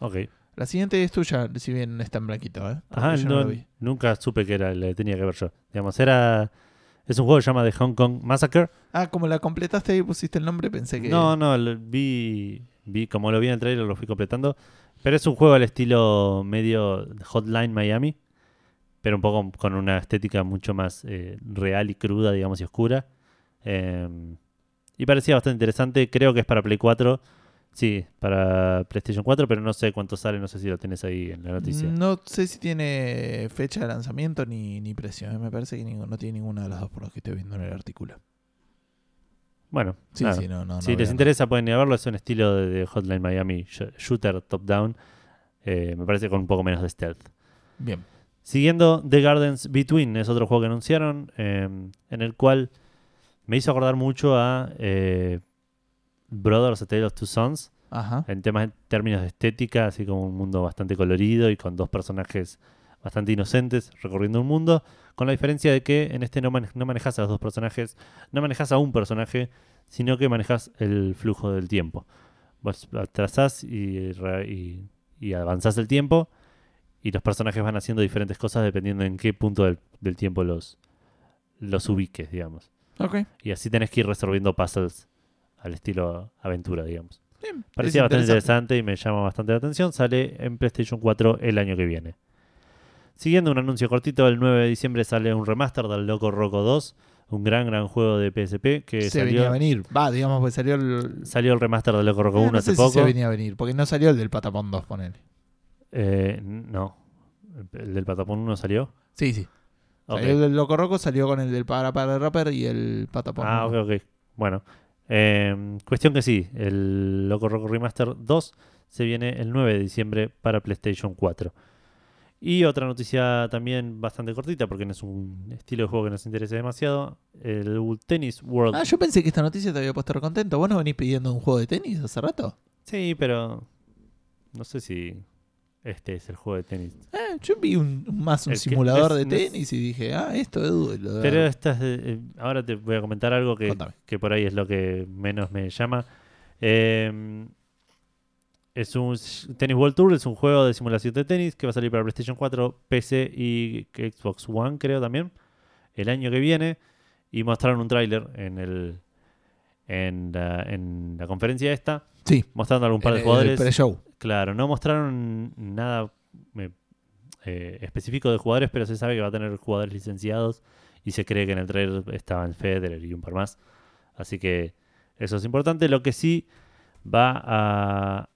Ok. La siguiente es tuya, si bien está en blanquito, ¿eh? Ajá, no- nunca supe que era, le tenía que ver yo. Digamos, era. Es un juego que se llama The Hong Kong Massacre. Ah, como la completaste y pusiste el nombre, pensé que. No, no, lo- vi, vi, como lo vi en el trailer, lo fui completando. Pero es un juego al estilo medio Hotline Miami, pero un poco con una estética mucho más eh, real y cruda, digamos, y oscura. Eh, y parecía bastante interesante. Creo que es para Play 4. Sí, para PlayStation 4, pero no sé cuánto sale, no sé si lo tenés ahí en la noticia. No sé si tiene fecha de lanzamiento ni, ni precio. ¿eh? Me parece que no tiene ninguna de las dos por lo que estoy viendo en el artículo. Bueno, Sí, sí, no, no. no si les interesa pueden ir a verlo, es un estilo de, de Hotline Miami sh- shooter top-down. Eh, me parece con un poco menos de stealth. Bien. Siguiendo The Gardens Between, es otro juego que anunciaron, eh, en el cual me hizo acordar mucho a eh, Brothers A Tale of Two Sons, Ajá. en temas en términos de estética, así como un mundo bastante colorido y con dos personajes bastante inocentes recorriendo un mundo, con la diferencia de que en este no, mane- no manejas a los dos personajes, no manejas a un personaje, sino que manejas el flujo del tiempo. Vos trazás y, y, y avanzás el tiempo y los personajes van haciendo diferentes cosas dependiendo en qué punto del, del tiempo los, los ubiques, digamos. Y así tenés que ir resolviendo puzzles al estilo aventura, digamos. Bien. Parecía bastante interesante y me llama bastante la atención. Sale en PlayStation 4 el año que viene. Siguiendo un anuncio cortito, el 9 de diciembre sale un remaster del Loco Roco 2, un gran, gran juego de PSP que Se venía a salió, venir. Va, digamos, pues salió el. salió el remaster del Loco Roco Eh, 1 no hace poco. se venía a venir, porque no salió el del Patapón 2, ponele. Eh, no, el del Patapón 1 salió. Sí, sí. Salió el del Loco Roco, salió con el del Para Para Rapper y el Patapón. Ah, ok, ok. Bueno, eh, cuestión que sí, el Loco Roco Remaster 2 se viene el 9 de diciembre para PlayStation 4. Y otra noticia también bastante cortita, porque no es un estilo de juego que nos interese demasiado. El Tennis World. Ah, yo pensé que esta noticia te había puesto contento. ¿Vos no venís pidiendo un juego de tenis hace rato? Sí, pero no sé si este es el juego de tenis. Eh, yo vi un, más un El simulador de tenis y dije, ah, esto es lo de- Pero esta es de- eh, ahora te voy a comentar algo que, que por ahí es lo que menos me llama. Eh, es un Tennis World Tour, es un juego de simulación de tenis que va a salir para PlayStation 4, PC y Xbox One, creo también, el año que viene. Y mostraron un tráiler en el en la, en la conferencia esta, Sí, mostrando algún par de el jugadores. pre-show. Claro, no mostraron nada eh, eh, específico de jugadores, pero se sabe que va a tener jugadores licenciados y se cree que en el trailer estaban Federer y un par más. Así que eso es importante. Lo que sí va a,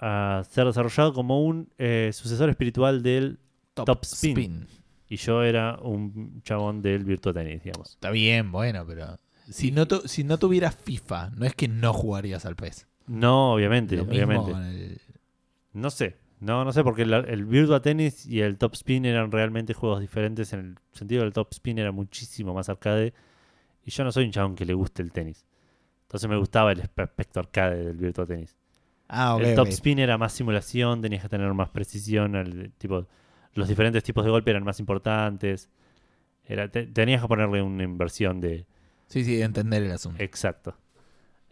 a ser desarrollado como un eh, sucesor espiritual del Top Spin. y yo era un chabón del Virtua Tennis, digamos. Está bien, bueno, pero si no, tu- si no tuvieras FIFA, no es que no jugarías al PES. No, obviamente, Lo mismo obviamente. con el- No sé. No, no sé, porque el, el Virtua Tennis y el Top Spin eran realmente juegos diferentes en el sentido que el Top Spin era muchísimo más arcade y yo no soy un chabón que le guste el tenis. Entonces me gustaba el aspecto arcade del Virtua Tennis. Ah, ok. el top ok. spin era más simulación, tenías que tener más precisión, el tipo, los diferentes tipos de golpe eran más importantes. Era, te- tenías que ponerle una inversión de... Sí, sí, entender el asunto. Exacto.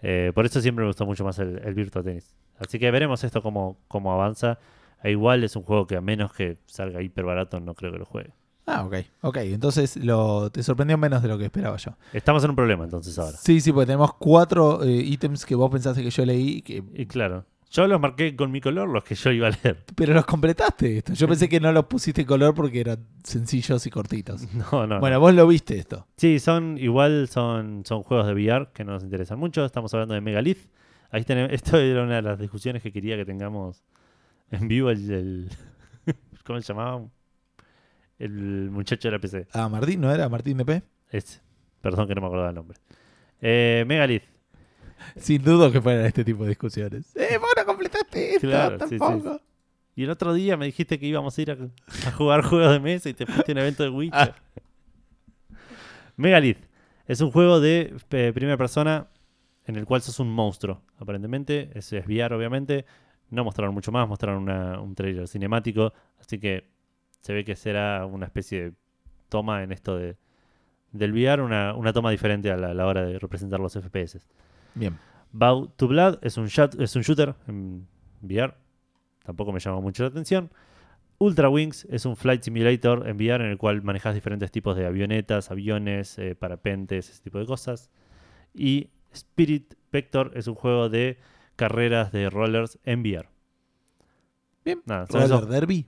Eh, por eso siempre me gustó mucho más el, el Virtua Tennis. Así que veremos esto cómo, cómo avanza. E igual es un juego que a menos que salga hiper barato no creo que lo juegue. Ah, ok. Ok, entonces lo, te sorprendió menos de lo que esperaba yo. Estamos en un problema entonces ahora. Sí, sí, porque tenemos cuatro eh, ítems que vos pensaste que yo leí, que, Y claro, yo los marqué con mi color, los que yo iba a leer. pero los completaste esto. Yo pensé que no los pusiste en color porque eran sencillos y cortitos. No, no. Bueno, no. vos lo viste esto. Sí, son igual, son, son juegos de VR que no nos interesan mucho. Estamos hablando de Megalith. Ahí tenemos, esto era una de las discusiones que quería que tengamos en vivo. El, el- ¿Cómo se llamaba? El muchacho de la PC. Ah, Martín, ¿no era? Martín de P. Ese. Perdón que no me acordaba el nombre. Eh, Megalith. Sin duda que fueran este tipo de discusiones. ¡Eh, vos no completaste esto! Claro, sí, sí, tampoco. Y el otro día me dijiste que íbamos a ir a, a jugar juegos de mesa y te fuiste a un evento de Witcher. Ah. Megalith es un juego de eh, primera persona en el cual sos un monstruo, aparentemente. Es, es VR, obviamente. No mostraron mucho más, mostraron una- un trailer cinemático. Así que se ve que será una especie de toma en esto de, del VR, una, una toma diferente a la, a la hora de representar los FPS. Bien. Bow to Blood es un, shot- es un shooter en VR. Tampoco me llama mucho la atención. Ultra Wings es un flight simulator en VR en el cual manejas diferentes tipos de avionetas, aviones, eh, parapentes, ese tipo de cosas. Y Spirit Vector es un juego de carreras de rollers en VR. Bien. Nada, Roller Derby.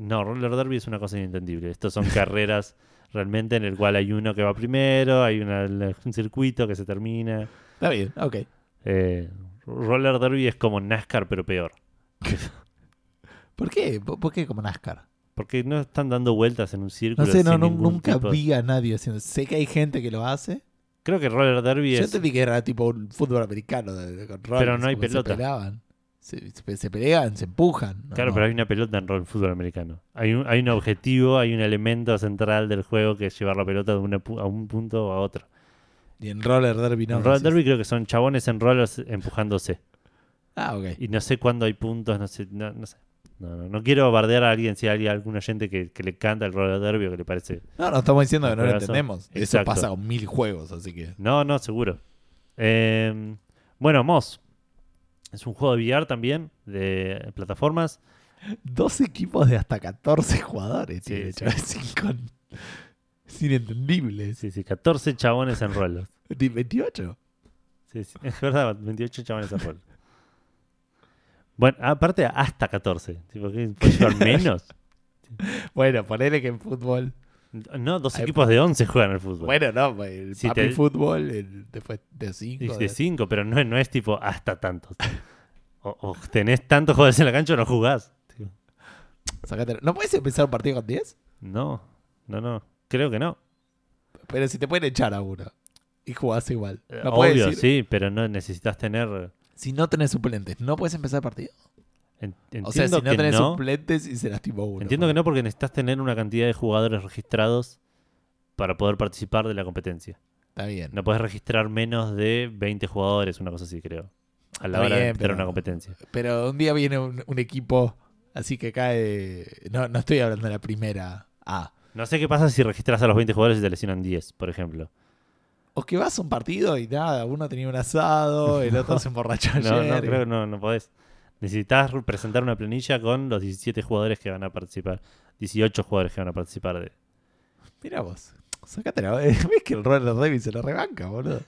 no, Roller Derby es una cosa inentendible. Estos son carreras realmente en el cual hay uno que va primero, hay una- un circuito que se termina. Está bien, ok. Eh, roller Derby es como NASCAR, pero peor. ¿Por qué? ¿Por por qué como NASCAR? Porque no están dando vueltas en un círculo. No sé, no, nunca tipo- vi a nadie haciendo. Sé que hay gente que lo hace. Creo que Roller Derby Yo es. entendí que era tipo un fútbol americano de, con rollers, no hay pelota. Se peleaban. Se, se- se pelean, se empujan. No, Claro, no. pero hay una pelota en rol fútbol americano. Hay un, hay un objetivo, hay un elemento central del juego que es llevar la pelota de una a un punto o a otro. Y en Roller Derby no. en Roller. Derby creo que son chabones en rollers empujándose. Ah, ok. Y no sé cuándo hay puntos, no sé. No, no sé. No, no, no quiero bardear a alguien si hay algún oyente que, que le canta el Roller Derby o que le parece. No, no estamos diciendo que no lo entendemos. Eso pasa con mil juegos, así que. No, no, seguro. Eh, bueno, Moss. Es un juego de VR también, de plataformas. Dos equipos de hasta 14 jugadores, Sí, tiene, sí. chaval, Es, incon- es inentendible. Sí, sí, 14 chabones en. Di- 28. Sí, sí, es verdad, 28 chabones en rollers. Bueno, aparte hasta 14. Tipo, ¿qué? ¿Puede llevar menos? Bueno, ponele que en fútbol. No, dos Hay- equipos de 11 juegan al fútbol. Bueno, no, el Si papi te- fútbol, el- después de 5. Y de 5, pero no, no es tipo hasta tantos. O, o tenés tantos jugadores en la cancha o no jugás. ¿No puedes empezar un partido con 10? No, no, no. Creo que no. Pero si te pueden echar a uno y jugás igual. Eh, No Obvio, decir, sí, pero no necesitas tener. Si no tenés suplentes, ¿no puedes empezar el partido? en- Entiendo O sea, si no que tenés no. suplentes y se lastimó uno. Entiendo que no porque necesitas tener una cantidad de jugadores registrados para poder participar de la competencia. Está bien. No puedes registrar menos de 20 jugadores, una cosa así, creo. A la Está hora de empezar pero- una competencia. Pero un día viene un, un equipo así que cae. No, no estoy hablando de la primera A. No sé qué pasa si registras a los 20 jugadores y te lesionan 10, por ejemplo. O que vas a un partido y nada, uno tenía un asado, el otro se emborrachó No, no, ayer. creo que no, no podés. Necesitas presentar una planilla con los 17 jugadores que van a participar. 18 jugadores que van a participar de. Mira vos. Sácatela. ¿Ves que el Roller Derby se lo rebanca, boludo?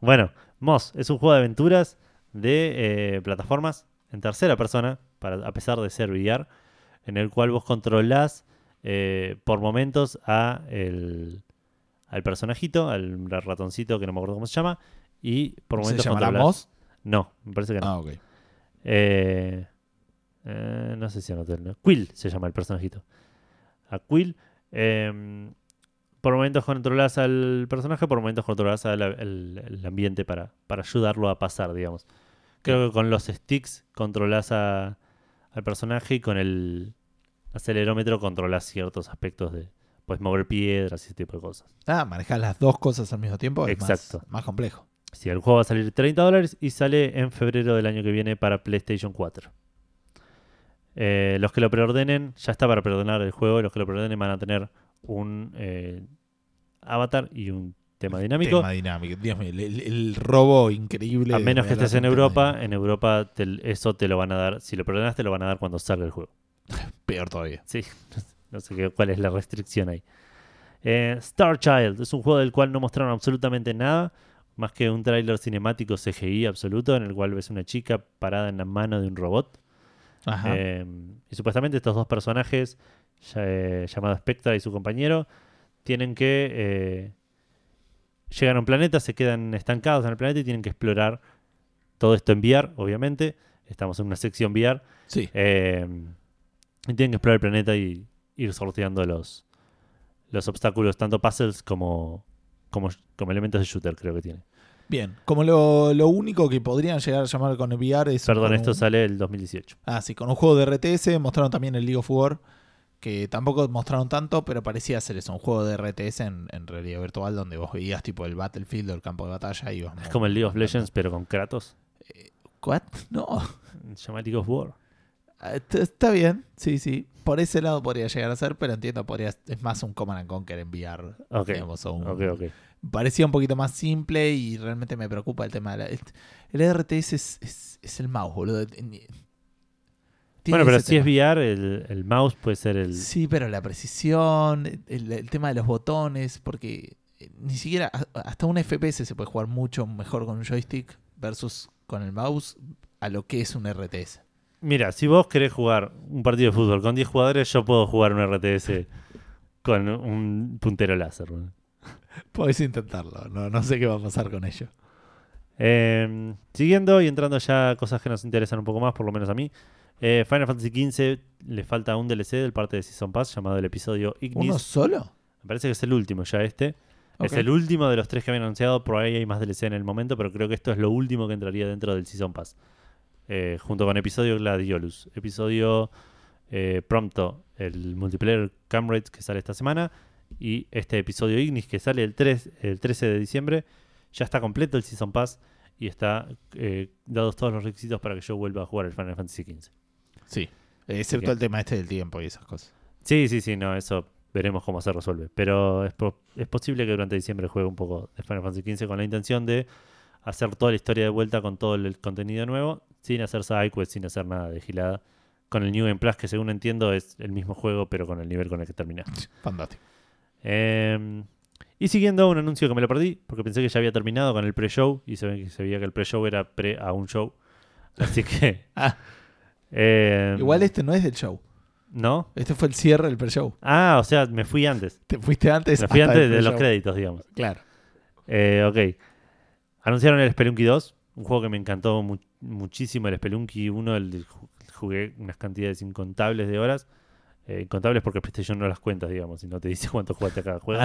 Bueno, Moss es un juego de aventuras de eh, plataformas en tercera persona, para, a pesar de ser VR, en el cual vos controlás eh, por momentos a el, al personajito, al ratoncito que no me acuerdo cómo se llama, y por ¿Se momentos llamará controlás- Moss? No, me parece que no. Ah, ok. Eh, eh, no sé si anoté el nombre. Quill se llama el personajito. A Quill. eh, por momentos controlas al personaje, por momentos controlas al el, el ambiente para, para ayudarlo a pasar, digamos. Creo que con los sticks controlas a- al personaje y con el acelerómetro controlas ciertos aspectos de. Puedes mover piedras y ese tipo de cosas. Ah, manejar las dos cosas al mismo tiempo. es más- Exacto. Más, complejo. Sí, el juego va a salir 30 dólares y sale en febrero del año que viene para PlayStation 4. Eh, los que lo preordenen, ya está para preordenar el juego. Los que lo preordenen van a tener un eh, avatar y un tema dinámico. Tema dinámico. Dios mío, el, el- el robo increíble. A menos que estés en Europa, dinámico. en Europa te- eso te lo van a dar. Si lo preordenas, te lo van a dar cuando salga el juego. Peor todavía. Sí, no sé qué- cuál es la restricción ahí. Eh, Star Child es un juego del cual no mostraron absolutamente nada, más que un tráiler cinemático CGI absoluto, en el cual ves una chica parada en la mano de un robot. Ajá. Eh, y supuestamente estos dos personajes, ya- eh, llamado Spectra y su compañero, tienen que eh, llegan a un planeta, se quedan estancados en el planeta y tienen que explorar todo esto en VR, obviamente. Estamos en una sección VR. sí. Eh, y tienen que explorar el planeta y ir sorteando los, los obstáculos, tanto puzzles como, como, como elementos de shooter, creo que tiene. Bien. Como lo, lo único que podrían llegar a llamar con VR es. Perdón, esto un- sale el 2018. Ah, sí, con un juego de RTS. Mostraron también el League of War. Que tampoco mostraron tanto, pero parecía ser eso. Un juego de RTS en, en realidad virtual donde vos veías tipo el Battlefield o el campo de batalla y ibas Es como el League of Legends, pero con Kratos. ¿What? No. Se llama League of War. Ah, est- Está bien, sí, sí. Por ese lado podría llegar a ser, pero entiendo, podría, es más un Command and Conquer en VR. Ok, digamos, un- ok, ok. Parecía un poquito más simple y realmente me preocupa el tema de la... El, el RTS es, es, es el mouse, boludo. Tiene Bueno, pero si es tema. VR, el, el mouse puede ser el... Sí, pero la precisión, el, el tema de los botones, porque eh, ni siquiera hasta un FPS se puede jugar mucho mejor con un joystick versus con el mouse a lo que es un RTS. Mira, si vos querés jugar un partido de fútbol con 10 jugadores, yo puedo jugar un RTS con un puntero láser. ¿no? Podés intentarlo, no, no sé qué va a pasar con ello. Eh, siguiendo y entrando ya a cosas que nos interesan un poco más, por lo menos a mí. eh, Final Fantasy XV le falta un DLC del parte de Season Pass llamado el episodio Ignis. ¿Uno solo? Me parece que es el último ya este. Es el último de los tres que habían anunciado. Por ahí hay más DLC en el momento, pero creo que esto es lo último que entraría dentro del Season Pass. Eh, junto con episodio Gladiolus. Episodio eh, Prompto, el multiplayer Camrades que sale esta semana. Y este episodio Ignis que sale el, 3, el 13 de diciembre. Ya está completo el Season Pass y está eh, dados todos los requisitos para que yo vuelva a jugar el Final Fantasy XV. Sí. Excepto el tema este del tiempo y esas cosas. Sí, sí, sí, no, eso veremos cómo se resuelve. Pero es, po- es posible que durante diciembre juegue un poco de Final Fantasy XV con la intención de hacer toda la historia de vuelta con todo el contenido nuevo, sin hacer sidequests, sin hacer nada de gilada. Con el New Game Plus, que según entiendo es el mismo juego, pero con el nivel con el que termina. Fantástico. Eh, y siguiendo un anuncio que me lo perdí, porque pensé que ya había terminado con el pre-show, y se, ve que se veía que el pre-show era pre a un show. Así que. Ah. eh, Igual este no es del show. ¿No? Este fue el cierre del pre-show. Ah, o sea, me fui antes. Te fuiste antes. Me fui antes de los créditos, digamos. Claro. Eh, ok. Anunciaron el Spelunky 2, un juego que me encantó mu- muchísimo. El Spelunky 1, el, jugué unas cantidades incontables de horas. Eh, incontables porque PlayStation no las cuentas, digamos, y no te dice cuánto jugaste a cada juego.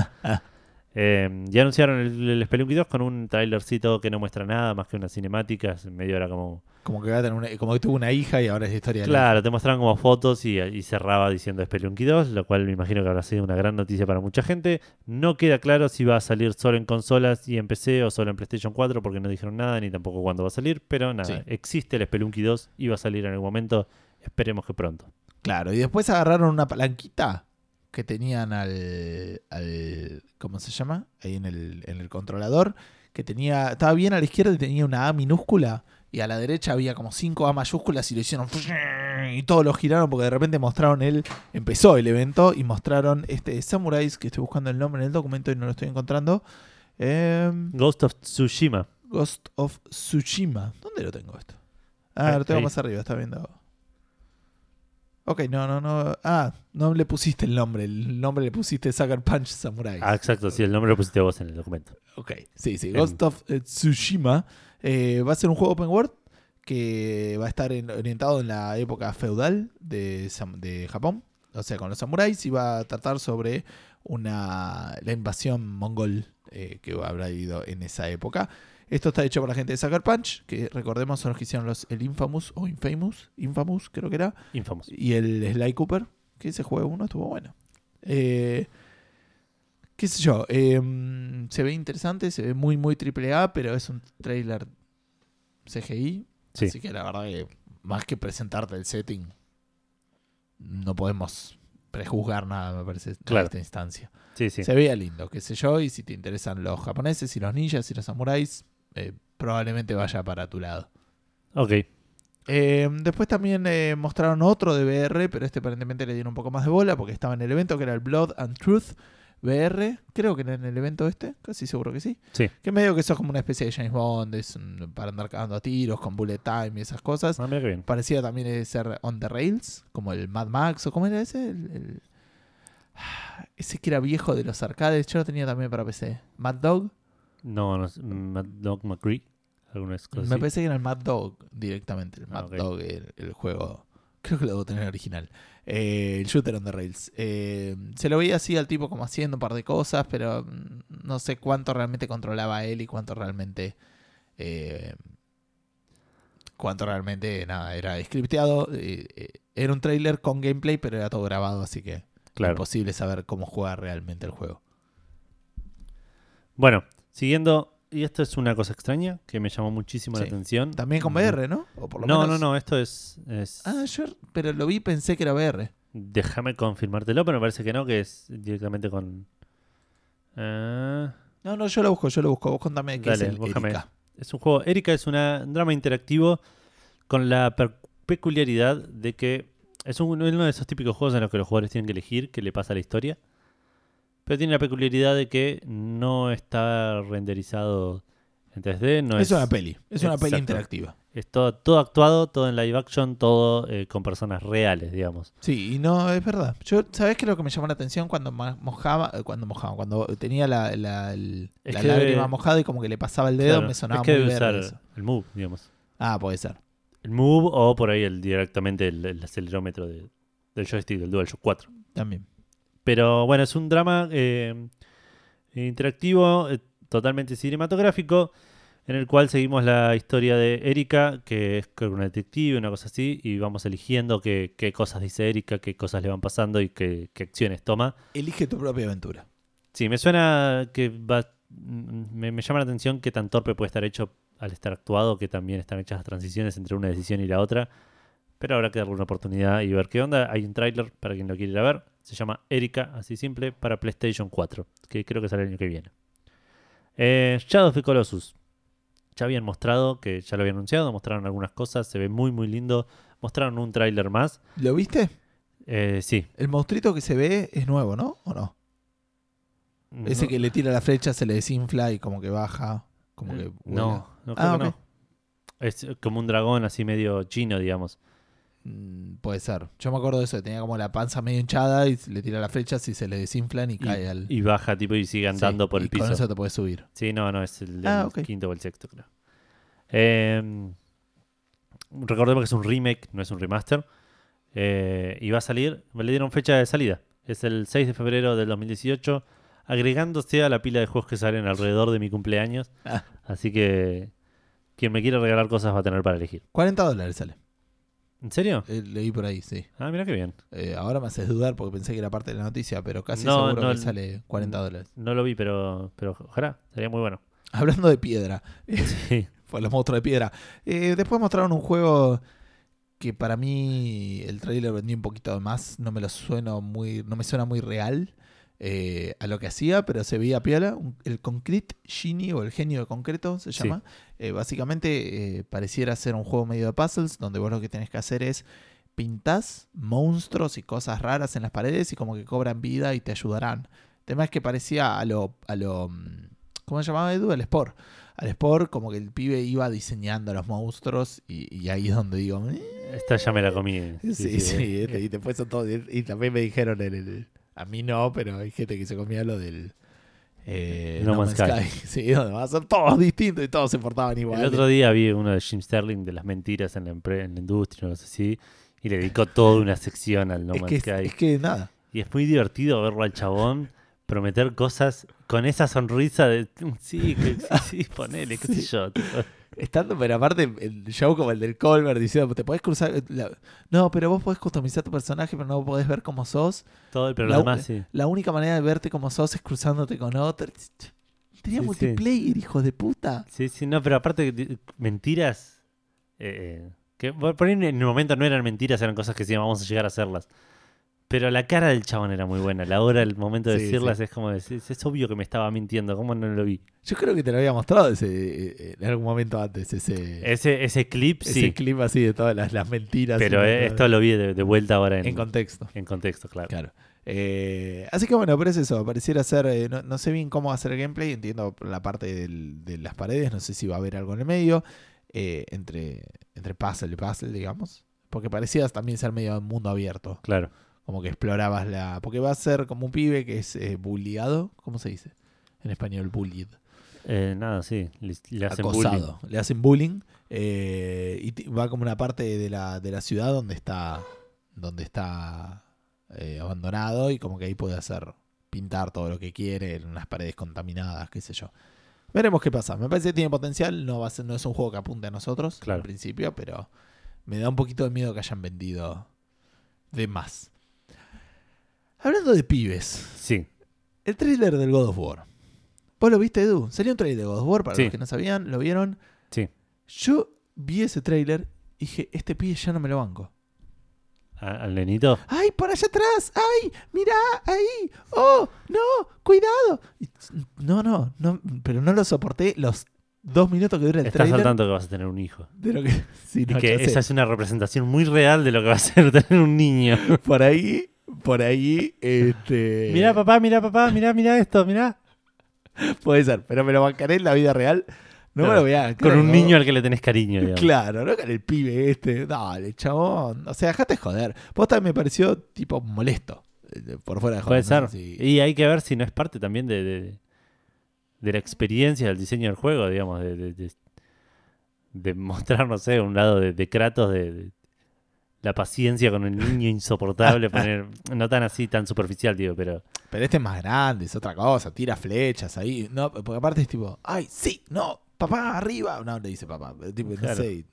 Eh, ya anunciaron el, el Spelunky 2 con un trailercito que no muestra nada más que unas cinemáticas. En medio era como. Como que va a tener una- como que tuvo una hija y ahora es historia Claro, te mostraban como fotos y, y cerraba diciendo Spelunky 2, lo cual me imagino que habrá sido una gran noticia para mucha gente. No queda claro si va a salir solo en consolas y en PC o solo en PlayStation 4 porque no dijeron nada ni tampoco cuándo va a salir, pero nada, Sí. existe el Spelunky 2 y va a salir en algún momento, esperemos que pronto. Claro, y después agarraron una palanquita que tenían al, al ¿cómo se llama? Ahí en el, en el controlador, que tenía, estaba bien a la izquierda y tenía una A minúscula, y a la derecha había como cinco A mayúsculas y lo hicieron y todos lo giraron porque de repente mostraron el, empezó el evento y mostraron este Samurais, que estoy buscando el nombre en el documento y no lo estoy encontrando. Em, Ghost of Tsushima. Ghost of Tsushima. ¿Dónde lo tengo esto? Ah, Ahí- lo tengo ahí. más arriba, está viendo. Ok, no, no, no. Ah, no le pusiste el nombre. El nombre le pusiste Sucker Punch Samurai. Ah, exacto, sí, el nombre lo pusiste vos en el documento. Ok, sí, sí. En- Ghost of eh, Tsushima eh, va a ser un juego open world que va a estar en- orientado en la época feudal de, de Japón, o sea, con los samuráis, y va a tratar sobre una la invasión mongol eh, que habrá habido en esa época. Esto está hecho por la gente de Sucker Punch, que recordemos son los que hicieron los, el Infamous o Infamous, Infamous creo que era, Infamous. y el Sly Cooper, que ese juego uno estuvo bueno. Eh, qué sé yo, eh, se ve interesante, se ve muy, muy triple A, pero es un trailer CGI. Sí. Así que la verdad que más que presentarte el setting, no podemos prejuzgar nada, me parece, en esta instancia. Sí, sí. Se veía lindo, qué sé yo, y si te interesan los japoneses y los ninjas y los samuráis, eh, probablemente vaya para tu lado. Ok. Eh, después también eh, mostraron otro de VR, pero este aparentemente le dieron un poco más de bola porque estaba en el evento que era el Blood and Truth VR. Creo que era en el evento este, casi seguro que sí. Sí. Que medio que eso es como una especie de James Bond, es un- para andar cagando a tiros con bullet time y esas cosas. Ah, mira qué bien. Parecía también ser on the rails, como el Mad Max o cómo era ese. El- el- Ese que era viejo de los arcades, yo lo tenía también para PC. Mad Dog. No, no Mad Dog McCree. Algunas cosas Me así. parece que era el Mad Dog directamente. El Ah, Mad. Dog, el, el juego. Creo que lo debo tener original. Eh, el shooter on the rails. Eh, se lo veía así al tipo como haciendo un par de cosas, pero mm, no sé cuánto realmente controlaba él y cuánto realmente. eh, cuánto realmente, nada, era scripteado. era un trailer con gameplay, pero era todo grabado, así que Claro. imposible saber cómo juega realmente el juego. Bueno, siguiendo. Y esto es una cosa extraña que me llamó muchísimo la atención. También con VR, ¿no? O por lo no, menos- no, no. Esto es. es- Ah, yo, pero lo vi y pensé que era VR. Déjame confirmártelo, pero me parece que no, que es directamente con. Ah, No, no, yo lo busco, yo lo busco. Vos contame qué Dale, es el búscame. Erika. es un juego. Erika es una, un drama interactivo con la peculiaridad de que es un- uno de esos típicos juegos en los que los jugadores tienen que elegir qué le pasa a la historia. Pero tiene la peculiaridad de que no está renderizado en 3D. No es, es, una peli, es una peli interactiva. es todo, todo actuado, todo en live action, todo eh, con personas reales, digamos. Sí, y no, es verdad. Yo, ¿sabés qué es lo que me llamó la atención cuando mojaba, eh, cuando mojaba, cuando tenía la, la, el- la que lágrima mojada y como que le pasaba el dedo, Claro, me sonaba es que muy debe usar eso. el move, digamos. Ah, puede ser. El move o por ahí el directamente el, el acelerómetro de- del joystick del DualShock 4. También. Pero bueno, es un drama eh, interactivo, eh, totalmente cinematográfico, en el cual seguimos la historia de Erika, que es una detective, una cosa así, y vamos eligiendo qué, qué cosas dice Erika, qué cosas le van pasando y qué, qué acciones toma. Elige tu propia aventura. Sí, me suena que va. mm, Me, me llama la atención que tan torpe puede estar hecho al estar actuado, que también están hechas las transiciones entre una decisión y la otra. Pero habrá que darle una oportunidad y ver qué onda. Hay un tráiler para quien lo quiera ver. Se llama Erika, así simple, para PlayStation 4, que creo que sale el año que viene. Eh, Shadow of the Colossus. Ya habían mostrado, que ya lo habían anunciado, mostraron algunas cosas, se ve muy muy lindo. Mostraron un tráiler más. ¿Lo viste? Eh, sí. El monstruito que se ve es nuevo, ¿no? ¿O no? Ese que le tira la flecha, se le desinfla y como que baja. Como que vuela. No, no creo Ah, que no. Es como un dragón así medio chino, digamos. Mm, puede ser. Yo me acuerdo de eso, que tenía como la panza medio hinchada y le tira las flechas y se le desinflan y, Y, cae al. y baja tipo y sigue andando Sí, por y el piso. Con eso te puedes subir. Sí, no, no, es el, Ah, el quinto o el sexto, creo. Eh, recordemos que es un remake, no es un remaster. Eh, y va a salir, le dieron fecha de salida. Es el 6 de febrero del 2018, agregándose a la pila de juegos que salen alrededor de mi cumpleaños. Ah. Así que quien me quiera regalar cosas va a tener para elegir. 40 dólares sale. ¿En serio? Eh, leí por ahí, sí. Ah, mira qué bien. Eh, ahora me haces dudar porque pensé que era parte de la noticia, pero casi No, seguro no, que sale 40 dólares. No lo vi, pero, pero ojalá, sería muy bueno. Hablando de piedra, Sí. fue los monstruos de piedra. Eh, después mostraron un juego que para mí el trailer vendió un poquito de más. No me lo suena muy, no me suena muy real eh, a lo que hacía, pero se veía piola. Un- el Concrete Genie o el genio de concreto se Sí. llama. Eh, básicamente eh, pareciera ser un juego medio de puzzles donde vos lo que tenés que hacer es pintás monstruos y cosas raras en las paredes y como que cobran vida y te ayudarán. El tema es que parecía a lo, a lo mm, ¿cómo se llamaba Edu? Al Spore. Al Spore como que el pibe iba diseñando a los monstruos y, y ahí es donde digo, "Eh". Esta ya me la comí. sí, sí, sí. este, y después son todos, y también me dijeron el, el- a mí no, pero hay gente que se comía lo del eh, No Man's Sí, donde van a ser todos distintos y todos se portaban igual. El otro día vi uno de Jim Sterling de las mentiras en la, en la industria, no sé si, y le dedicó toda una sección al No es, Man's que, Sky. es que nada. Y es muy divertido verlo al chabón prometer cosas con esa sonrisa de sí, que, sí, sí, ponele, qué sé Sí. yo. tipo. Estando, pero aparte, el show como el del Colbert diciendo, te podés cruzar. la- no, pero vos podés customizar tu personaje, pero no podés ver cómo sos. Todo, La- lo demás sí. La única manera de verte como sos es cruzándote con otro. Tenía Sí, multiplayer, hijo de puta. Sí, sí, no, pero aparte, mentiras. eh, que por por ahí en el momento no eran mentiras, eran cosas que sí, vamos a llegar a hacerlas. Pero la cara del chabón era muy buena. La hora, el momento de Sí, decirlas sí. es como, es, es obvio que me estaba mintiendo. ¿Cómo no lo vi? Yo creo que te lo había mostrado ese, eh, en algún momento antes, ese, Ese, ese clip, ese sí. clip así de todas las, las mentiras. Pero eh, esto lo vi de, de vuelta ahora en, en contexto. en contexto, claro. Claro. Eh, así que bueno, pero es eso. Pareciera ser. eh, no, no sé bien cómo va a ser el gameplay. Entiendo la parte del- de las paredes. No sé si va a haber algo en el medio. eh, entre, entre puzzle y puzzle, digamos. Porque parecía también ser medio mundo abierto. Claro. Como que explorabas la. Porque va a ser como un pibe que es eh, bulliado. ¿Cómo se dice? En español, bullied. Eh, nada, sí. Le, le hacen bullying. acosado. Le hacen bullying. eh, y va como una parte de la, de la ciudad donde está. Donde está eh, abandonado. Y como que ahí puede hacer. Pintar todo lo que quiere. En unas paredes contaminadas, qué sé yo. Veremos qué pasa. Me parece que tiene potencial. No, va a ser, no es un juego que apunte a nosotros. Claro. Al principio. Pero me da un poquito de miedo que hayan vendido. De más. Hablando de pibes. Sí. El trailer del God of War. ¿Vos lo viste, Edu? Salió un trailer de God of War, para Sí. los que no sabían, ¿lo vieron? Sí. Yo vi ese trailer y dije, este pibe ya no me lo banco. A- ¿Al nenito? ¡Ay, por allá atrás! ¡Ay, mirá, ahí! ¡Oh, no! ¡Cuidado! No, no, no, pero no lo soporté los dos minutos que dura el Estás al trailer. tanto que vas a tener un hijo. De lo que, sí, Y no, que ya sé. esa es una representación muy real de lo que va a ser tener un niño. Por ahí, por ahí, este... Mirá, papá, mirá, papá, mirá, mirá esto, mirá. Puede ser, pero me lo bancaré en la vida real. No me lo voy a... Con un no. niño al que le tenés cariño, digamos. Claro, no con el pibe este. Dale, chabón. O sea, dejate de joder. Posta me pareció tipo molesto. eh, Por fuera de joder. Puede no ser. sé si- Y hay que ver si no es parte también de, de, de la experiencia del diseño del juego, digamos, de, de, de- mostrar, no sé, un lado de, de Kratos, de la paciencia con el niño insoportable, poner, no tan así, tan superficial, digo, pero Pero este es más grande, es otra cosa. Tira flechas ahí. No, porque aparte es tipo, ay, sí, no, papá, arriba. No, le dice papá. no sé,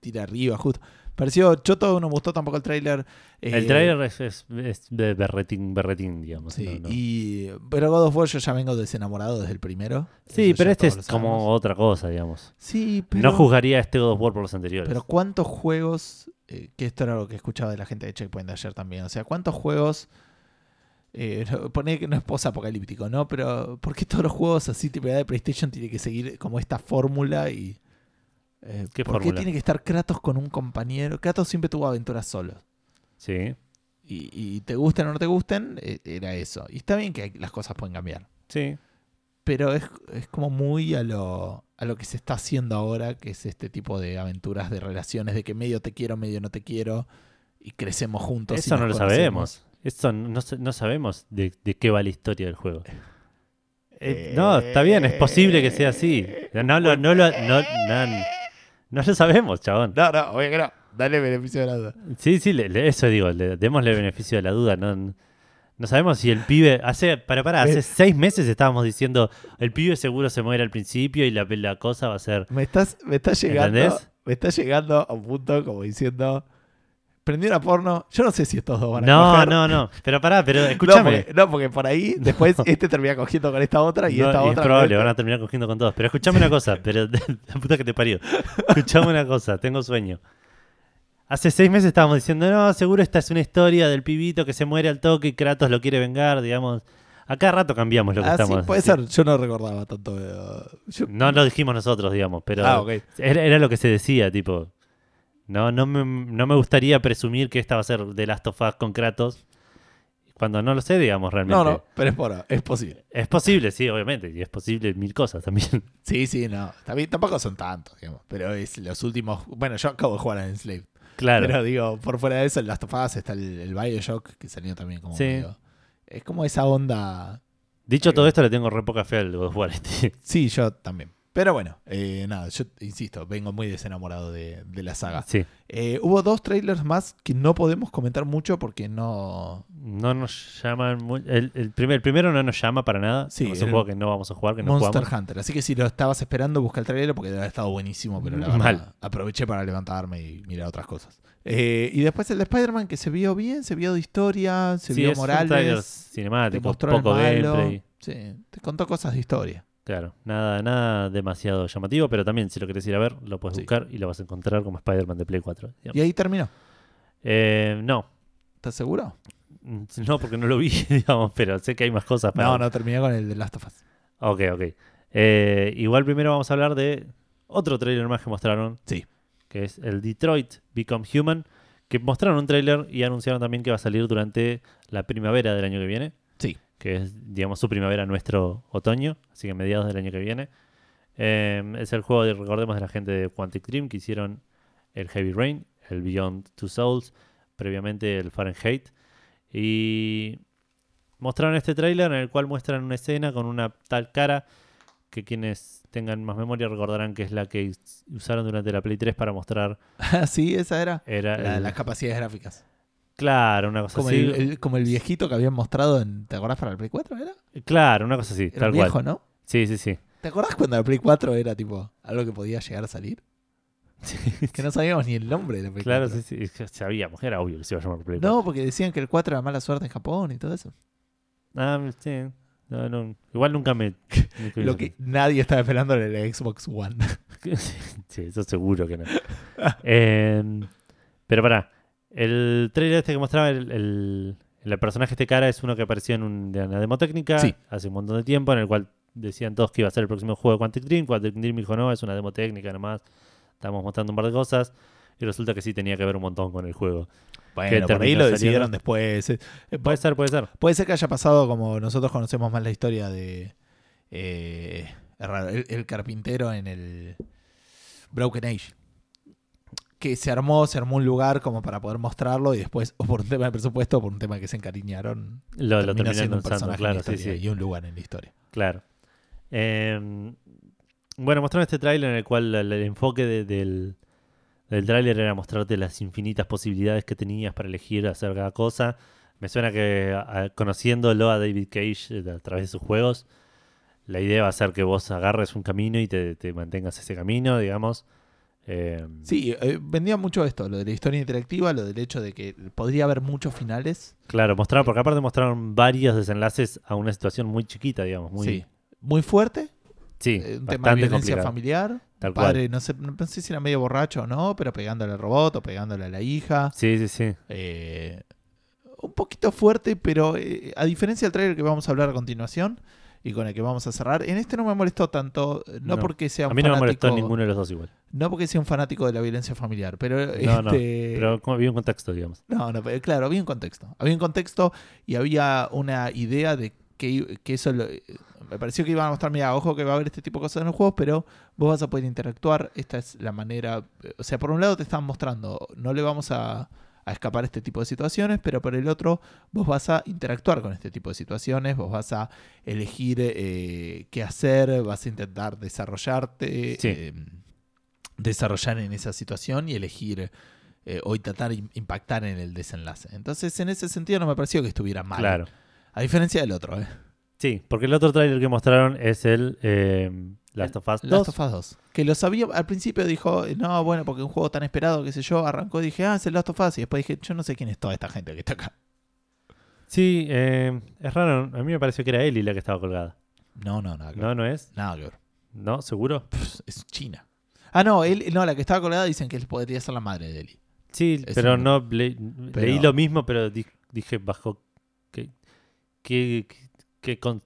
tira arriba, justo. Pareció choto, no me gustó tampoco el tráiler. el Eh, trailer es, es- es de berretín, berretín, digamos. Sí, no- no. y, pero God of War yo ya vengo desenamorado desde el primero. Sí, pero este es como otra cosa, digamos. Sí, pero... No juzgaría este God of War por los anteriores. Pero ¿cuántos juegos, eh, que esto era lo que escuchaba de la gente de Checkpoint ayer también, o sea, ¿cuántos juegos, eh, poné que no es post-apocalíptico, ¿no? Pero ¿por qué todos los juegos así tipo de PlayStation tienen que seguir como esta fórmula y... eh, ¿Qué ¿Por qué tiene que estar Kratos con un compañero? Kratos siempre tuvo aventuras solos. Sí, Y, y te gusten o no te gusten, eh, era eso. Y está bien que las cosas pueden cambiar. sí. Pero es, es como muy a lo, a lo que se está haciendo ahora, que es este tipo de aventuras, de relaciones, de que medio te quiero, medio no te quiero, y crecemos juntos. Eso no lo conocemos. sabemos. Eso no, no sabemos de, de qué va la historia del juego. Eh, no, está bien, es posible que sea así. No, lo- no, no, no, no lo sabemos, chabón. No, no, oye que no. Dale beneficio de la duda. Sí, sí, le- le- eso digo, le, démosle beneficio de la duda. No, no sabemos si el pibe. Hace, para, para, hace seis meses estábamos diciendo el pibe seguro se muere al principio y la, la cosa va a ser. Me estás, me estás llegando. ¿Entendés? Me estás llegando a un punto como diciendo. Prendí una porno. Yo no sé si estos dos van a No, coger. no, no. Pero pará, pero No escúchame. porque, no, porque por ahí después este termina cogiendo con esta otra y No, esta y otra. es probable, van a terminar cogiendo con todos. Pero escuchame una cosa, pero la puta que te parió. Escuchame una cosa, tengo sueño. Hace seis meses estábamos diciendo, no, seguro esta es una historia del pibito que se muere al toque y Kratos lo quiere vengar, digamos. A cada rato cambiamos lo que Ah, sí, estamos. puede sí. ser. Yo no recordaba tanto. eh, yo- No lo dijimos nosotros, digamos, pero Ah, ok. era, era lo que se decía, tipo. No, no me, no me gustaría presumir que esta va a ser The Last of Us con Kratos. Cuando no lo sé, digamos, realmente. No, no, pero es por, es posible. Es posible, sí, obviamente. Y es posible mil cosas también. Sí, sí, no. También, tampoco son tantos, digamos. Pero es los últimos. Bueno, yo acabo de jugar a Enslaved. Claro. Pero digo, por fuera de eso, en Last of Us está el, el Bioshock, que salió también como Sí. medio- Es como esa onda. Dicho todo esto, le tengo re poca fe al God of War este. Sí, yo también. Pero bueno, eh, nada, yo insisto, vengo muy desenamorado de, de la saga. Sí. Eh, hubo dos trailers más que no podemos comentar mucho porque no. No nos llaman mu- el, el, primer, el primero no nos llama para nada. Sí, es un juego que no vamos a jugar, que no Monster jugamos. Hunter. Así que si lo estabas esperando, busca el trailer porque haber estado buenísimo, pero la verdad Mal. aproveché para levantarme y mirar otras cosas. Eh, y después el de Spider-Man que se vio bien, se vio de historia, se Sí, vio Morales, cinemático, poco malo. gameplay. Sí, te contó cosas de historia. Claro, nada, nada demasiado llamativo, pero también si lo querés ir a ver, lo puedes Sí. buscar y lo vas a encontrar como Spider-Man de Play 4. digamos. Y ahí terminó. Eh, no, ¿Estás seguro? Mm, no porque no lo vi, digamos, pero sé que hay más cosas para No, no, terminé con el de Last of Us. Ok, ok. Eh, igual primero vamos a hablar de otro trailer más que mostraron. Sí. Que es el Detroit Become Human. Que mostraron un trailer y anunciaron también que va a salir durante la primavera del año que viene. Que es, digamos, su primavera, nuestro otoño. Así que mediados del año que viene. Eh, es el juego, de, recordemos, de la gente de Quantic Dream que hicieron el Heavy Rain, el Beyond Two Souls, previamente el Fahrenheit. Y mostraron este tráiler en el cual muestran una escena con una tal cara que quienes tengan más memoria recordarán que es la que us- usaron durante la Play 3 para mostrar Ah, sí, esa era. era La- el- las capacidades gráficas. Claro una cosa Como así el, el- como el viejito que habían mostrado en. ¿Te acordás para el Play 4? ¿Era? claro una cosa así Era tal viejo, cual ¿no? sí sí sí ¿Te acordás cuando la Play 4 era tipo algo que podía llegar a salir? Que no sabíamos ni el nombre de la Play claro 4. sí sí que sabíamos era obvio que se iba a llamar Play 4 No, porque decían que el 4 era mala suerte en Japón y todo eso. ah sí no, no, igual nunca me nunca Lo que nadie estaba esperando en la Xbox One. sí, eso seguro que no. Eh, pero pará, el trailer este que mostraba el, el, el personaje este cara es uno que apareció en un- de una demo técnica Sí. hace un montón de tiempo, en el cual decían todos que iba a ser el próximo juego de Quantic Dream. Quantic Dream dijo no, es una demo técnica nomás. Estamos mostrando un par de cosas. Y resulta que sí tenía que ver un montón con el juego. Bueno, por ahí lo saliendo? decidieron después. Eh, eh, Puede ser, puede ser. Puede ser que haya pasado como nosotros conocemos más la historia de eh, el carpintero en el Broken Age. Que se armó, se armó un lugar como para poder mostrarlo y después, o por un tema de presupuesto, o por un tema que se encariñaron, Lo, lo terminó terminaron siendo un usando, personaje en claro, la sí, historia sí. y un lugar en la historia. Claro. Eh, bueno, mostraron este tráiler en el cual el, el enfoque de- del, del tráiler era mostrarte las infinitas posibilidades que tenías para elegir hacer cada cosa. Me suena que a- conociéndolo a David Cage eh, a través de sus juegos, la idea va a ser que vos agarres un camino y te, te mantengas ese camino, digamos. Eh, Sí, eh, vendía mucho esto, lo de la historia interactiva, lo del hecho de que podría haber muchos finales. Claro, mostraron, porque aparte mostraron varios desenlaces a una situación muy chiquita, digamos. Muy, sí. Muy fuerte, sí, eh, un tema de violencia complicado. familiar. Tal Padre, no sé, no sé si era medio borracho o no, pero pegándole al robot o pegándole a la hija. Sí, sí, sí. Eh, un poquito fuerte, pero eh, a diferencia del trailer que vamos a hablar a continuación y con el que vamos a cerrar, en este no me molestó tanto, eh, no, No. porque sea un A mí no me molestó fanático, ninguno de los dos igual. no porque sea un fanático de la violencia familiar, pero No, no, este, Pero como había un contexto, digamos. no, no, pero claro, había un contexto. Había un contexto y había una idea de que, que eso lo- me pareció que iban a mostrar, mira, ojo que va a haber este tipo de cosas en los juegos, pero vos vas a poder interactuar. Esta es la manera. eh, O sea, por un lado te están mostrando, no le vamos a, a escapar a este tipo de situaciones, pero por el otro, vos vas a interactuar con este tipo de situaciones, vos vas a elegir eh, qué hacer, vas a intentar desarrollarte. Sí. eh, desarrollar en esa situación y elegir eh, o intentar im- impactar en el desenlace. Entonces, en ese sentido no me pareció que estuviera mal. Claro. A diferencia del otro, ¿eh? Sí, porque el otro tráiler que mostraron es el Last of Us 2. Last of Us 2. Que lo sabía, al principio dijo, no, bueno, porque un juego tan esperado, qué sé yo, arrancó y dije, ah, es el Last of Us. Y después dije, yo no sé quién es toda esta gente que está acá. Sí, eh, es raro. A mí me pareció que era Ellie la que estaba colgada. No, no, nada que ver. ¿No, no es? Nada que ver. ¿No? ¿Seguro? Pff, es China. Ah, no, él, no, la que estaba colgada dicen que él podría ser la madre de Eli. Sí, Es pero no le- pero- leí lo mismo, pero di- dije bajo qué, qué, qué- qué con-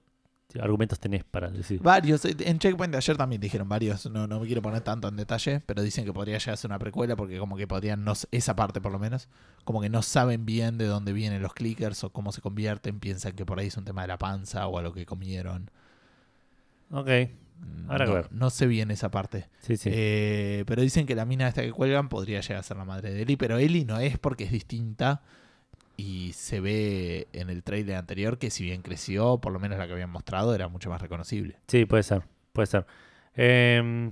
argumentos tenés para decir. Varios, en Checkpoint de ayer también dijeron varios, no, no me quiero poner tanto en detalle, pero dicen que podría llegar a ser una precuela porque como que podrían, no, esa parte por lo menos, como que no saben bien de dónde vienen los clickers o cómo se convierten, piensan que por ahí es un tema de la panza o a lo que comieron. Ok, Mm, que no, ver. no sé bien esa parte. sí, sí. Eh, pero dicen que la mina esta que cuelgan podría llegar a ser la madre de Eli, pero Eli no es porque es distinta y se ve en el trailer anterior que si bien creció, por lo menos la que habían mostrado, era mucho más reconocible. Sí, puede ser, puede ser. Em,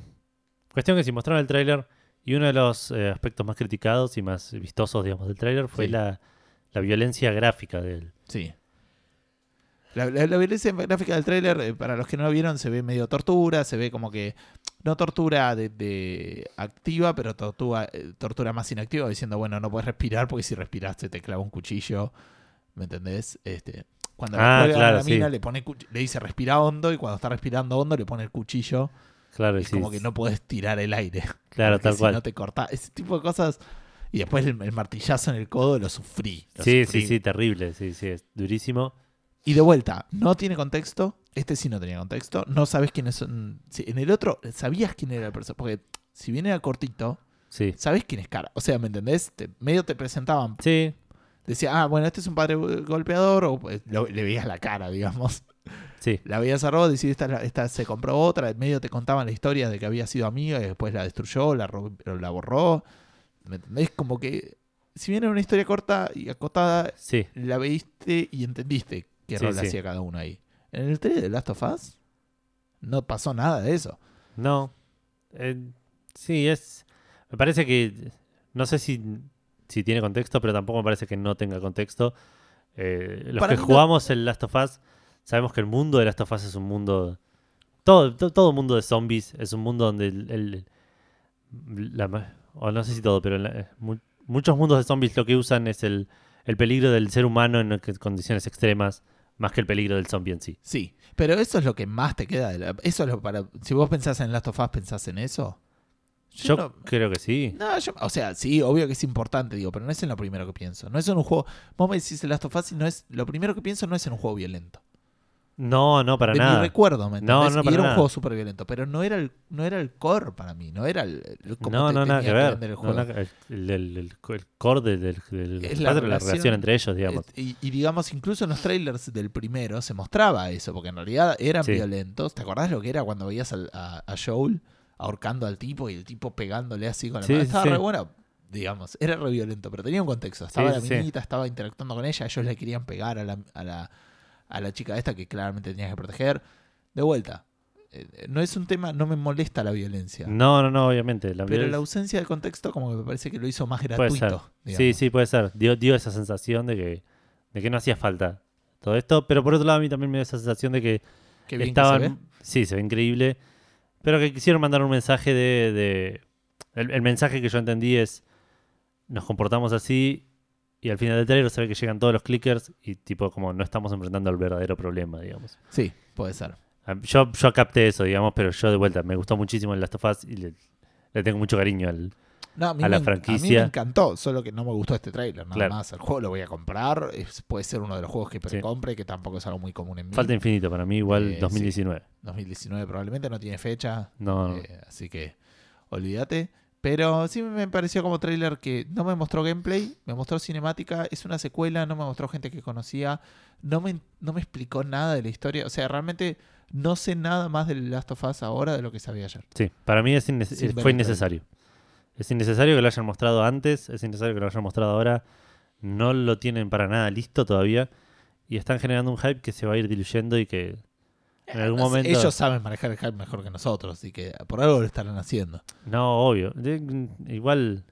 cuestión que si mostraron el tráiler y uno de los eh, aspectos más criticados y más vistosos, digamos, del tráiler fue Sí. la, la violencia gráfica del... Sí. La, la- la violencia gráfica del tráiler, eh, para los que no lo vieron, se ve medio tortura, se ve como que, no tortura de, de activa, pero tortura, eh, tortura más inactiva, diciendo, bueno, no puedes respirar porque si respiraste te clava un cuchillo, ¿me entendés? Este, cuando Ah, le claro, la sí. mina le, pone le dice respira hondo y cuando está respirando hondo le pone el cuchillo, Claro, es sí, como que no puedes tirar el aire. claro, tal si cual. no te corta, ese tipo de cosas. Y después el, el martillazo en el codo lo sufrí. lo Sí, sufrí. sí, sí, terrible, sí, sí, es durísimo. Y de vuelta, no tiene contexto. Este sí no tenía contexto. No sabes quiénes son. sí, en el otro, sabías quién era el personaje. Porque si bien era cortito, Sí, sabes quién es cara. O sea, ¿me entendés? Te- medio te presentaban. sí, Decía, ah, bueno, este es un padre golpeador. O pues, lo- le veías la cara, digamos. sí, La veías a Robo, decís, esta, es la- esta se compró otra. En medio te contaban la historia de que había sido amiga y después la destruyó, la, la borró. ¿Me entendés? Como que, si bien era una historia corta y acotada, sí. la veiste y entendiste qué Sí, rol sí. hacía cada uno ahí. En el trailer de Last of Us no pasó nada de eso. No. Eh, sí, es. Me parece que. No sé si, si tiene contexto, pero tampoco me parece que no tenga contexto. Eh, los Para que no- jugamos el Last of Us sabemos que el mundo de Last of Us es un mundo. Todo, to- todo mundo de zombies es un mundo donde el. el- la ma- o no sé si todo, pero la- mu- muchos mundos de zombies lo que usan es el, el peligro del ser humano en condiciones extremas, más que el peligro del zombie en sí. Sí, pero eso es lo que más te queda. De la- eso es lo para. Si vos pensás en Last of Us, pensás en eso. Yo, no- creo que sí. No, yo- o sea, sí, obvio que es importante, digo, pero no es en lo primero que pienso. No es en un juego. Vos me decís Last of Us y no es. Lo primero que pienso no es en un juego violento. No, no, para de nada. mi recuerdo, ¿me No, no, y para era un nada. juego súper violento, pero no era el, no era el core para mí, no era el, el- cómo No, te no, nada que ver. el juego. core del, del, del- Es la relación- entre ellos, digamos. Y, y digamos, incluso en los trailers del primero se mostraba eso, porque en realidad eran Sí. violentos. ¿Te acordás lo que era cuando veías al- a, a Joel ahorcando al tipo y el tipo pegándole así con la Sí, mano? Estaba sí. re bueno, digamos, era re violento, pero tenía un contexto. Estaba la minita, estaba interactuando con ella, ellos le querían pegar a la, a la, a la chica esta que claramente tenías que proteger. De vuelta, eh, no es un tema, no me molesta la violencia. No, no, no, obviamente. La Pero la ausencia de contexto como que me parece que lo hizo más gratuito. Sí, sí, puede ser. Dio, dio esa sensación de que, de que no hacía falta todo esto. Pero por otro lado, a mí también me dio esa sensación de que Qué bien estaban. que se ve. Sí, se ve increíble. Pero que quisieron mandar un mensaje de. de- el, el mensaje que yo entendí es. Nos comportamos así. Y al final del trailer se ve que llegan todos los clickers. Y tipo, como no estamos enfrentando al verdadero problema, digamos. Sí, puede ser. Ah, Yo, yo capté eso, digamos, pero yo de vuelta, me gustó muchísimo el Last of Us y le, le tengo mucho cariño al. No, a, mí a la me, franquicia. A mí me encantó, solo que no me gustó este trailer, nada Claro. más. El juego lo voy a comprar, es- puede ser uno de los juegos que Sí. precompre, que tampoco es algo muy común en mí. Falta infinito para mí, igual Eh, 2019. 2019 probablemente no tiene fecha, No, no. eh, así que olvídate. Pero sí me pareció como trailer que no me mostró gameplay, me mostró cinemática, es una secuela, no me mostró gente que conocía, no me, no me explicó nada de la historia. O sea, realmente no sé nada más del Last of Us ahora de lo que sabía ayer. Sí, para mí es inne- Sin ver fue innecesario. Es innecesario que lo hayan mostrado antes, es innecesario que lo hayan mostrado ahora. No lo tienen para nada listo todavía. Y están generando un hype que se va a ir diluyendo y que en algún momento... Ellos saben manejar el hype mejor que nosotros, así que por algo lo estarán haciendo. No, obvio. De- igual,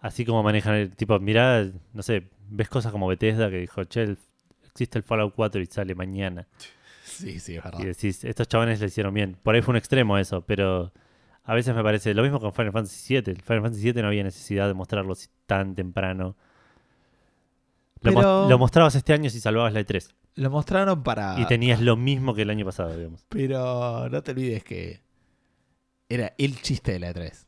así como manejan el tipo, mirá, no sé, ves cosas como Bethesda que dijo, che, el- existe el Fallout 4 y sale mañana. Sí, sí, es verdad. Y decís, estos chavales le hicieron bien. Por ahí fue un extremo eso, pero a veces me parece lo mismo con Final Fantasy VII. El Final Fantasy VII no había necesidad de mostrarlo tan temprano. Lo, mos- Pero- lo mostrabas este año si salvabas la E3. Lo mostraron para. Y tenías lo mismo que el año pasado, digamos. Pero no te olvides que era el chiste de la 3.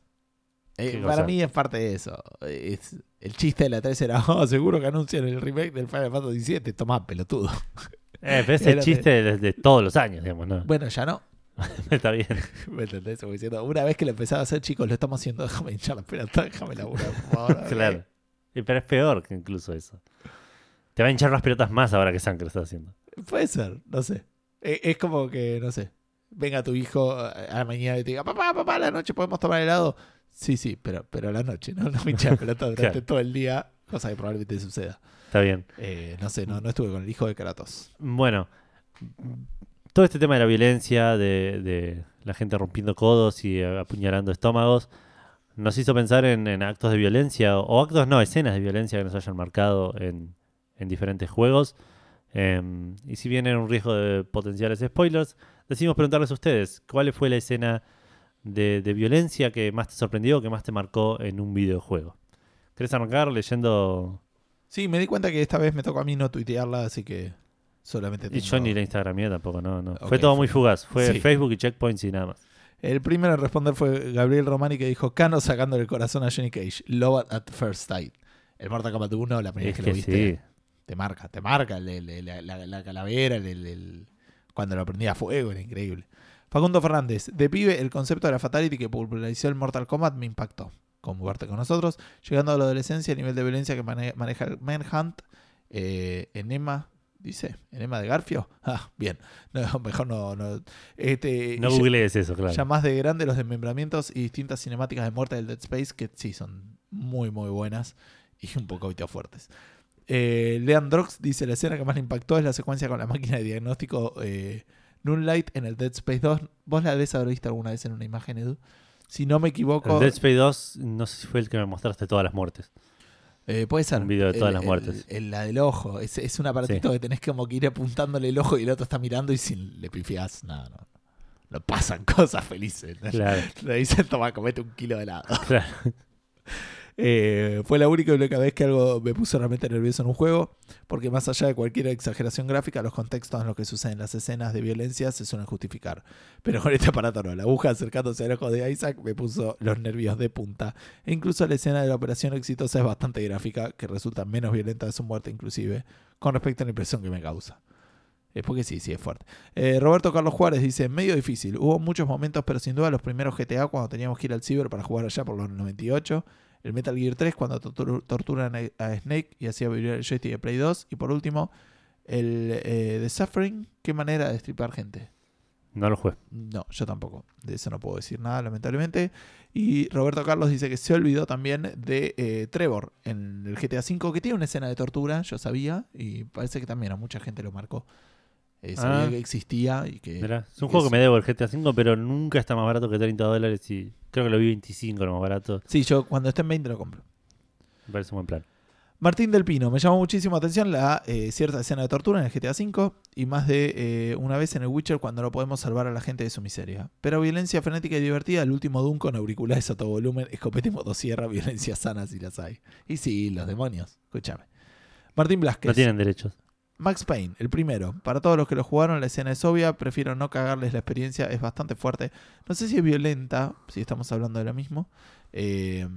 ¿Qué para mí es parte de eso. Es, el chiste de la 3 era, oh, seguro que anuncian el remake del Final Fantasy VII. Tomá, pelotudo. Eh, pero es el chiste de, de todos los años, digamos, ¿no? Bueno, ya no. Está bien. ¿Me entendés? Como diciendo, una vez que lo empezaba a hacer, chicos, lo estamos haciendo, déjame hinchar la pelota, déjame laburar, por favor. claro. Pero es peor que incluso eso. Te va a hinchar las pelotas más ahora que lo está haciendo. Puede ser, no sé. E- Es como que, no sé, venga tu hijo a la mañana y te diga, papá, papá, a la noche podemos tomar helado. Sí, sí, pero, pero a la noche, ¿no? No me hinchas la pelota durante Claro. todo el día, cosa que probablemente suceda. Está bien. Eh, no sé, no, no estuve con el hijo de Kratos. Bueno, todo este tema de la violencia, de, de la gente rompiendo codos y apuñalando estómagos, nos hizo pensar en, en actos de violencia, o actos no, escenas de violencia que nos hayan marcado en, en diferentes juegos. Em, y si bien era un riesgo de potenciales spoilers, decidimos preguntarles a ustedes, ¿cuál fue la escena de, de violencia que más te sorprendió, que más te marcó en un videojuego? ¿Querés arrancar leyendo? Sí, me di cuenta que esta vez me tocó a mí no tuitearla, así que solamente Y tengo... yo ni la Instagramía tampoco, no, no. Fue todo fue- muy fugaz. Fue sí. Facebook y checkpoints y nada más. El primero en responder fue Gabriel Romani que dijo Cano sacándole el corazón a Johnny Cage. Love at first sight. El Mortal Kombat 1, la primera Es vez que, que lo viste, sí. Te marca, te marca el- el- la, la- la calavera, cuando lo prendía a fuego, era increíble. Facundo Fernández, de pibe, el concepto de la Fatality que popularizó el Mortal Kombat me impactó. Conjugarte con nosotros, llegando a la adolescencia, el nivel de violencia que mane- maneja el Manhunt, eh, enema, dice, enema de Garfio. Ah, bien, no, mejor no. no. Este, No googlees eso, claro. ya más de grande los desmembramientos y distintas cinemáticas de muerte del Dead Space que sí son muy muy buenas y un poco fuertes. Eh, Lean Drox dice la escena que más le impactó es la secuencia con la máquina de diagnóstico eh, Moonlight en el Dead Space 2. ¿Vos la debes haber visto alguna vez en una imagen, Edu? Si no me equivoco, El Dead Space 2, no sé si fue el que me mostraste todas las muertes. eh, puede ser. un video de todas El- las muertes. el- la del ojo. Es, es un aparatito que tenés como que ir apuntándole el ojo y el otro está mirando y si le pifiás, nada, no, no pasan cosas felices. ¿no? Claro, Le dicen, toma, comete un kilo de helado. claro. Eh, fue la única y única vez que algo me puso realmente nervioso en un juego, porque más allá de cualquier exageración gráfica, los contextos en los que suceden las escenas de violencia se suelen justificar. Pero con este aparato no, la aguja acercándose al ojo de Isaac me puso los nervios de punta. E incluso la escena de la operación exitosa es bastante gráfica, que resulta menos violenta de su muerte inclusive, con respecto a la impresión que me causa. Es porque sí, sí, es fuerte. Eh, Roberto Carlos Juárez dice, medio difícil. Hubo muchos momentos, pero sin duda los primeros GTA cuando teníamos que ir al ciber para jugar allá por los 98. El Metal Gear 3 cuando tortur- torturan a, Snake y hacía vibrar el joystick de Play 2. Y por último, el eh, The Suffering. Qué manera de destripar gente. No lo jugué. No, yo tampoco. De eso no puedo decir nada, lamentablemente. Y Roberto Carlos dice que se olvidó también de eh, Trevor en el GTA V, que tiene una escena de tortura, yo sabía, y parece que también a mucha gente lo marcó. Eh, sabía Ah. que existía y que... Mirá, es un que juego es- que me debo el GTA V, pero nunca está más barato que 30 dólares y creo que lo vi 25 lo más barato. Sí, yo cuando esté en 20 lo compro. Me parece un buen plan. Martín del Pino, me llamó muchísimo la atención la eh, cierta escena de tortura en el GTA V y más de eh, una vez en el Witcher cuando no podemos salvar a la gente de su miseria. Pero violencia frenética y divertida, el último Doom con auriculares a todo volumen, escopeta y motosierra, violencia sana si las hay. Y sí, los demonios, escúchame. Martín Blasquez. No tienen derechos. Max Payne, el primero. Para todos los que lo jugaron, la escena es obvia. Prefiero no cagarles la experiencia, es bastante fuerte. No sé si es violenta, si estamos hablando de lo mismo. eh,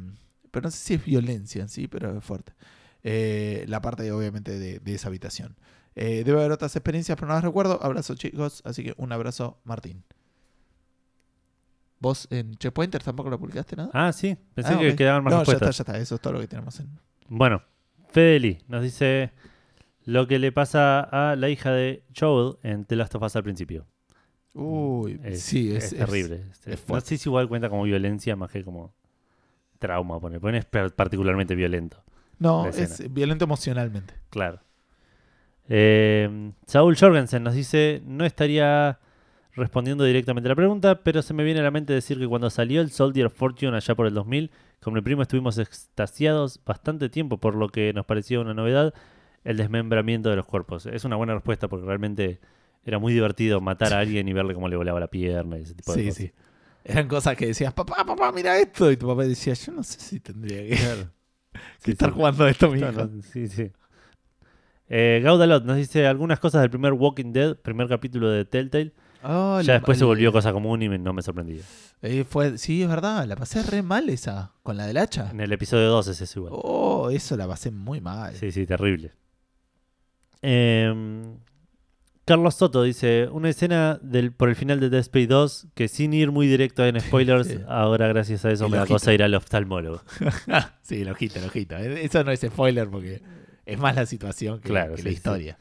pero no sé si es violencia en sí, pero es fuerte. Eh, la parte, obviamente, de, de esa habitación. Eh, debe haber otras experiencias, pero no las recuerdo. Abrazo, chicos. Así que un abrazo, Martín. ¿Vos en Checkpointers tampoco lo publicaste nada? Ah, sí. Pensé Ah, que ok. quedaban más no, ya está, respuestas. ya está. Eso es todo lo que tenemos en. Bueno, Fedeli nos dice lo que le pasa a la hija de Joel en The Last of Us al principio. Uy, Es, sí, es es, es- terrible. Es no sé si igual cuenta como violencia más que como trauma. Pone, pone es per- particularmente violento. no, es violento emocionalmente. Claro. Eh, Saúl Jorgensen nos dice, no estaría respondiendo directamente a la pregunta, pero se me viene a la mente decir que cuando salió el Soldier of Fortune allá por el 2000, con mi primo estuvimos extasiados bastante tiempo por lo que nos parecía una novedad, el desmembramiento de los cuerpos. Es una buena respuesta porque realmente era muy divertido matar a alguien y verle cómo le volaba la pierna y ese tipo de Sí, cosas. sí. Eran cosas que decías, papá, papá, mira esto. Y tu papá decía, yo no sé si tendría que, que Sí, estar sí. jugando esto, mi No, no, sí, sí. Eh, Gaudalot nos dice algunas cosas del primer Walking Dead, primer capítulo de Telltale. Oh, ya después se volvió cosa común y me- no me sorprendía. eh, fue, sí, es verdad, la pasé re mal esa, con la del hacha. En el episodio 2 es eso igual. Oh, eso la pasé muy mal. Sí, sí, terrible. Em, Carlos Soto dice, una escena del, por el final de Dead Space 2 que sin ir muy directo en spoilers, ahora gracias a eso El me da cosa ir al oftalmólogo. sí, el ojito. Eh, Eso no es spoiler porque es más la situación que, Claro, que sí, la sí. historia.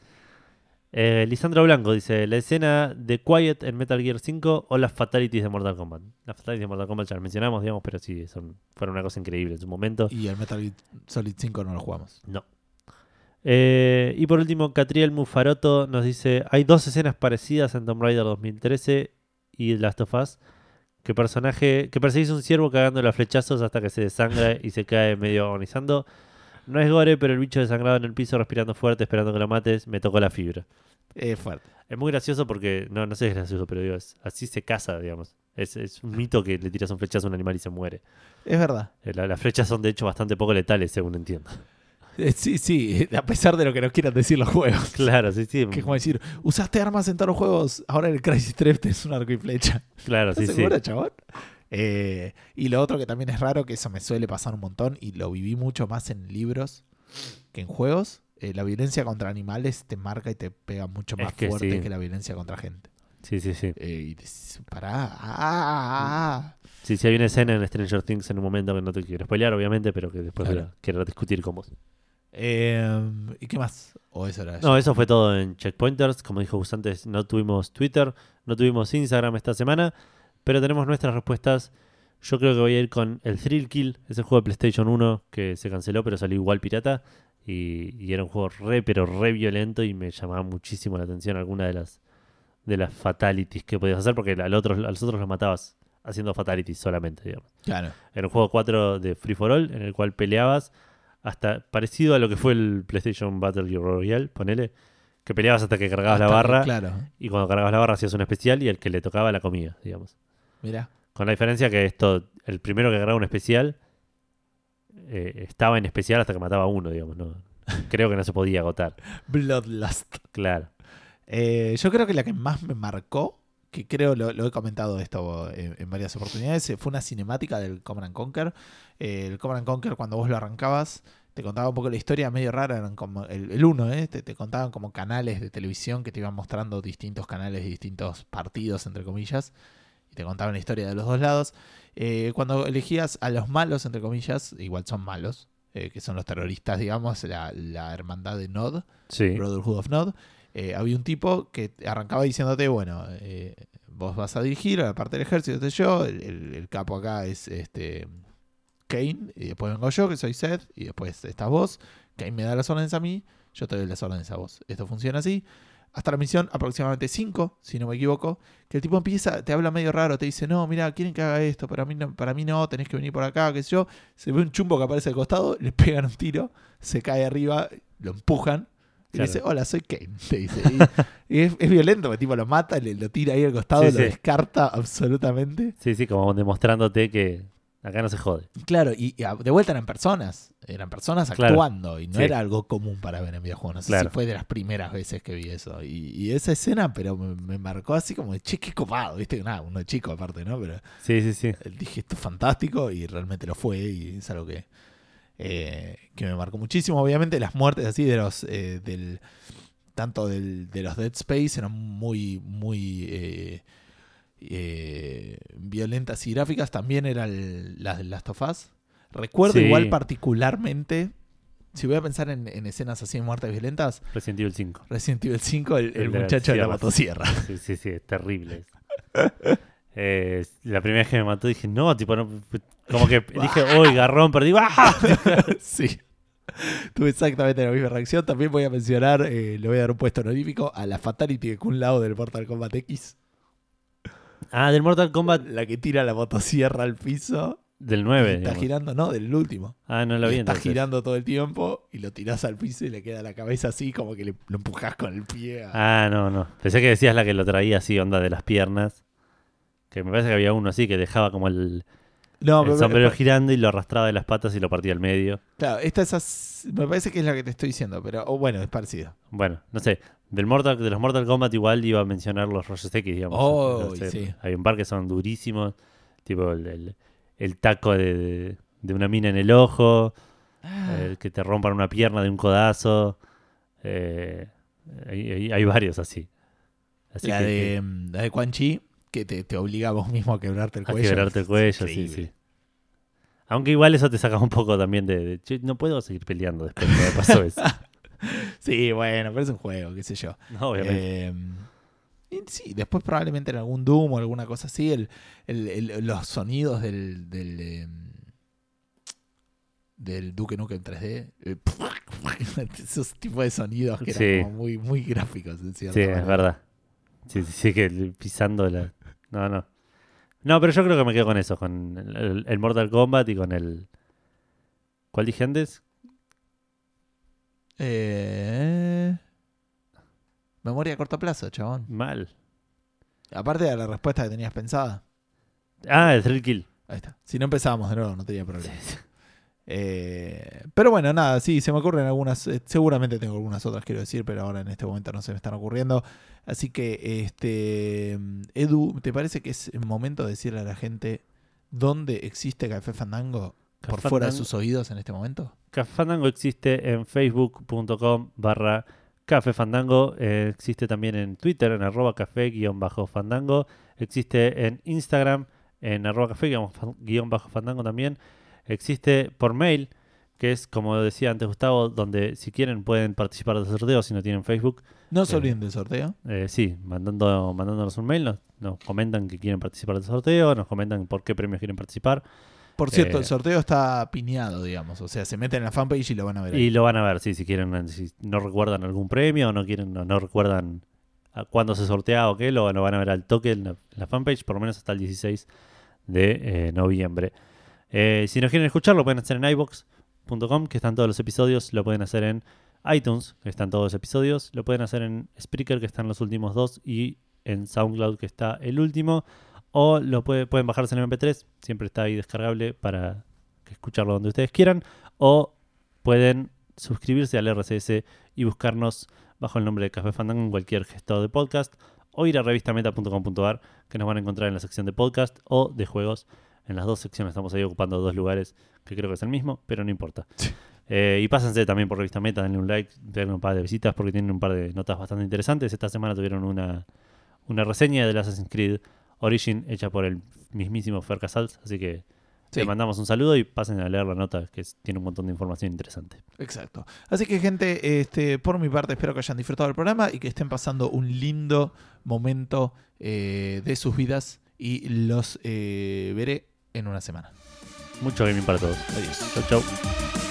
Eh, Lisandro Blanco dice, la escena de Quiet en Metal Gear 5 o las Fatalities de Mortal Kombat. Las Fatalities de Mortal Kombat ya las mencionamos, digamos, pero sí, son, fueron una cosa increíble en su momento. Y el Metal Gear Solid 5 no lo jugamos. No. Eh, y por último, Catriel Mufaroto nos dice: Hay dos escenas parecidas en Tomb Raider 2013 y Last of Us. Que personaje que perseguís un ciervo cagándole a flechazos hasta que se desangra y se cae medio agonizando. No es gore, pero el bicho desangrado en el piso, respirando fuerte, esperando que lo mates, me tocó la fibra. Es fuerte. Es muy gracioso porque, no, no sé si es gracioso, pero digo, es- así se casa, digamos. Es, es un mito que le tiras un flechazo a un animal y se muere. Es verdad. Eh, la- las flechas son de hecho bastante poco letales, según entiendo. Eh, Sí, sí, a pesar de lo que nos quieran decir los juegos. Claro, sí, sí. Que es como decir, usaste armas en todos los juegos, ahora en el Crisis 3 tenés un arco y flecha. Claro, ¿Estás sí, sí. seguro, chabón? Eh, y lo otro que también es raro, que eso me suele pasar un montón y lo viví mucho más en libros que en juegos. eh, la violencia contra animales te marca y te pega mucho Es más que fuerte sí. que la violencia contra gente. Sí, sí, sí. Eh, y dices, pará, ah, ah, ah. Sí, sí, hay una escena en Stranger Things en un momento que no te quiero spoilear, obviamente, pero que después Claro. querer discutir con vos. Eh, ¿Y qué más? ¿O eso era No, eso fue todo en Checkpointers. Como dijo Gus antes, no tuvimos Twitter, no tuvimos Instagram esta semana, pero tenemos nuestras respuestas. Yo creo que voy a ir con el Thrill Kill, ese juego de PlayStation 1 que se canceló, pero salió igual pirata. Y, y era un juego re, pero re violento y me llamaba muchísimo la atención alguna de las de las fatalities que podías hacer, porque al otro, a los otros los matabas haciendo fatalities solamente, digamos. Claro. Era un juego 4 de Free for All en el cual peleabas hasta parecido a lo que fue el PlayStation Battle Royale, ponele, que peleabas hasta que cargabas la que- barra Claro. y cuando cargabas la barra hacías un especial y el que le tocaba la comida, digamos. Mira. Con la diferencia que esto, el primero que agarraba un especial eh, estaba en especial hasta que mataba a uno, digamos. No, creo que no se podía agotar. Bloodlust. Claro. Eh, yo creo que la que más me marcó, que creo lo, lo he comentado esto en, en varias oportunidades, fue una cinemática del Command and Conquer. El Command and Conquer, cuando vos lo arrancabas, te contaba un poco la historia medio rara. Eran como el, el uno, eh, te, te contaban como canales de televisión que te iban mostrando distintos canales de distintos partidos, entre comillas. Y te contaban la historia de los dos lados. Eh, cuando elegías a los malos, entre comillas, igual son malos, eh, que son los terroristas, digamos, la, la hermandad de Nod. Sí. Brotherhood of Nod, eh, había un tipo que arrancaba diciéndote, bueno, eh, vos vas a dirigir a la parte del ejército, yo, el, el- el capo acá es este Kane, y después vengo yo, que soy Seth, y después estás vos, Kane me da las órdenes a mí, yo te doy las órdenes a vos. Esto funciona así. Hasta la misión, aproximadamente 5, si no me equivoco, que el tipo empieza, te habla medio raro, te dice, no, mira, quieren que haga esto, para mí no, para mí no, tenés que venir por acá, qué sé yo. Se ve un chumbo que aparece al costado, le pegan un tiro, se cae arriba, lo empujan, y le dice, hola, soy Kane, te dice. Y, y es, es violento, porque tipo lo mata, le, lo tira ahí al costado, Sí, lo sí. descarta absolutamente. Sí, sí, como demostrándote que acá no se jode. Claro, y, de vuelta eran personas, eran personas Claro. actuando, y no Sí. era algo común para ver en videojuegos. No sé Claro. si fue de las primeras veces que vi eso. Y, y esa escena, pero me, me marcó así como, che, qué copado, viste, nada, uno chico aparte, ¿no? Pero Sí, sí, sí. eh, dije, esto es fantástico, y realmente lo fue, y es algo que, eh, que me marcó muchísimo. Obviamente las muertes así de los, eh, del, tanto del, de los Dead Space eran muy, muy eh, eh, violentas y gráficas. También eran las de Last of Us. Recuerdo Sí. igual particularmente, si voy a pensar en, en escenas así de muertes violentas, Resident Evil 5. Resident Evil 5, el, el El de la muchacho de la sierra. motosierra. Sí, sí, sí, es terrible. Eh, la primera vez que me mató dije, no, tipo, no, como que dije, uy, garrón, ¡ah! sí. Tuve exactamente la misma reacción. También voy a mencionar, eh, le voy a dar un puesto honorífico a la Fatality de Kun Lao del Mortal Kombat X. Ah, del Mortal Kombat La que tira la motosierra al piso. del 9. Está digamos. girando, no, del último. Ah, no lo vi está entonces. girando todo el tiempo y lo tirás al piso y le queda la cabeza así, como que le, lo empujás con el pie. a- Ah, no, no. Pensé que decías la que lo traía así, onda de las piernas. Que me parece que había uno así que dejaba como el, no, el pero- sombrero pero- girando y lo arrastraba de las patas y lo partía al medio. claro, esta es as- me parece que es la que te estoy diciendo, pero o bueno, es parecido. Bueno, no sé. Del Mortal, de los Mortal Kombat igual iba a mencionar los Rayos X, digamos. Oh, sí. Hay un par que son durísimos. Tipo el, el- el taco de, de- de una mina en el ojo. el que te rompan una pierna de un codazo. Eh, hay, hay- hay varios así. Así la, que- de, mm, la de Quan Chi, que te, te obliga a vos mismo a quebrarte el A cuello. quebrarte el cuello, sí, sí. Aunque igual eso te saca un poco también de, de, "Che, no puedo seguir peleando después de pasó eso. Sí, bueno, pero es un juego, qué sé yo. No, obviamente. Eh, y sí, después probablemente en algún Doom o alguna cosa así, el, el- el- los sonidos del, del, eh, del Duke Nukem 3D. el esos tipos de sonidos que eran Sí. como muy, muy gráficos en Sí, es verdad. Sí, sí, sí, que pisando la. No, no. No, pero yo creo que me quedo con eso, con el, el Mortal Kombat y con el. ¿Cuál dije antes? Eh, Memoria a corto plazo, chabón. Mal. Aparte de la respuesta que tenías pensada. Ah, el Thrill Kill. Ahí está. Si no empezábamos de nuevo, no tenía problema. Eh, pero bueno, nada, sí, se me ocurren algunas. eh, seguramente tengo algunas otras, quiero decir, pero ahora en este momento no se me están ocurriendo. Así que, este. Edu, ¿te parece que es el momento de decirle a la gente dónde existe Café Fandango por fuera de sus oídos en este momento? Café Fandango existe en facebook.com barra Café Fandango. eh, existe también en Twitter en arroba café guion bajo fandango. Existe en Instagram en arroba café guion fan- guion bajo fandango también. Existe por mail, que es como decía antes Gustavo, donde si quieren pueden participar del sorteo si no tienen Facebook. No se Eh, olviden del sorteo. Eh, sí, mandando, mandándonos un mail, nos, nos comentan que quieren participar del sorteo, nos comentan por qué premios quieren participar. Por cierto, eh, el sorteo está piñado, digamos. O sea, se meten en la fanpage y lo van a ver. ahí. Y lo van a ver, sí, si quieren, si no recuerdan algún premio o no quieren, no, no recuerdan a cuándo se sortea o qué, lo, lo van a ver al toque en la, en la fanpage, por lo menos hasta el 16 de eh, noviembre. Eh, si nos quieren escuchar, lo pueden hacer en ibox.com, que están todos los episodios, lo pueden hacer en iTunes, que están todos los episodios, lo pueden hacer en Spreaker, que están los últimos dos, y en SoundCloud, que está el último, o lo puede- pueden bajarse en MP3, siempre está ahí descargable para escucharlo donde ustedes quieran, o pueden suscribirse al RCS y buscarnos bajo el nombre de Café Fandango en cualquier gestor de podcast o ir a revistameta.com.ar que nos van a encontrar en la sección de podcast o de juegos. En las dos secciones estamos ahí ocupando dos lugares que creo que es el mismo, pero no importa. Eh, y pásense también por Revista Meta, denle un like, denle un par de visitas porque tienen un par de notas bastante interesantes. Esta semana tuvieron una, una reseña del Assassin's Creed Origin hecha por el mismísimo Fer Casals, así que Sí. le mandamos un saludo y pasen a leer la nota que tiene un montón de información interesante. Exacto. Así que, gente, este, por mi parte, espero que hayan disfrutado del programa y que estén pasando un lindo momento eh, de sus vidas. Y los eh, veré en una semana. Mucho gaming para todos. Adiós. Chau, chau.